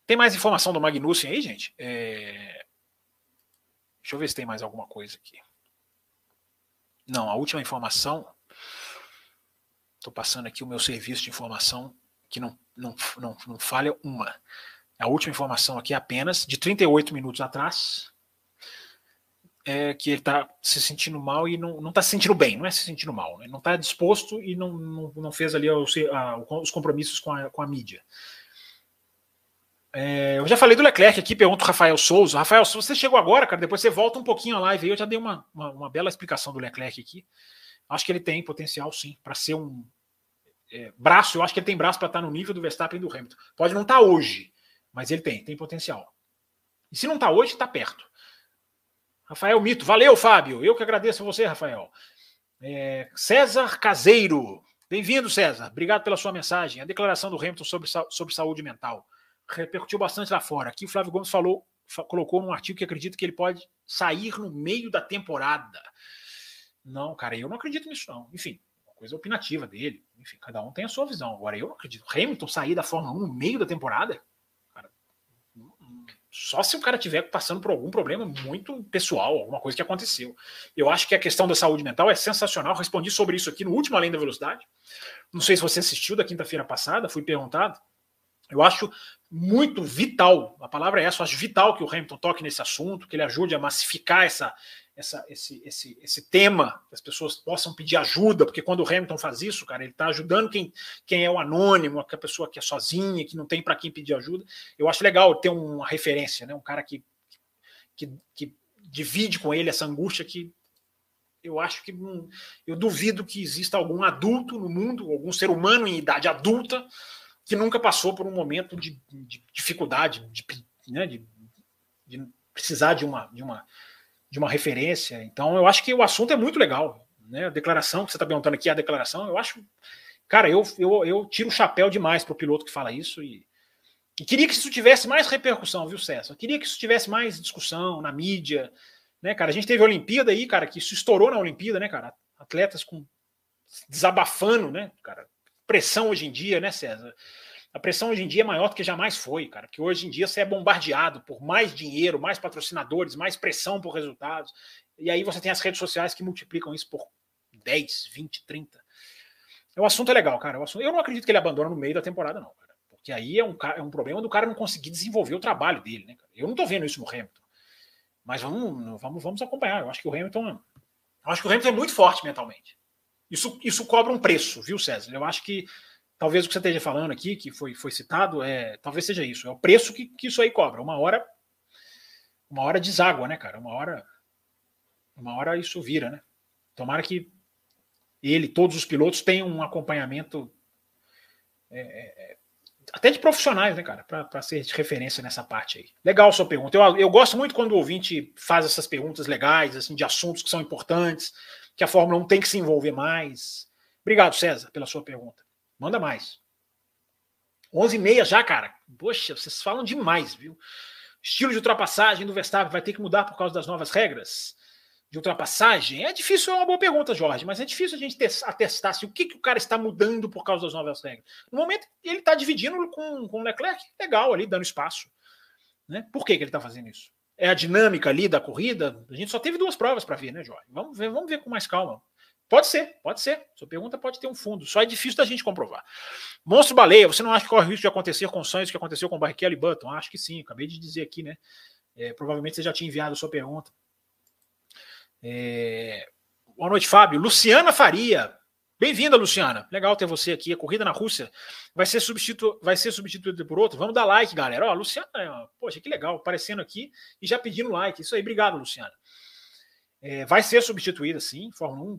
Tem mais informação do Magnussen aí, gente? É... Deixa eu ver se tem mais alguma coisa aqui. Não, a última informação. Estou passando aqui o meu serviço de informação que não, não, não, não falha uma. A última informação aqui apenas de 38 minutos atrás. É que ele está se sentindo mal e não está se sentindo bem, não é se sentindo mal, né? não está disposto e não, não, não fez ali os, os compromissos com a, com a mídia. É, eu já falei do Leclerc aqui, pergunto o Rafael Souza. Rafael, se você chegou agora, cara, depois você volta um pouquinho a live aí. Eu já dei uma, uma, uma bela explicação do Leclerc aqui. Acho que ele tem potencial, sim, para ser um é, braço. Eu acho que ele tem braço para estar tá no nível do Verstappen e do Hamilton. Pode não estar tá hoje, mas ele tem, tem potencial. E se não está hoje, está perto. Rafael Mito, valeu, Fábio. Eu que agradeço a você, Rafael. É, César Caseiro, bem-vindo, César. Obrigado pela sua mensagem. A declaração do Hamilton sobre, sobre saúde mental repercutiu bastante lá fora. Aqui o Flávio Gomes falou, colocou num artigo que acredita que ele pode sair no meio da temporada. Não, cara, eu não acredito nisso, não. Enfim, uma coisa opinativa dele. Enfim, cada um tem a sua visão. Agora, eu não acredito. Hamilton sair da Fórmula 1 no meio da temporada? Só se o cara tiver passando por algum problema muito pessoal, alguma coisa que aconteceu. Eu acho que a questão da saúde mental é sensacional. Respondi sobre isso aqui no último Além da Velocidade. Não sei se você assistiu da quinta-feira passada, fui perguntado. Eu acho muito vital, a palavra é essa, eu acho vital que o Hamilton toque nesse assunto, que ele ajude a massificar essa, essa, esse, esse, esse tema, que as pessoas possam pedir ajuda, porque quando o Hamilton faz isso, cara, ele está ajudando quem, quem é o anônimo, a pessoa que é sozinha, que não tem para quem pedir ajuda. Eu acho legal ter uma referência, né? um cara que, que, que divide com ele essa angústia que eu acho que eu duvido que exista algum adulto no mundo, algum ser humano em idade adulta, que nunca passou por um momento de, de dificuldade, de, né, de, de precisar de uma, de uma de uma referência. Então, eu acho que o assunto é muito legal. Né? A declaração, que você está perguntando aqui, a declaração, eu acho. Cara, eu, eu, eu tiro o chapéu demais para o piloto que fala isso e, e, queria que isso tivesse mais repercussão, viu, César? Eu queria que isso tivesse mais discussão na mídia. Né, cara? A gente teve a Olimpíada aí, cara, que isso estourou na Olimpíada, né, cara? Atletas com desabafando, né, cara? Pressão hoje em dia, né, César? A pressão hoje em dia é maior do que jamais foi, cara. Que hoje em dia você é bombardeado por mais dinheiro, mais patrocinadores, mais pressão por resultados. E aí você tem as redes sociais que multiplicam isso por 10, 20, 30. O assunto é legal, cara. Eu não acredito que ele abandona no meio da temporada, não, cara. Porque aí é um, é um problema do cara não conseguir desenvolver o trabalho dele, né, cara? Eu não tô vendo isso no Hamilton. Mas vamos, vamos, vamos acompanhar. Eu acho que o Hamilton Eu acho que o Hamilton é muito forte mentalmente. Isso, isso cobra um preço, viu, César? Eu acho que talvez o que você esteja falando aqui, que foi, foi citado, é talvez seja isso. É o preço que, que isso aí cobra. Uma hora, uma hora deságua, né, cara? Uma hora, uma hora isso vira, né? Tomara que ele, todos os pilotos tenham um acompanhamento é, é, é até de profissionais, né, cara, para ser de referência nessa parte aí. Legal sua pergunta. Eu, eu gosto muito quando o ouvinte faz essas perguntas legais, assim, de assuntos que são importantes, que a Fórmula 1 tem que se envolver mais. Obrigado, César, pela sua pergunta. Manda mais. 11 e meia já, cara. Poxa, vocês falam demais, viu? Estilo de ultrapassagem do Verstappen vai ter que mudar por causa das novas regras de ultrapassagem? É difícil, é uma boa pergunta, Jorge, mas é difícil a gente atestar se o que, que o cara está mudando por causa das novas regras. No momento, ele está dividindo com, com o Leclerc, legal ali, dando espaço. Né? Por que, que ele está fazendo isso? É a dinâmica ali da corrida? A gente só teve duas provas para ver, né, Jorge? Vamos ver, vamos ver com mais calma. Pode ser, pode ser. Sua pergunta pode ter um fundo, só é difícil da gente comprovar. Monstro Baleia, você não acha que corre o risco de acontecer com sonhos que aconteceu com Barrichello e Button? Acho que sim, acabei de dizer aqui, né? É, provavelmente você já tinha enviado a sua pergunta. É... Boa noite, Fábio. Luciana Faria. Bem-vinda, Luciana. Legal ter você aqui. A corrida na Rússia vai ser, substitu... vai ser substituída por outro. Vamos dar like, galera. Ó, Luciana, poxa, que legal, aparecendo aqui e já pedindo like. Isso aí, obrigado, Luciana. É, vai ser substituída, sim. Fórmula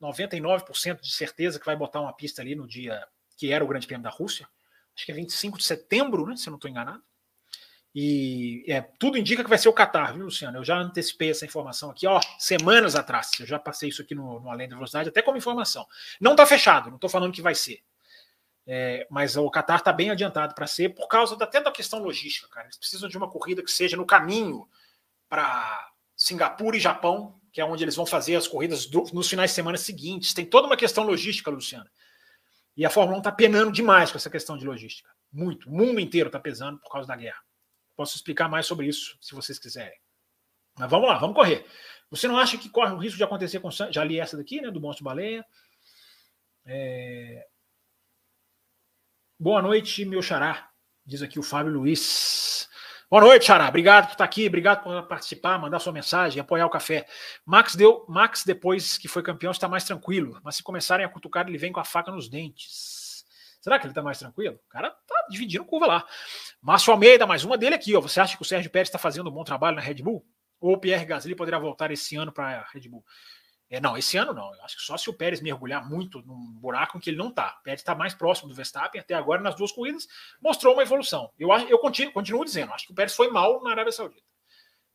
1, 99% de certeza que vai botar uma pista ali no dia que era o Grande Prêmio da Rússia. Acho que é 25 de setembro, né? Se eu não estou enganado. E é, tudo indica que vai ser o Qatar, viu, Luciano? Eu já antecipei essa informação aqui, ó, semanas atrás. Eu já passei isso aqui no, no Além da Velocidade, até como informação. Não está fechado, não estou falando que vai ser. É, mas o Qatar está bem adiantado para ser, por causa da, até da questão logística, cara. Eles precisam de uma corrida que seja no caminho para Singapura e Japão, que é onde eles vão fazer as corridas do, nos finais de semana seguintes. Tem toda uma questão logística, Luciano. E a Fórmula 1 está penando demais com essa questão de logística. Muito. O mundo inteiro está pesando por causa da guerra. Posso explicar mais sobre isso, se vocês quiserem. Mas vamos lá, vamos correr. Você não acha que corre o risco de acontecer com Já li essa daqui, né? Do Monstro Baleia. É... Boa noite, meu xará. Diz aqui o Fábio Luiz. Boa noite, Xará. Obrigado por estar aqui, obrigado por participar, mandar sua mensagem, apoiar o café. Max deu, Max depois que foi campeão está mais tranquilo, mas se começarem a cutucar ele vem com a faca nos dentes. Será que ele está mais tranquilo? O cara tá dividindo curva lá. Márcio Almeida, mais uma dele aqui. Ó. Você acha que o Sérgio Pérez está fazendo um bom trabalho na Red Bull? Ou o Pierre Gasly poderá voltar esse ano para a Red Bull? É, não, esse ano não. Eu acho que só se o Pérez mergulhar muito num buraco em que ele não está. O Pérez está mais próximo do Verstappen, até agora nas duas corridas, mostrou uma evolução. Eu, eu continuo, continuo dizendo, acho que o Pérez foi mal na Arábia Saudita.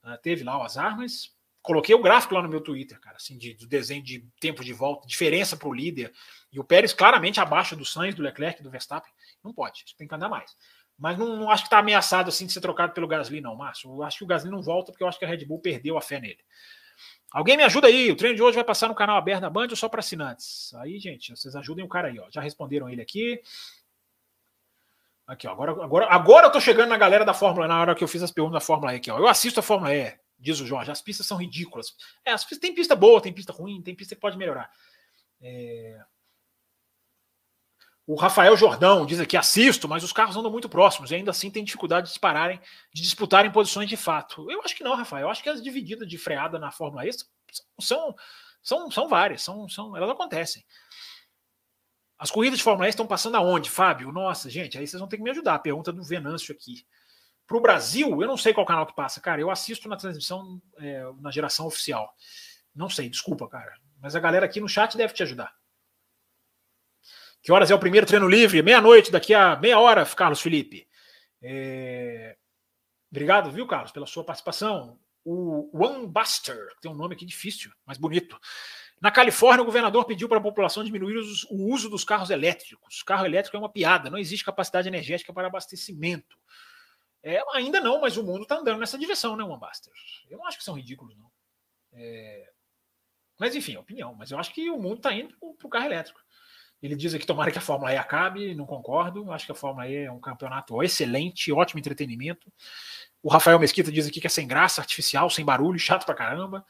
Uh, teve lá o azar, mas coloquei o gráfico lá no meu Twitter, cara, assim, de, do desenho de tempo de volta, diferença para o líder. E o Pérez claramente abaixo do Sainz, do Leclerc, do Verstappen. Não pode, tem que andar mais. Mas não, não acho que está ameaçado assim de ser trocado pelo Gasly, não, Márcio. Eu acho que o Gasly não volta porque eu acho que a Red Bull perdeu a fé nele. Alguém me ajuda aí. O treino de hoje vai passar no canal aberto da Band ou só para assinantes? Aí, gente, vocês ajudem o cara aí, ó. Já responderam ele aqui. Aqui, ó. Agora, agora, agora eu tô chegando na galera da Fórmula na hora que eu fiz as perguntas da Fórmula E aqui, ó. Eu assisto a Fórmula E diz o Jorge. As pistas são ridículas. É, as pistas, tem pista boa, tem pista ruim, tem pista que pode melhorar. É... O Rafael Jordão diz aqui: assisto, mas os carros andam muito próximos e ainda assim tem dificuldade de dispararem, de disputarem posições de fato. Eu acho que não, Rafael. Eu acho que as divididas de freada na Fórmula E são, são, são várias, são, são, elas acontecem. As corridas de Fórmula E estão passando aonde, Fábio? Nossa, gente, aí vocês vão ter que me ajudar. Pergunta do Venâncio aqui. Para o Brasil, eu não sei qual canal que passa, cara. Eu assisto na transmissão é, na geração oficial. Não sei, desculpa, cara. Mas a galera aqui no chat deve te ajudar. Que horas é o primeiro treino livre? Meia-noite, daqui a meia hora, Carlos Felipe. É... Obrigado, viu, Carlos, pela sua participação. O One Buster, que tem um nome aqui difícil, mas bonito. Na Califórnia, o governador pediu para a população diminuir os, o uso dos carros elétricos. O carro elétrico é uma piada, não existe capacidade energética para abastecimento. É, ainda não, mas o mundo está andando nessa direção, né, One-Buster? Eu não acho que são ridículos, não. É... Mas, enfim, opinião. Mas eu acho que o mundo está indo para o carro elétrico. Ele diz aqui, tomara que a Fórmula E acabe, não concordo. Acho que a Fórmula E é um campeonato excelente, ótimo entretenimento. O Rafael Mesquita diz aqui que é sem graça, artificial, sem barulho, chato pra caramba.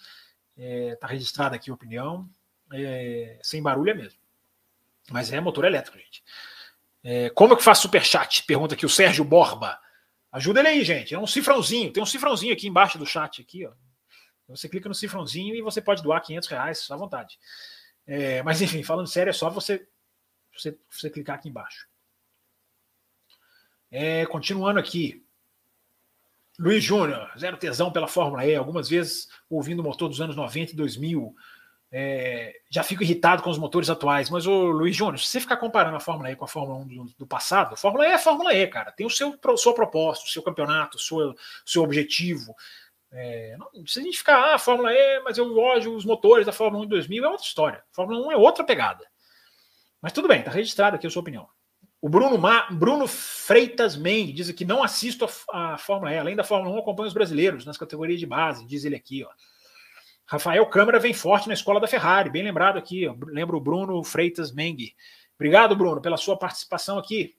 É, tá registrada aqui a opinião. É, sem barulho é mesmo. Mas é motor elétrico, gente. É, como é que faz superchat? Pergunta aqui o Sérgio Borba. Ajuda ele aí, gente. É um cifrãozinho. Tem um cifrãozinho aqui embaixo do chat aqui, ó. Você clica no cifrãozinho e você pode doar 500 reais à vontade. É, mas enfim, falando sério, é só você, você, você clicar aqui embaixo. É, continuando aqui. Luiz Júnior, zero tesão pela Fórmula E, algumas vezes ouvindo o motor dos anos 90 e 2000. É, já fico irritado com os motores atuais, mas o Luiz Júnior, se você ficar comparando a Fórmula E com a Fórmula 1 do, do passado, a Fórmula E é a Fórmula E, cara. Tem o seu sua proposta, o seu campeonato, o seu, seu objetivo. É, não, a gente ficar, ah, Fórmula E, mas eu gosto os motores da Fórmula 1 de 2000, é outra história. A Fórmula 1 é outra pegada. Mas tudo bem, tá registrado aqui a sua opinião. O Bruno, Ma, Bruno Freitas Mendes diz que não assisto a, a Fórmula E, além da Fórmula 1, acompanho os brasileiros nas categorias de base, diz ele aqui, ó. Rafael Câmara vem forte na escola da Ferrari, bem lembrado aqui. Ó. Lembro o Bruno Freitas Mengue. Obrigado, Bruno, pela sua participação aqui.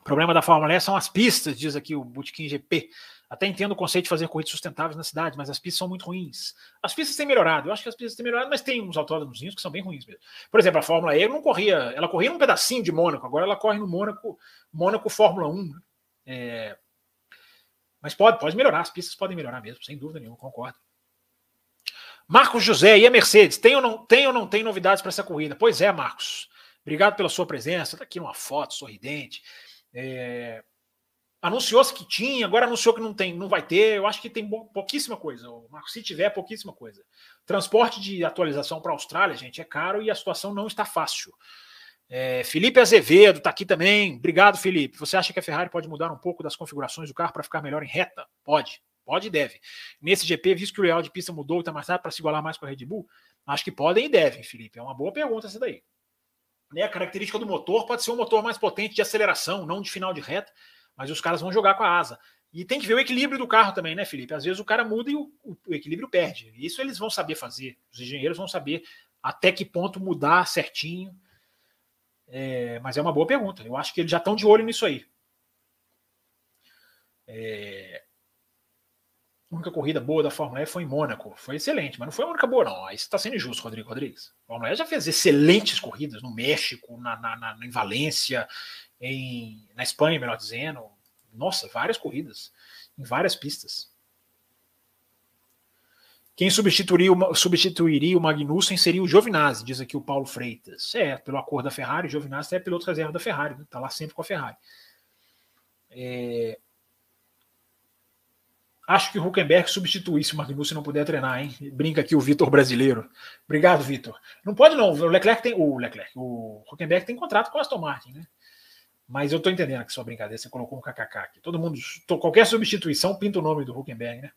O problema da Fórmula E são as pistas, diz aqui o Bootkin GP. Até entendo o conceito de fazer corridas sustentáveis na cidade, mas as pistas são muito ruins. As pistas têm melhorado, eu acho que as pistas têm melhorado, mas tem uns autódromos que são bem ruins mesmo. Por exemplo, a Fórmula E não corria, ela corria num pedacinho de Mônaco, agora ela corre no Mônaco, Mônaco Fórmula 1. Né? É... Mas pode, pode melhorar, as pistas podem melhorar mesmo, sem dúvida nenhuma, concordo. Marcos José, e a Mercedes? Tem ou não tem, ou não tem novidades para essa corrida? Pois é, Marcos. Obrigado pela sua presença. Está aqui uma foto sorridente. É... Anunciou-se que tinha, agora anunciou que não tem, não vai ter. Eu acho que tem pouquíssima coisa. Marcos, se tiver, pouquíssima coisa. Transporte de atualização para a Austrália, gente, é caro e a situação não está fácil. É, Felipe Azevedo está aqui também. Obrigado, Felipe. Você acha que a Ferrari pode mudar um pouco das configurações do carro para ficar melhor em reta? Pode. Pode e deve. Nesse GP, visto que o real de pista mudou e está mais para se igualar mais com a Red Bull, acho que podem e devem, Felipe. É uma boa pergunta essa daí. Né, a característica do motor pode ser um motor mais potente de aceleração, não de final de reta, mas os caras vão jogar com a asa. E tem que ver o equilíbrio do carro também, né, Felipe? Às vezes o cara muda e o, o equilíbrio perde. Isso eles vão saber fazer. Os engenheiros vão saber até que ponto mudar certinho. É, mas é uma boa pergunta. Eu acho que eles já estão de olho nisso aí. É, a única corrida boa da Fórmula E foi em Mônaco. Foi excelente, mas não foi a única boa, não. Aí você está sendo injusto, Rodrigo Rodrigues. A Fórmula E já fez excelentes corridas no México, na, na, na, em Valência, em, na Espanha, melhor dizendo. Nossa, várias corridas, em várias pistas. Quem substituiria o, substituiria o Magnussen seria o Giovinazzi, diz aqui o Paulo Freitas. É, pelo acordo da Ferrari, o Giovinazzi é piloto reserva da Ferrari, né? Tá lá sempre com a Ferrari. É, Acho que o Huckenberg substitui se o Magnussen não puder treinar, hein? Brinca aqui o Vitor brasileiro. Obrigado, Vitor. Não pode não. O Leclerc tem. O Leclerc, o Huckenberg tem contrato com o Aston Martin, né? Mas eu tô entendendo que sua brincadeira, você colocou um kkk aqui. Todo mundo. Qualquer substituição pinta o nome do Huckenberg, né?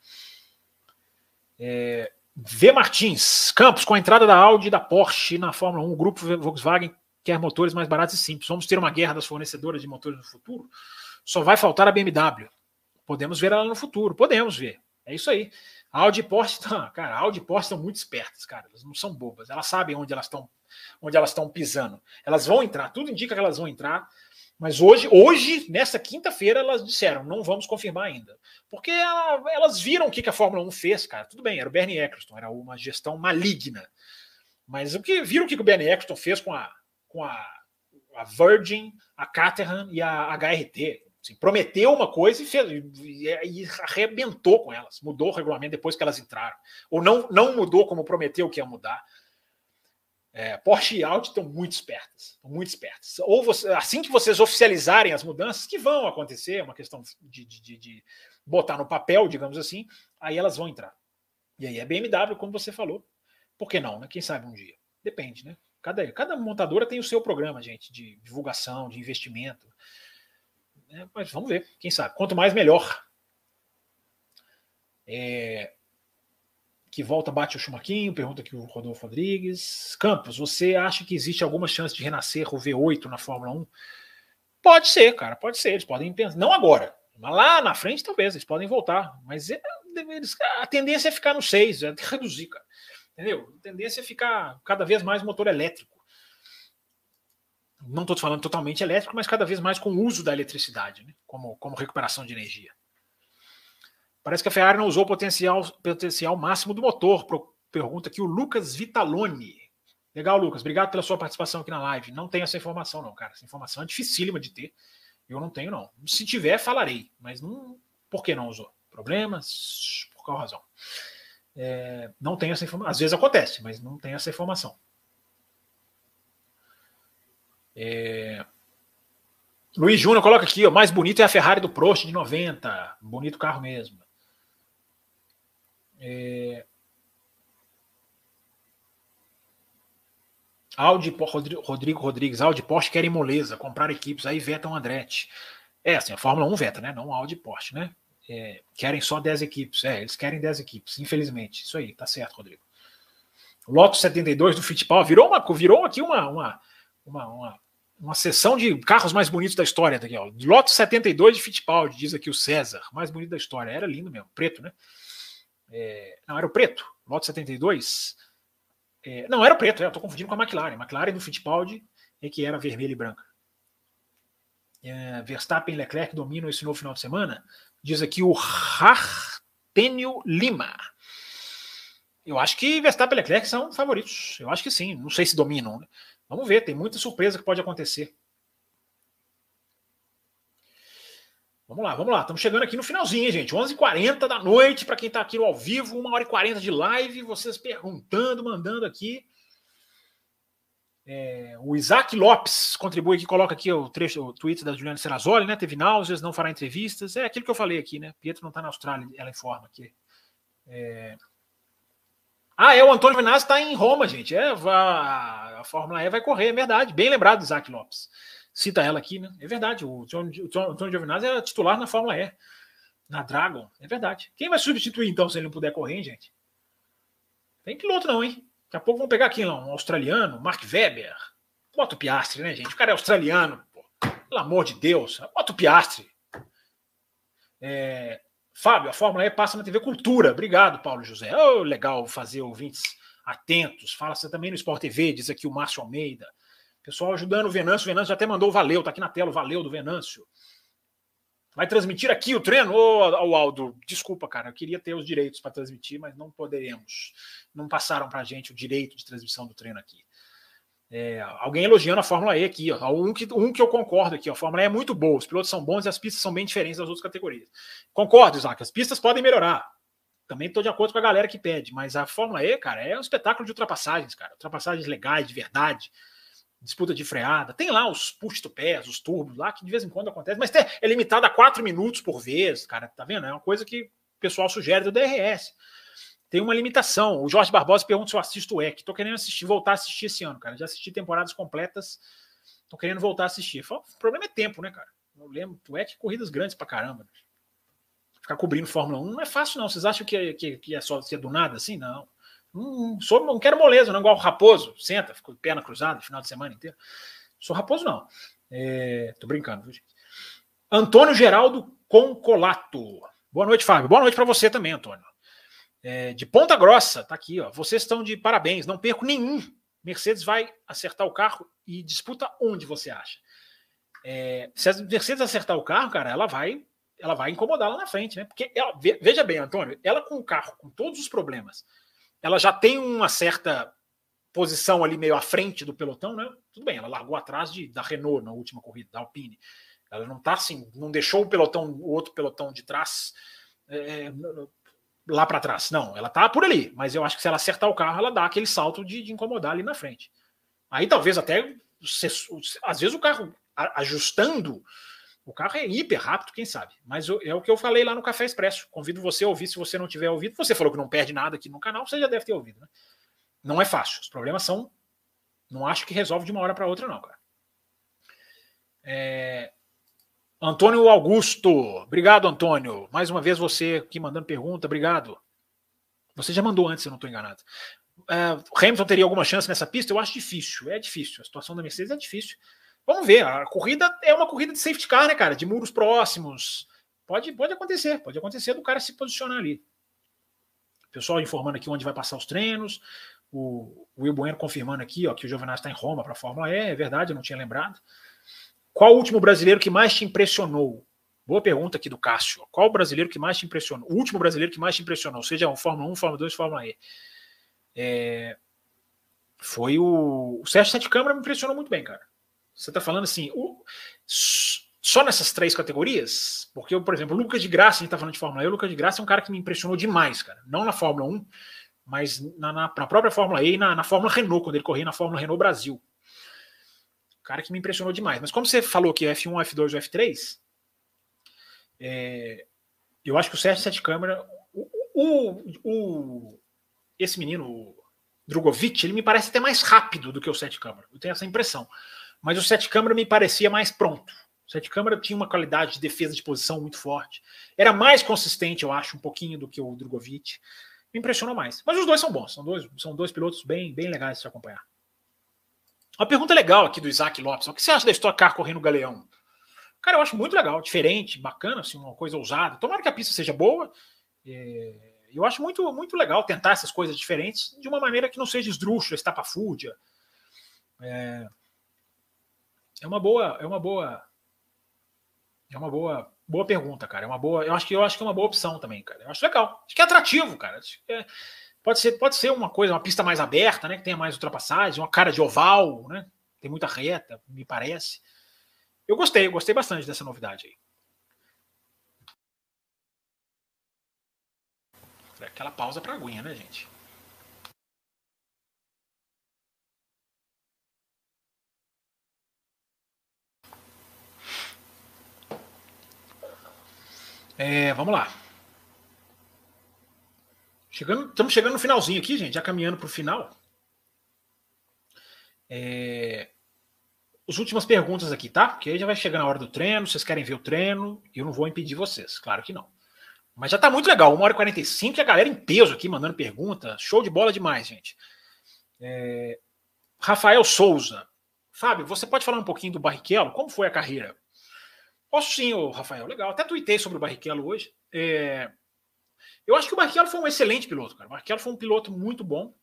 É, v Martins, Campos, com a entrada da Audi e da Porsche na Fórmula 1, o grupo Volkswagen quer motores mais baratos e simples. Vamos ter uma guerra das fornecedoras de motores no futuro? Só vai faltar a BMW. Podemos ver ela no futuro, podemos ver. É isso aí. Audi e Porsche, cara, Audi e Porsche estão muito espertas, cara. Elas não são bobas. Elas sabem onde elas estão, onde elas estão pisando. Elas vão entrar. Tudo indica que elas vão entrar. Mas hoje, hoje, nessa quinta-feira, elas disseram, não vamos confirmar ainda. Porque ela, elas viram o que, que a Fórmula 1 fez, cara. Tudo bem, era o Bernie Eccleston, era uma gestão maligna. Mas o que viram o que o Bernie Eccleston fez com a, com a, a Virgin, a Caterham e a HRT. Assim, prometeu uma coisa e, fez, e, e, arrebentou com elas. Mudou o regulamento depois que elas entraram. Ou não, não mudou como prometeu que ia mudar. É, Porsche e Audi estão muito espertas. Muito espertas. Ou você, assim que vocês oficializarem as mudanças, que vão acontecer, é uma questão de, de, de, botar no papel, digamos assim, aí elas vão entrar. E aí é BMW, como você falou. Por que não? Né? Quem sabe um dia? Depende, né? Cada, cada montadora tem o seu programa, gente, de divulgação, de investimento. É, mas vamos ver, quem sabe. Quanto mais, melhor. É, que volta bate o Chumaquinho, pergunta aqui o Rodolfo Rodrigues. Campos, você acha que existe alguma chance de renascer o V8 na Fórmula 1? Pode ser, cara, pode ser. Eles podem pensar. Não agora, mas lá na frente talvez eles podem voltar. Mas é, a tendência é ficar no 6, é reduzir, cara. Entendeu? A tendência é ficar cada vez mais motor elétrico não estou falando totalmente elétrico, mas cada vez mais com o uso da eletricidade, né? como, como recuperação de energia. Parece que a Ferrari não usou o potencial, potencial máximo do motor. Pergunta aqui o Lucas Vitaloni. Legal, Lucas. Obrigado pela sua participação aqui na live. Não tenho essa informação, não, cara. Essa informação é dificílima de ter. Eu não tenho, não. Se tiver, falarei. Mas não. Por que não usou? Problemas? Por qual razão? É, não tem essa informação. Às vezes acontece, mas não tem essa informação. É... Luiz Júnior coloca aqui, ó, mais bonito é a Ferrari do Prost de 90. Bonito carro mesmo. É... Audi, Rodrigo Rodrigues, Audi Porsche querem moleza, comprar equipes, aí vetam Andretti. É, assim, a Fórmula 1 veta, né? Não Audi Porsche, né? É, querem só 10 equipes. É, eles querem 10 equipes, infelizmente. Isso aí, tá certo, Rodrigo. Lotus 72 do Fittipaldi virou, uma, virou aqui uma, uma, uma, uma, uma sessão de carros mais bonitos da história. Daqui, ó. Lotus 72 de Fittipaldi, diz aqui o César. Mais bonito da história. Era lindo mesmo, preto, né? É, não, era o preto. Lotus 72 é, não, era preto, é, eu estou confundindo com a McLaren. McLaren do Fittipaldi é que era vermelha e branca. É, Verstappen e Leclerc dominam esse novo final de semana. Diz aqui o Artênio Lima. Eu acho que Verstappen e Leclerc são favoritos. Eu acho que sim. Não sei se dominam. Né? Vamos ver, tem muita surpresa que pode acontecer. Vamos lá, vamos lá. Estamos chegando aqui no finalzinho, hein, gente. 11h40 da noite, para quem está aqui ao vivo, 1 hora e 40 de live. Vocês perguntando, mandando aqui. É, o Isaac Lopes contribui aqui, coloca aqui o trecho, o tweet da Juliana Serrazoli, né? Teve náuseas, não fará entrevistas. É aquilo que eu falei aqui, né? Pietro não está na Austrália, ela informa aqui. É... Ah, é, o Antônio Vinazzi está em Roma, gente. É, a, a Fórmula E vai correr, é verdade. Bem lembrado, Isaac Lopes cita ela aqui, né? É verdade, o Antônio Giovinazzi é titular na Fórmula E, na Dragon, é verdade. Quem vai substituir então se ele não puder correr, hein, gente? Tem piloto não, hein? Daqui a pouco vão pegar aqui um australiano, Mark Webber. Bota o Piastre, né, gente? O cara é australiano, pô. Pelo amor de Deus, bota o Piastre. É... Fábio, a Fórmula E passa na TV Cultura. Obrigado, Paulo José. Oh, legal fazer ouvintes atentos. Fala-se também no Sport TV, diz aqui o Márcio Almeida. Pessoal ajudando o Venâncio. O Venâncio até mandou valeu, tá aqui na tela valeu do Venâncio. Vai transmitir aqui o treino? Ô, oh, Aldo, desculpa, cara, eu queria ter os direitos para transmitir, mas não poderemos. Não passaram para a gente o direito de transmissão do treino aqui. É, alguém elogiando a Fórmula E aqui, ó. Um que, um que eu concordo aqui, ó. a Fórmula E é muito boa, os pilotos são bons e as pistas são bem diferentes das outras categorias. Concordo, Isaac, as pistas podem melhorar. Também estou de acordo com a galera que pede, mas a Fórmula E, cara, é um espetáculo de ultrapassagens, cara. Ultrapassagens legais, de verdade disputa de freada. Tem lá os push to pés, os turbos lá, que de vez em quando acontece, mas é limitado a 4 minutos por vez, cara, tá vendo? É uma coisa que o pessoal sugere do DRS. Tem uma limitação. O Jorge Barbosa pergunta se eu assisto o EC. Tô querendo assistir, voltar a assistir esse ano, cara. Já assisti temporadas completas. Tô querendo voltar a assistir. O problema é tempo, né, cara? Eu lembro, o EC corridas grandes pra caramba. Ficar cobrindo Fórmula 1 não é fácil, não. Vocês acham que é, que, que é só ser do nada assim? Não. Não, sou, não quero moleza, não igual o Raposo. Senta, ficou perna cruzada final de semana inteiro. Sou Raposo, não. É, tô brincando, viu, gente? Antônio Geraldo Concolato. Boa noite, Fábio. Boa noite para você também, Antônio. É, de Ponta Grossa, tá aqui, ó. Vocês estão de parabéns, não perco nenhum. Mercedes vai acertar o carro e disputa onde você acha. É, se a Mercedes acertar o carro, cara, ela vai ela vai incomodar lá na frente, né? Porque ela, veja bem, Antônio, ela com o carro, com todos os problemas, ela já tem uma certa posição ali meio à frente do pelotão, né? Tudo bem, ela largou atrás de, da Renault na última corrida, da Alpine. Ela não tá assim, não deixou o pelotão, o outro pelotão de trás é, lá para trás. Não, ela tá por ali. Mas eu acho que se ela acertar o carro, ela dá aquele salto de, de incomodar ali na frente. Aí talvez até, às vezes o carro ajustando o carro é hiper rápido, quem sabe? Mas é o que eu falei lá no Café Expresso. Convido você a ouvir se você não tiver ouvido. Você falou que não perde nada aqui no canal, você já deve ter ouvido, né? Não é fácil. Os problemas são. Não acho que resolve de uma hora para outra, não, cara. É... Antônio Augusto. Obrigado, Antônio. Mais uma vez você aqui mandando pergunta. Obrigado. Você já mandou antes, se eu não estou enganado. É, Hamilton teria alguma chance nessa pista? Eu acho difícil. É difícil. A situação da Mercedes é difícil. Vamos ver, a corrida é uma corrida de safety car, né, cara? De muros próximos. Pode, pode acontecer, pode acontecer do cara se posicionar ali. O pessoal informando aqui onde vai passar os treinos. O, o Will Bueno confirmando aqui ó, que o Giovinazzi está em Roma para a Fórmula E. É verdade, eu não tinha lembrado. Qual o último brasileiro que mais te impressionou? Boa pergunta aqui do Cássio. Qual o brasileiro que mais te impressionou? O último brasileiro que mais te impressionou, seja um Fórmula 1, Fórmula 2, Fórmula E. É... Foi o... o Sérgio Sete Câmara me impressionou muito bem, cara. Você está falando assim, o... só nessas três categorias, porque, eu, por exemplo, o Lucas de Graça, a gente tá falando de Fórmula E, o Lucas de Graça é um cara que me impressionou demais, cara. Não na Fórmula 1, mas na, na, na própria Fórmula E e na, na Fórmula Renault, quando ele corria na Fórmula Renault Brasil. Cara que me impressionou demais. Mas como você falou que F1, F2 ou F3, é, eu acho que o Sérgio Sete Câmara, o, o, o, esse menino, o Drogovic, ele me parece até mais rápido do que o Sete Câmara. Eu tenho essa impressão. Mas o Sete Câmara me parecia mais pronto. O Sete Câmara tinha uma qualidade de defesa de posição muito forte. Era mais consistente, eu acho, um pouquinho do que o Drogovic me impressionou mais. Mas os dois são bons, são dois, são dois pilotos bem, bem legais de se acompanhar. Uma pergunta legal aqui do Isaac Lopes: o que você acha da Stock Car correndo Galeão? Cara, eu acho muito legal, diferente, bacana, assim, uma coisa ousada. Tomara que a pista seja boa. É... Eu acho muito, muito legal tentar essas coisas diferentes de uma maneira que não seja esdrúxula, estapafúrdia. É... é uma boa, é uma boa, é uma boa boa pergunta, cara. É uma boa. Eu acho que eu acho que é uma boa opção também, cara. Eu acho legal. Acho que é atrativo, cara. É, pode ser, pode ser uma coisa, uma pista mais aberta, né? Que tenha mais ultrapassagem, uma cara de oval, né? Tem muita reta, me parece. Eu gostei, eu gostei bastante dessa novidade aí. Aquela pausa para aguinha, né, gente? É, vamos lá. Chegando, estamos chegando no finalzinho aqui, gente, já caminhando para o final. É, as últimas perguntas aqui, tá? Porque aí já vai chegando a hora do treino, vocês querem ver o treino, eu não vou impedir vocês, claro que não. Mas já tá muito legal, 1 hora e 45 e a galera em peso aqui mandando pergunta. Show de bola demais, gente. É, Rafael Souza. Fábio, você pode falar um pouquinho do Barrichello? Como foi a carreira? Posso sim, Rafael. Legal. Até tuitei sobre o Barrichello hoje. É... Eu acho que o Barrichello foi um excelente piloto, cara. O Barrichello foi um piloto muito bom.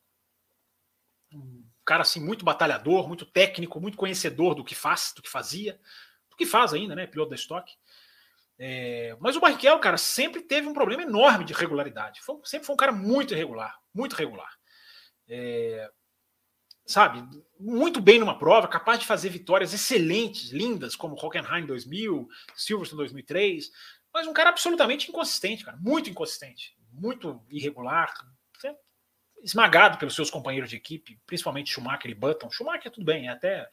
Um cara assim, muito batalhador, muito técnico, muito conhecedor do que faz, do que fazia, do que faz ainda, né? Piloto da estoque. É... Mas o Barrichello, cara, sempre teve um problema enorme de regularidade. Foi, sempre foi um cara muito irregular, muito regular. É sabe, muito bem numa prova, capaz de fazer vitórias excelentes, lindas, como Hockenheim 2000, Silverstone 2003, mas um cara absolutamente inconsistente, cara, muito inconsistente, muito irregular, esmagado pelos seus companheiros de equipe, principalmente Schumacher e Button. Schumacher tudo bem, até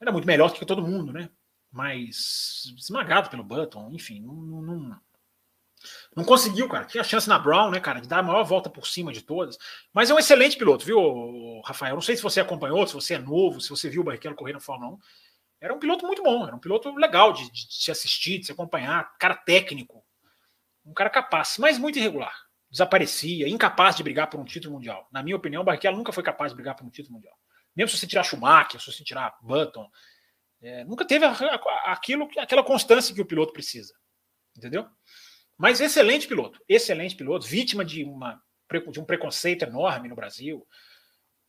era muito melhor do que todo mundo, né? Mas esmagado pelo Button, enfim, não, não, não conseguiu, cara. Tinha chance na Brown, né, cara, de dar a maior volta por cima de todas. Mas é um excelente piloto, viu, Rafael? Não sei se você acompanhou, se você é novo, se você viu o Barrichello correr na Fórmula 1. Era um piloto muito bom, era um piloto legal de, de, se assistir, de se acompanhar, cara técnico, um cara capaz, mas muito irregular. Desaparecia, incapaz de brigar por um título mundial. Na minha opinião, o Barrichello nunca foi capaz de brigar por um título mundial. Mesmo se você tirar Schumacher, se você tirar Button, é, nunca teve aquilo, aquela constância que o piloto precisa. Entendeu? Mas excelente piloto, excelente piloto, vítima de, uma, de um preconceito enorme no Brasil,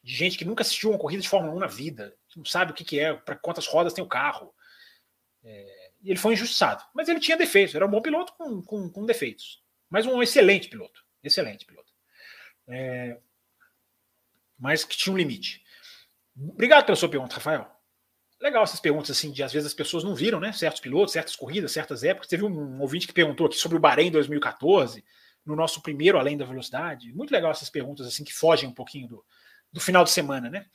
de gente que nunca assistiu uma corrida de Fórmula 1 na vida, não sabe o que, que é, para quantas rodas tem o carro. É, ele foi injustiçado. Mas ele tinha defeitos, era um bom piloto com, com, com defeitos. Mas um excelente piloto, excelente piloto. É, mas que tinha um limite. Obrigado pela sua pergunta, Rafael legal essas perguntas assim, de às vezes as pessoas não viram, né? Certos pilotos, certas corridas, certas épocas. Teve um ouvinte que perguntou aqui sobre o Bahrein 2014, no nosso primeiro Além da Velocidade. Muito legal essas perguntas assim que fogem um pouquinho do, do final de semana, né?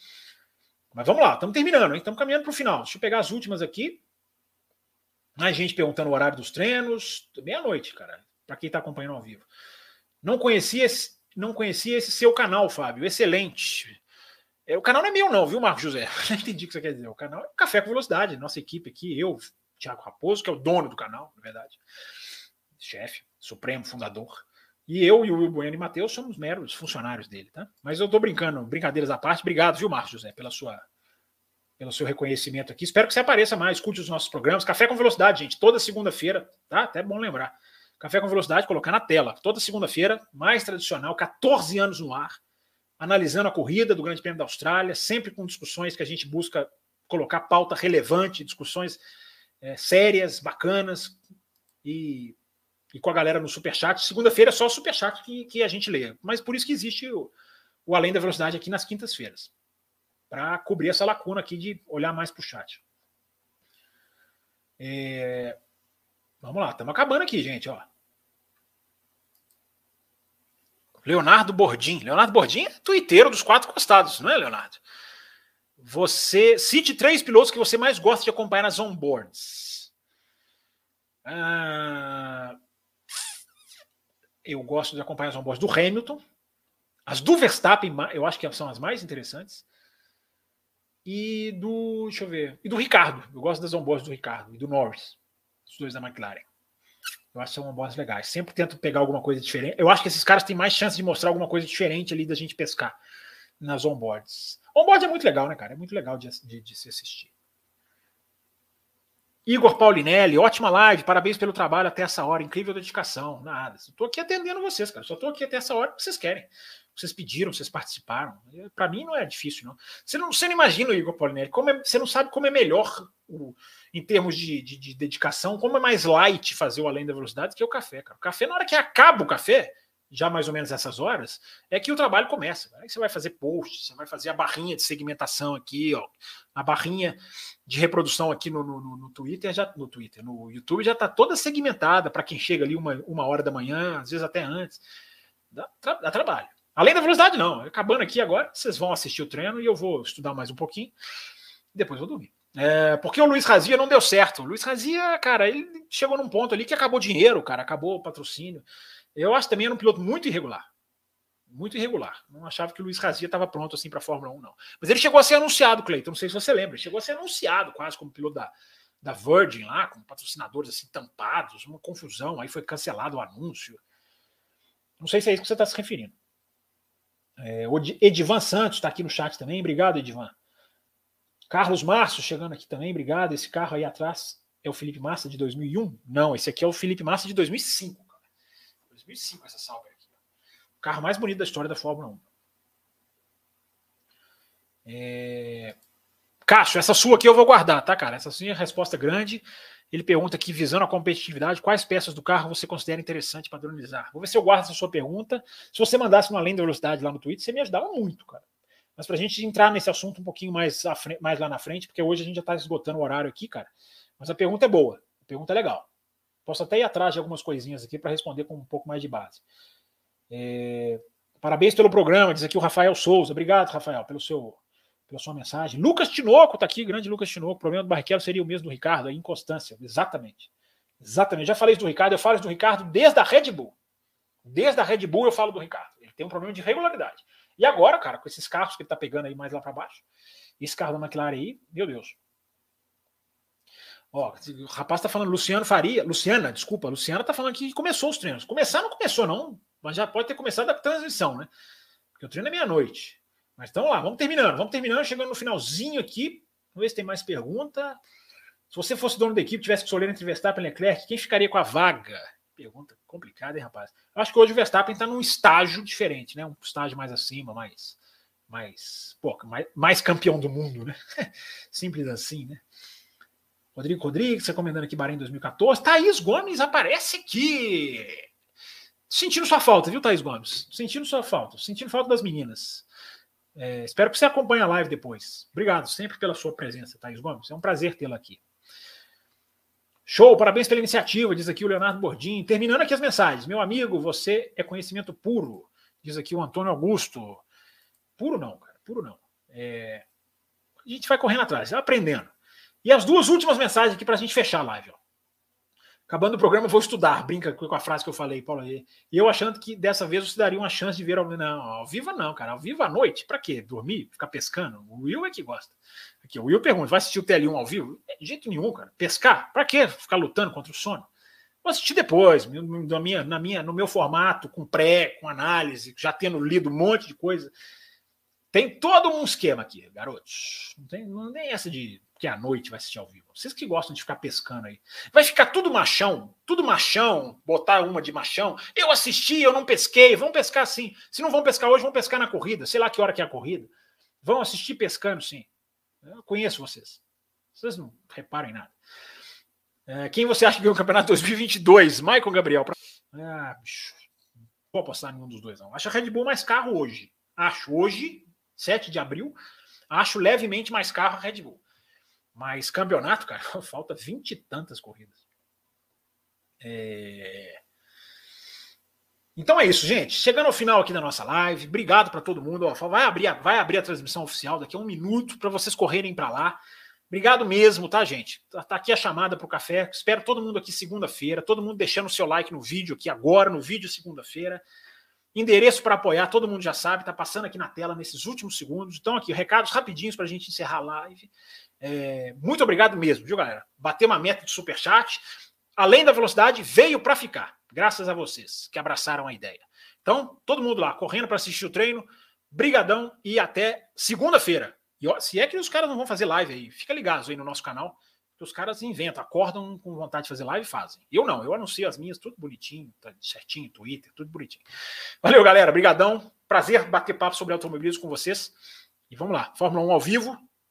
Mas vamos lá, estamos terminando? Estamos caminhando para o final. Deixa eu pegar as últimas aqui. Mais gente perguntando o horário dos treinos. Meia-noite, cara, para quem está acompanhando ao vivo. Não conhecia, esse, não conhecia esse seu canal, Fábio. Excelente. É, o canal não é meu, não, viu, Marco José? Já entendi o que você quer dizer. O canal é Café com Velocidade, nossa equipe aqui, eu, Thiago Raposo, que é o dono do canal, na verdade, chefe, supremo, fundador. E eu e o Will Bueno e Matheus somos meros funcionários dele, tá? Mas eu tô brincando, brincadeiras à parte. Obrigado, viu, Marcos José, pela sua, pelo seu reconhecimento aqui. Espero que você apareça mais, escute os nossos programas. Café com Velocidade, gente, toda segunda-feira, tá? Até bom lembrar. Café com Velocidade, colocar na tela. Toda segunda-feira, mais tradicional, 14 anos no ar analisando a corrida do Grande Prêmio da Austrália, sempre com discussões que a gente busca colocar pauta relevante, discussões é, sérias, bacanas, e, e, com a galera no Superchat. Segunda-feira é só o Superchat que, que a gente lê, mas por isso que existe o, o Além da Velocidade aqui nas quintas-feiras, para cobrir essa lacuna aqui de olhar mais para o chat. É... Vamos lá, estamos acabando aqui, gente. Ó. Leonardo Bordim. Leonardo Bordim é tuiteiro dos quatro costados, não é, Leonardo? Você cite três pilotos que você mais gosta de acompanhar nas onboards. Ah, eu gosto de acompanhar as onboards do Hamilton. As do Verstappen, eu acho que são as mais interessantes. E do. Deixa eu ver. E do Ricardo. Eu gosto das onboards do Ricardo e do Norris. Os dois da McLaren. Eu acho que são onboards legais. Sempre tento pegar alguma coisa diferente. Eu acho que esses caras têm mais chance de mostrar alguma coisa diferente ali da gente pescar nas onboards. Onboard é muito legal, né, cara? É muito legal de, de, de se assistir. Igor Paulinelli, ótima live, parabéns pelo trabalho até essa hora, incrível dedicação. Nada, estou aqui atendendo vocês, cara. Só estou aqui até essa hora porque vocês querem. Vocês pediram, vocês participaram. Para mim não é difícil, não. Você não, você não imagina, Igor Paulinelli, como é, você não sabe como é melhor o, em termos de, de, de, dedicação, como é mais light fazer o além da velocidade que o café, cara. O café, na hora que acaba o café, já mais ou menos essas horas, é que o trabalho começa. Aí você vai fazer post, você vai fazer a barrinha de segmentação aqui, ó, a barrinha de reprodução aqui no, no, no Twitter, já no Twitter, no YouTube já está toda segmentada para quem chega ali uma, uma hora da manhã, às vezes até antes. Dá, tra dá trabalho. Além da velocidade, não. Acabando aqui agora, vocês vão assistir o treino e eu vou estudar mais um pouquinho. Depois vou dormir. É, porque o Luiz Razia não deu certo. O Luiz Razia, cara, ele chegou num ponto ali que acabou dinheiro, cara, acabou o patrocínio. Eu acho também era um piloto muito irregular. Muito irregular. Não achava que o Luiz Razia estava pronto assim para a Fórmula 1, não. Mas ele chegou a ser anunciado, Cleiton. Não sei se você lembra. Ele chegou a ser anunciado quase como piloto da, da Virgin lá, com patrocinadores assim tampados, uma confusão. Aí foi cancelado o anúncio. Não sei se é isso que você está se referindo. É, o Edivan Santos está aqui no chat também. Obrigado, Edivan. Carlos Márcio chegando aqui também. Obrigado. Esse carro aí atrás é o Felipe Massa de 2001? Não, esse aqui é o Felipe Massa de 2005. 2005 essa Sauber aqui. O carro mais bonito da história da Fórmula 1. É... Cássio, essa sua aqui eu vou guardar, tá, cara? Essa sua é resposta grande. Ele pergunta aqui, visando a competitividade, quais peças do carro você considera interessante padronizar? Vou ver se eu guardo essa sua pergunta. Se você mandasse uma além da velocidade lá no Twitter, você me ajudava muito, cara. Mas para a gente entrar nesse assunto um pouquinho mais, frente, mais lá na frente, porque hoje a gente já está esgotando o horário aqui, cara. Mas a pergunta é boa, a pergunta é legal. Posso até ir atrás de algumas coisinhas aqui para responder com um pouco mais de base. É... Parabéns pelo programa, diz aqui o Rafael Souza. Obrigado, Rafael, pelo seu, pela sua mensagem. Lucas Tinoco está aqui, grande Lucas Tinoco. O problema do Barrichello seria o mesmo do Ricardo, a inconstância. Exatamente. Exatamente. Já falei isso do Ricardo, eu falo isso do Ricardo desde a Red Bull. Desde a Red Bull eu falo do Ricardo. Ele tem um problema de regularidade. E agora, cara, com esses carros que ele está pegando aí mais lá para baixo, esse carro da McLaren aí, meu Deus. Ó, o rapaz tá falando, Luciano Faria, Luciana, desculpa, Luciana tá falando que começou os treinos. Começar não começou, não, mas já pode ter começado a transmissão, né? Porque o treino é meia-noite. Mas então lá, vamos terminando, vamos terminando, chegando no finalzinho aqui. Vamos ver se tem mais pergunta. Se você fosse dono da equipe, tivesse que escolher entre Verstappen e Leclerc, quem ficaria com a vaga? Pergunta complicada, hein, rapaz? Eu acho que hoje o Verstappen está num estágio diferente, né? Um estágio mais acima, mais, mais, pô, mais, mais campeão do mundo, né? Simples assim, né? Rodrigo Rodrigues, recomendando aqui Bahrein 2014. Thaís Gomes aparece aqui. Sentindo sua falta, viu, Thaís Gomes? Sentindo sua falta, sentindo falta das meninas. É, espero que você acompanhe a live depois. Obrigado sempre pela sua presença, Thaís Gomes. É um prazer tê-la aqui. Show, parabéns pela iniciativa, diz aqui o Leonardo Bordim. Terminando aqui as mensagens. Meu amigo, você é conhecimento puro, diz aqui o Antônio Augusto. Puro não, cara, puro não. É... A gente vai correndo atrás, aprendendo. E as duas últimas mensagens aqui para a gente fechar a live. Ó. Acabando o programa, vou estudar. Brinca com a frase que eu falei, Paulo. E eu achando que dessa vez você daria uma chance de ver ao, não, ao vivo, não, cara. Ao vivo à noite. Para quê? Dormir? Ficar pescando? O Will é que gosta. Aqui, o Will pergunta: vai assistir o TL1 ao vivo? De jeito nenhum, cara. Pescar? Para quê? Ficar lutando contra o sono? Vou assistir depois, na minha, na minha, no meu formato, com pré, com análise, já tendo lido um monte de coisa. Tem todo um esquema aqui, garotos. Não tem, não tem essa de que à noite vai assistir ao vivo. Vocês que gostam de ficar pescando aí. Vai ficar tudo machão, tudo machão, botar uma de machão. Eu assisti, eu não pesquei. Vão pescar sim. Se não vão pescar hoje, vão pescar na corrida. Sei lá que hora que é a corrida. Vão assistir pescando sim. Eu conheço vocês. Vocês não reparem nada. É, quem você acha que ganhou o campeonato 2022? Michael Gabriel. Ah, bicho. Não vou apostar em nenhum dos dois, não. Acho a Red Bull mais carro hoje. Acho hoje, 7 de abril, acho levemente mais carro a Red Bull. Mas campeonato, cara, falta vinte e tantas corridas. É... Então é isso, gente. Chegando ao final aqui da nossa live, obrigado para todo mundo. vai, abrir, vai abrir a transmissão oficial daqui a um minuto para vocês correrem para lá. Obrigado mesmo, tá, gente? Tá, tá aqui a chamada para o café. Espero todo mundo aqui segunda-feira. Todo mundo deixando o seu like no vídeo aqui agora, no vídeo segunda-feira. Endereço para apoiar, todo mundo já sabe, tá passando aqui na tela nesses últimos segundos. Então, aqui, recados rapidinhos para a gente encerrar a live. É, muito obrigado mesmo, viu, galera? Bater uma meta de superchat. Além da velocidade, veio para ficar. Graças a vocês que abraçaram a ideia. Então, todo mundo lá, correndo para assistir o treino. Brigadão e até segunda-feira. E se é que os caras não vão fazer live aí, fica ligado aí no nosso canal que os caras inventam, acordam com vontade de fazer live e fazem. Eu não, eu anuncio as minhas tudo bonitinho, tá certinho, Twitter, tudo bonitinho. Valeu, galera, brigadão. Prazer bater papo sobre automobilismo com vocês. E vamos lá, Fórmula 1 ao vivo.